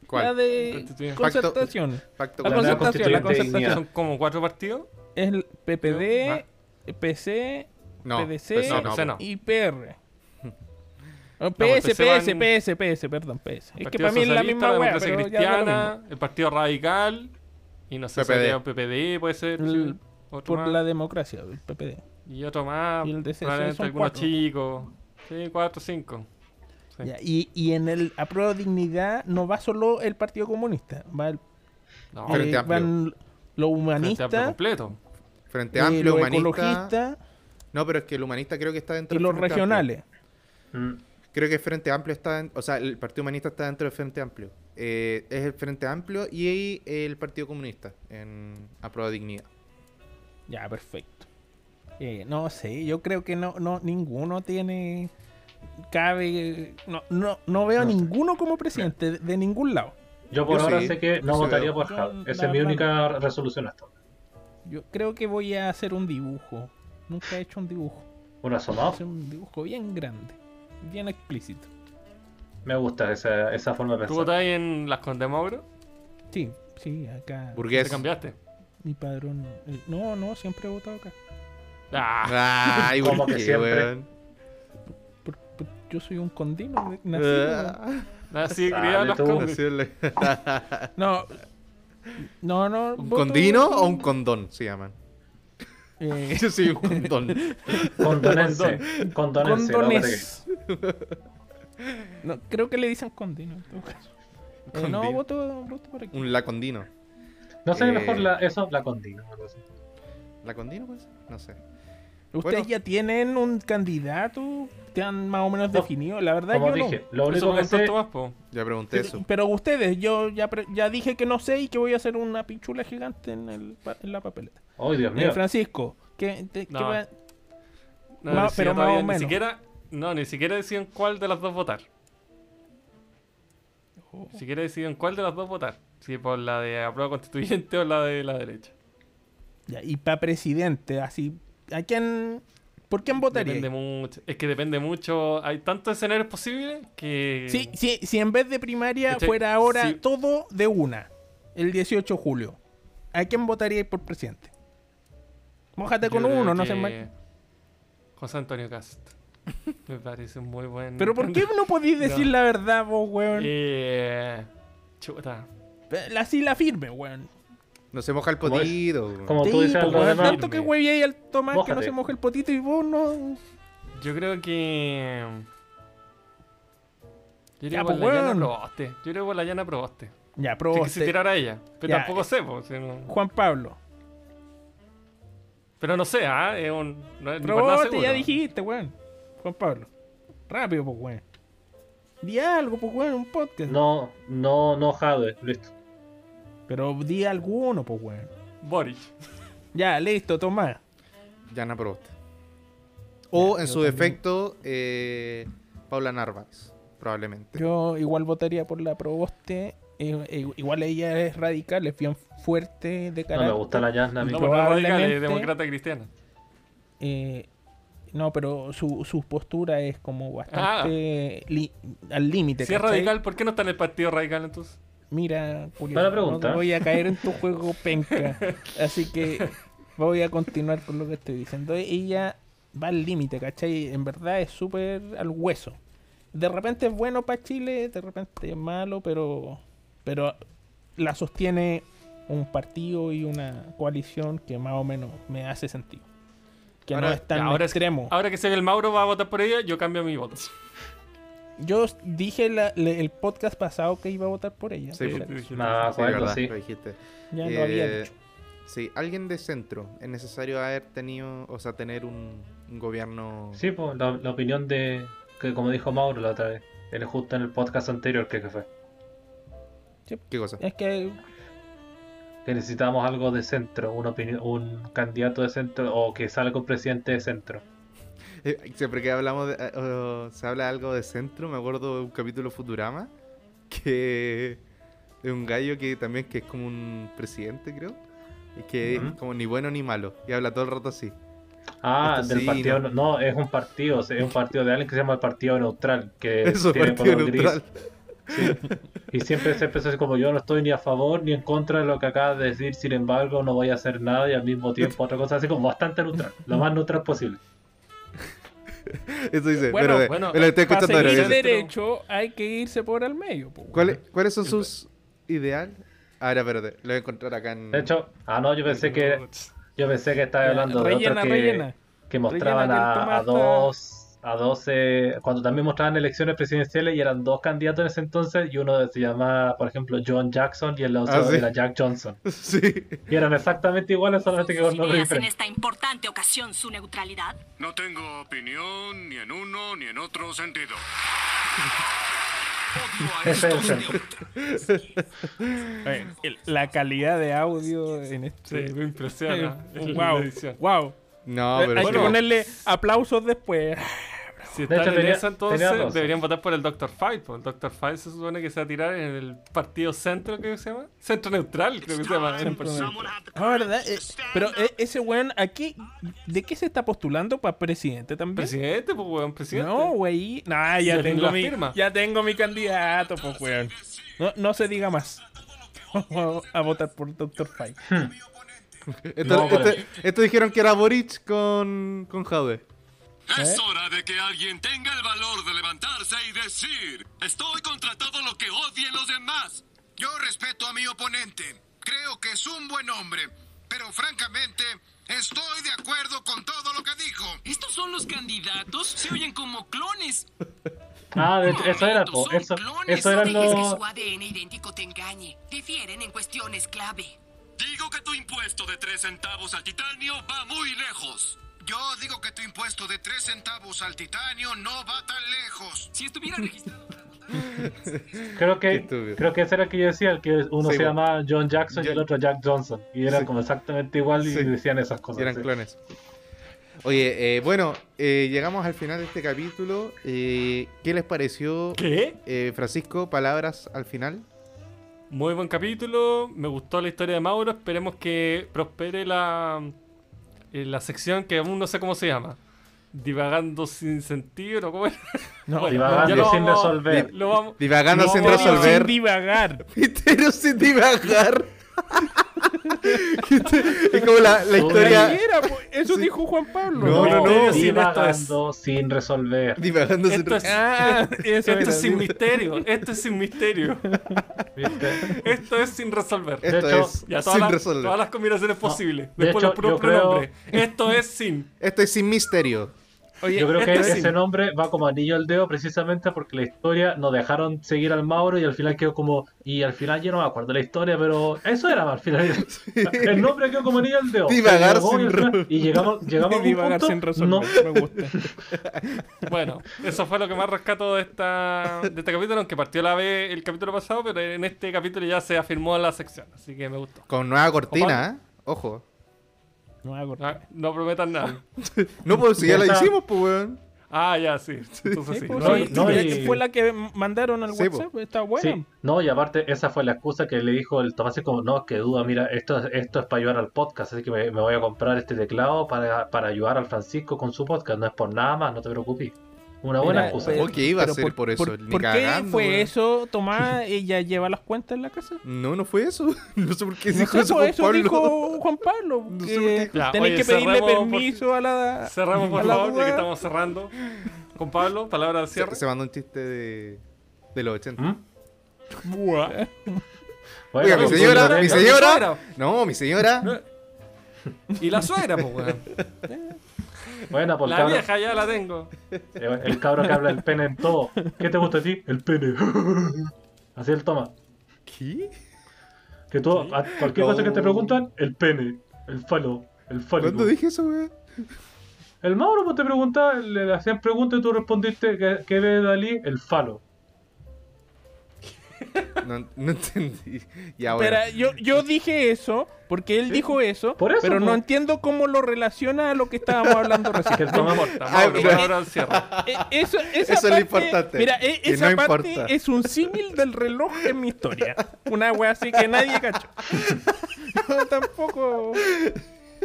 ¿Cuál? La de concertación. Pacto La La concertación, la constituyente concertación. dignidad. Son como cuatro partidos. Es el PPD, Ah. PC No, PDC No, no, no. y PR. Pues PS, PC PS, van- PS, PS, perdón, PS. Es que para mí es la misma pero da lo Cristiana, el Partido Radical. Y no sé si PPD. un PPD, puede ser. El- sí, otro Por más. la democracia, el PPD. Y otro más. Y el DC, algunos cuatro. chicos. Sí, cuatro, cinco. Sí. Ya, y, y en el apruebo dignidad no va solo el Partido Comunista, va el, No, eh, Frente Amplio. van los Frente Amplio humanistas, completo. Frente eh, Amplio, los humanista. ecologistas No, pero es que el humanista creo que está dentro y del los regionales. Mm. Creo que el Frente Amplio está. en- o sea, el Partido Humanista está dentro del Frente Amplio. Eh, es el Frente Amplio y el Partido Comunista en a prueba de dignidad. Ya, perfecto. Eh, no sé, yo creo que no, no ninguno tiene cabe no no, no veo a No. ninguno como presidente de, de ningún lado. Yo por Yo ahora sí, sé que no votaría veo. por la Esa es mi única resolución hasta ahora. Yo creo que voy a hacer un dibujo. Nunca he hecho un dibujo. Un asomado. Hacer un dibujo bien grande, bien explícito. Me gusta esa, esa forma de ¿Tú pensar. votáis en las Condes Mauro? Sí, sí, acá. ¿Te Burgués. cambiaste? Mi padrón. eh, No, no, siempre he votado acá. Ah, Ay, Como ¿por que siempre. Por- por- yo soy un condino. nacido, Ah, así Dale criado las tú. Condes. No. No, no. ¿Un voto- condino o un condón se llaman? Eh, Yo soy un condón. Condonense. Condonense, ¿no? condones. No, creo que le dicen condino en todo caso. Eh, no, Condino. voto, voto por aquí. Un lacondino. No sé, Eh, mejor la, eso, la condino. algo así. ¿Lacondino puede ser? No sé. ¿Ustedes bueno. ya tienen un candidato? ¿Te han más o menos No, definido? La verdad Como yo dije, no. lo Eso único que sé. Ya pregunté eso. Pero ustedes, yo ya, pre- ya dije que no sé y que voy a hacer una pinchula gigante en, el, pa- en la papeleta. Oh, Dios Eh, mío. Francisco, ¿qué, te- qué No. va- No, Ma- pero más todavía- o Ni siquiera, no, ni siquiera deciden cuál de las dos votar. Oh. Ni siquiera deciden cuál de las dos votar. Si por la de aprueba constituyente o la de la derecha. Ya, y para presidente, así, ¿a quién, ¿por quién votaría? Depende mucho. Es que depende mucho. Hay tantos escenarios posibles que. Si, si, si en vez de primaria fuera ahora Sí. todo de una, el 18 de julio, ¿a quién votaría por presidente? Mójate con uno, no sé que más. José Antonio Cast. Me parece muy buen. Pero ¿por qué no podéis decir No. la verdad, vos, weón? Eh, chuta. Así la firme, weón. No se moja el potito. como- Sí, tú dices pues, algo weón, de tanto que güey ahí al Tomás que no Mójate. se moja el potito y vos no. Yo creo que. Yo Ya, creo por pues, la llana probaste. Yo creo por la llana probaste. Ya, Que probaste. quise tirar a ella. Pero Ya, tampoco eh. sé, pues. si no- Juan Pablo. Pero no sé, ¿ah? Es un. No es Probaste, ya dijiste, weón. Juan Pablo. Rápido, pues, weón. Di algo, pues, weón, un podcast. No, no, no Jade, listo. Pero di alguno, pues, weón. Boric. Ya, listo, Tomás. Yana Proboste. O Ya, en su también. defecto, eh, Paula Narváez. Probablemente. Yo igual votaría por la Proboste. Eh, eh, igual ella es radical, es bien fuerte de No carácter. me gusta la Yasna a mí. No, pero no radical, es Probablemente- demócrata cristiana. Eh, no, pero su, su postura es como Ah. bastante li- al límite. Si es radical, ¿por qué no está en el partido radical entonces? Mira, Julio, no voy a caer en tu juego penca. Así que voy a continuar con lo que estoy diciendo. Ella va al límite, ¿cachai? En verdad es súper al hueso. De repente es bueno para Chile, de repente es malo, pero, pero la sostiene un partido y una coalición que más o menos me hace sentido. Que no Ahora- es tan Ya, ahora es- extremo. Ahora que sé que el Mauro va a votar por ella, yo cambio mi voto. Yo dije la- le- el podcast pasado que iba a votar por ella. Sí, sea, Sí, sí, No, Sí, acuerdo, verdad, sí. lo dijiste. ya lo había Eh, dicho. Sí, alguien de centro. Es necesario haber tenido, o sea, tener un, un gobierno. Sí, pues la, la opinión de. que como dijo Mauro la otra vez. Él justo en el podcast anterior que, que fue. ¿Qué cosa? Es que Que necesitamos algo de centro, una opinión, un candidato de centro o que salga un presidente de centro. Eh, siempre que hablamos de, eh, o se habla algo de centro, me acuerdo de un capítulo Futurama que de un gallo que también que es como un presidente, creo. Y que es como ni bueno ni malo. Y habla todo el rato así. Ah, Esto del sí, partido. no. No. es un partido, es un partido de alguien que se llama el Partido Neutral. Que Eso, tiene partido color gris. neutral. Y siempre se empezó así como yo no estoy ni a favor ni en contra de lo que acabas de decir, sin embargo no voy a hacer nada y al mismo tiempo otra cosa así como bastante neutral, lo más neutral posible. Eso dice. Bueno, pero, bueno, me lo estoy para escuchando seguir derecho hay que irse por el medio. ¿Cuáles, ¿Cuáles son sus ideales? Ahora, espérate. Lo voy a encontrar acá en. De hecho, ah no, yo pensé que yo pensé que estaba hablando de rellena, otro que, rellena. que mostraban Rellena a, a dos a dos eh, cuando también mostraban elecciones presidenciales y eran dos candidatos en ese entonces y uno se llamaba, por ejemplo, John Jackson y el otro Ah, sí. era Jack Johnson. Sí. Y eran exactamente iguales, solamente que con nombres en esta importante ocasión su neutralidad? No tengo opinión ni en uno ni en otro sentido. La calidad de audio en Sí, este. me impresiona. Wow, wow. No, Eh, pero hay que ponerle aplausos después. Si De están hecho, en tenía- eso, entonces deberían votar por el Dr. Fight. Porque el Dr. Fight se supone que se va a tirar en el partido centro, creo que se llama. Centro neutral, creo que se llama. Ah, ¿verdad? Eh, pero eh, ese weón, aquí, ¿de qué se está postulando? ¿Para presidente también? Presidente, pues, weón, presidente. No, güey. Nah, ya tengo mi, firma. ya tengo mi candidato, pues, weón. No, no se diga más. Vamos a votar por Dr. Fight. Esto, No, por esto- esto dijeron que era Boric con, con Jaude. Es hora de que alguien tenga el valor de levantarse y decir, estoy contra todo lo que odien los demás. Yo respeto a mi oponente. Creo que es un buen hombre. Pero francamente, estoy de acuerdo con todo lo que dijo. ¿Estos son los candidatos? Se oyen como clones. Ah, de eso era, eso, eso No dejes que su ADN idéntico te engañe. Difieren en cuestiones clave. Digo que tu impuesto de 3 centavos al titanio va muy lejos. Yo digo que tu impuesto de 3 centavos al titanio no va tan lejos. Si estuviera registrado... Creo que, creo que ese era el que yo decía, el que uno Sí, se llamaba John Jackson y el otro Jack Johnson. Y eran Sí. como exactamente igual y Sí. decían esas cosas. Y eran sí. clones. Oye, eh, bueno, eh, llegamos al final de este capítulo. Eh, ¿Qué les pareció? ¿Qué? Eh, Francisco, palabras al final. Muy buen capítulo. Me gustó la historia de Mauro. Esperemos que prospere la, eh, la sección que aún no sé cómo se llama. Divagando sin sentido, ¿no? ¿Cómo era? No, Bueno, Divagando lo sin vamos- resolver. Lo vamos, Divagando sin pero resolver. Sin divagar. Pero sin divagar. es como la, la historia. Po, Eso dijo Juan Pablo. No, no, no. Misterio sin esto es. Divagando sin resolver. Divagando sin Esto es, Ah, eso esto era, es sin misterio. Esto es sin misterio. ¿viste? Esto es sin resolver. De Esto hecho, es Ya, todas, sin las, resolver. todas las combinaciones posibles. de Después hecho, los yo creo- pronombres. Esto es sin. Esto es sin misterio. Oye, Yo creo que ese nombre va como anillo al dedo precisamente porque la historia nos dejaron seguir al Mauro y al final quedó como. Y al final yo no me acuerdo la historia, pero eso era al final. El nombre quedó como anillo al dedo. Divagar sin y final- Y llegamos, llegamos a un divagar punto, sin resolver. no, Me gusta. Bueno, eso fue lo que más rescato de, esta, de este capítulo, aunque partió la vez el capítulo pasado, pero en este capítulo ya se afirmó la sección, así que me gustó. Con nueva cortina, ¿eh? Ojo. No hago Ah, no prometan nada. No, pues si ya la Esa- hicimos, pues, weón. Ah, ya, sí. Entonces sí. pues, no, sí, no, y- Fue la que mandaron al Sí, WhatsApp. Está buena. Sí, no, y aparte esa fue la excusa que le dijo el Tomás, como, no, que duda, mira, esto, es- esto es para ayudar al podcast, así que me, me voy a comprar este teclado para, para ayudar al Francisco con su podcast, no es por nada más, no te preocupes. Una buena Mira, excusa. ¿Por qué iba a ser por eso? ¿Por, Ni por qué fue weón. eso, Tomás? ¿Ella lleva las cuentas en la casa? No, no fue eso. No sé por qué No dijo sé, eso, Juan eso Pablo. dijo Juan Pablo. No sé por oye, que pedirle cerramos por- permiso a la. Cerramos, por favor, ya que estamos cerrando. Con Pablo, palabra de cierre. Se, se mandó un chiste de, de los 80. ¿Mm? Buah. Bueno, Oiga, mi señora, mi señora. No, mi señora. Y la suegra, pues, weón. Bueno, pues La cabro- vieja ya la tengo. eh, el cabro que habla el pene en todo. ¿Qué te gusta a ti? El pene. Así el toma. ¿Qué? Que tú, a cualquier cosa que te preguntan, el pene, el falo, el falo. ¿Cuándo dije eso, weón? El Mauro pues, te preguntaba, le hacían preguntas y tú respondiste que, que ve Dalí el falo. No, no entendí. Ya, bueno. Espera, yo, yo dije eso porque él dijo eso, Por eso, pero no po. entiendo cómo lo relaciona a lo que estábamos hablando recién. pero-. Eh, eso, esa Eso es lo importante, Mira, e- esa no parte importa. es un símil del reloj en mi historia. Una wea así que nadie cachó. No, tampoco.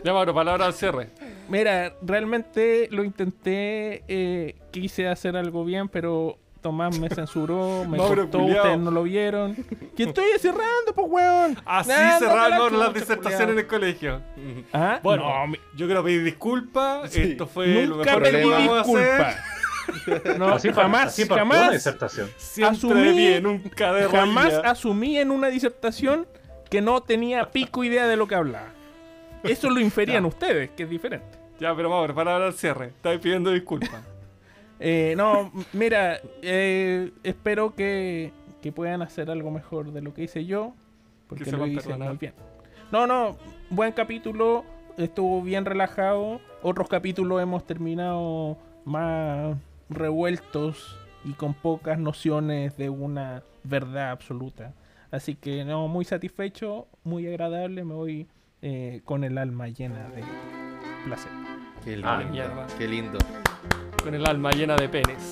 Ya, Mauro, palabra al cierre. Mira, realmente lo intenté, eh, quise hacer algo bien, pero Tomás me censuró, me Mauro, cortó, culiao. ustedes no lo vieron. Que estoy cerrando, pues, weón. Así Nah, no, cerraron la Mauro, las disertaciones en el colegio. Ah, Bueno, no, mi- yo quiero pedir disculpas. Esto fue lo nunca mejor que pedí podemos hacer. disculpas. No, así jamás, así partió una jamás, disertación. Siempre Asumí- pie, nunca de jamás rodillas. asumí en una disertación que no tenía pico idea de lo que hablaba. Eso lo inferían ustedes, que es diferente. Ya, pero Mauro, palabra al cierre. Estáis pidiendo disculpas. Eh, no, mira, eh, espero que, que puedan hacer algo mejor de lo que hice yo, porque Que lo hice muy bien. No, no, buen capítulo, estuvo bien relajado. Otros capítulos hemos terminado más revueltos y con pocas nociones de una verdad absoluta. Así que no, muy satisfecho, muy agradable, me voy eh, con el alma llena de placer. Qué lindo. Ah, mierda. Qué lindo. Con el alma llena de penes.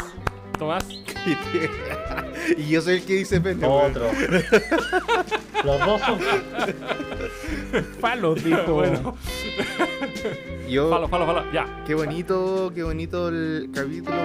Tomás, y yo soy el que dice pene. Otro. Los dos son. Dijo. bueno, Yo, falo, falo, falo, ya. Qué bonito, qué bonito el capítulo,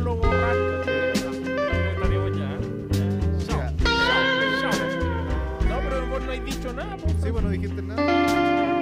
No, pero vos no has dicho nada. Sí, vos no dijiste nada.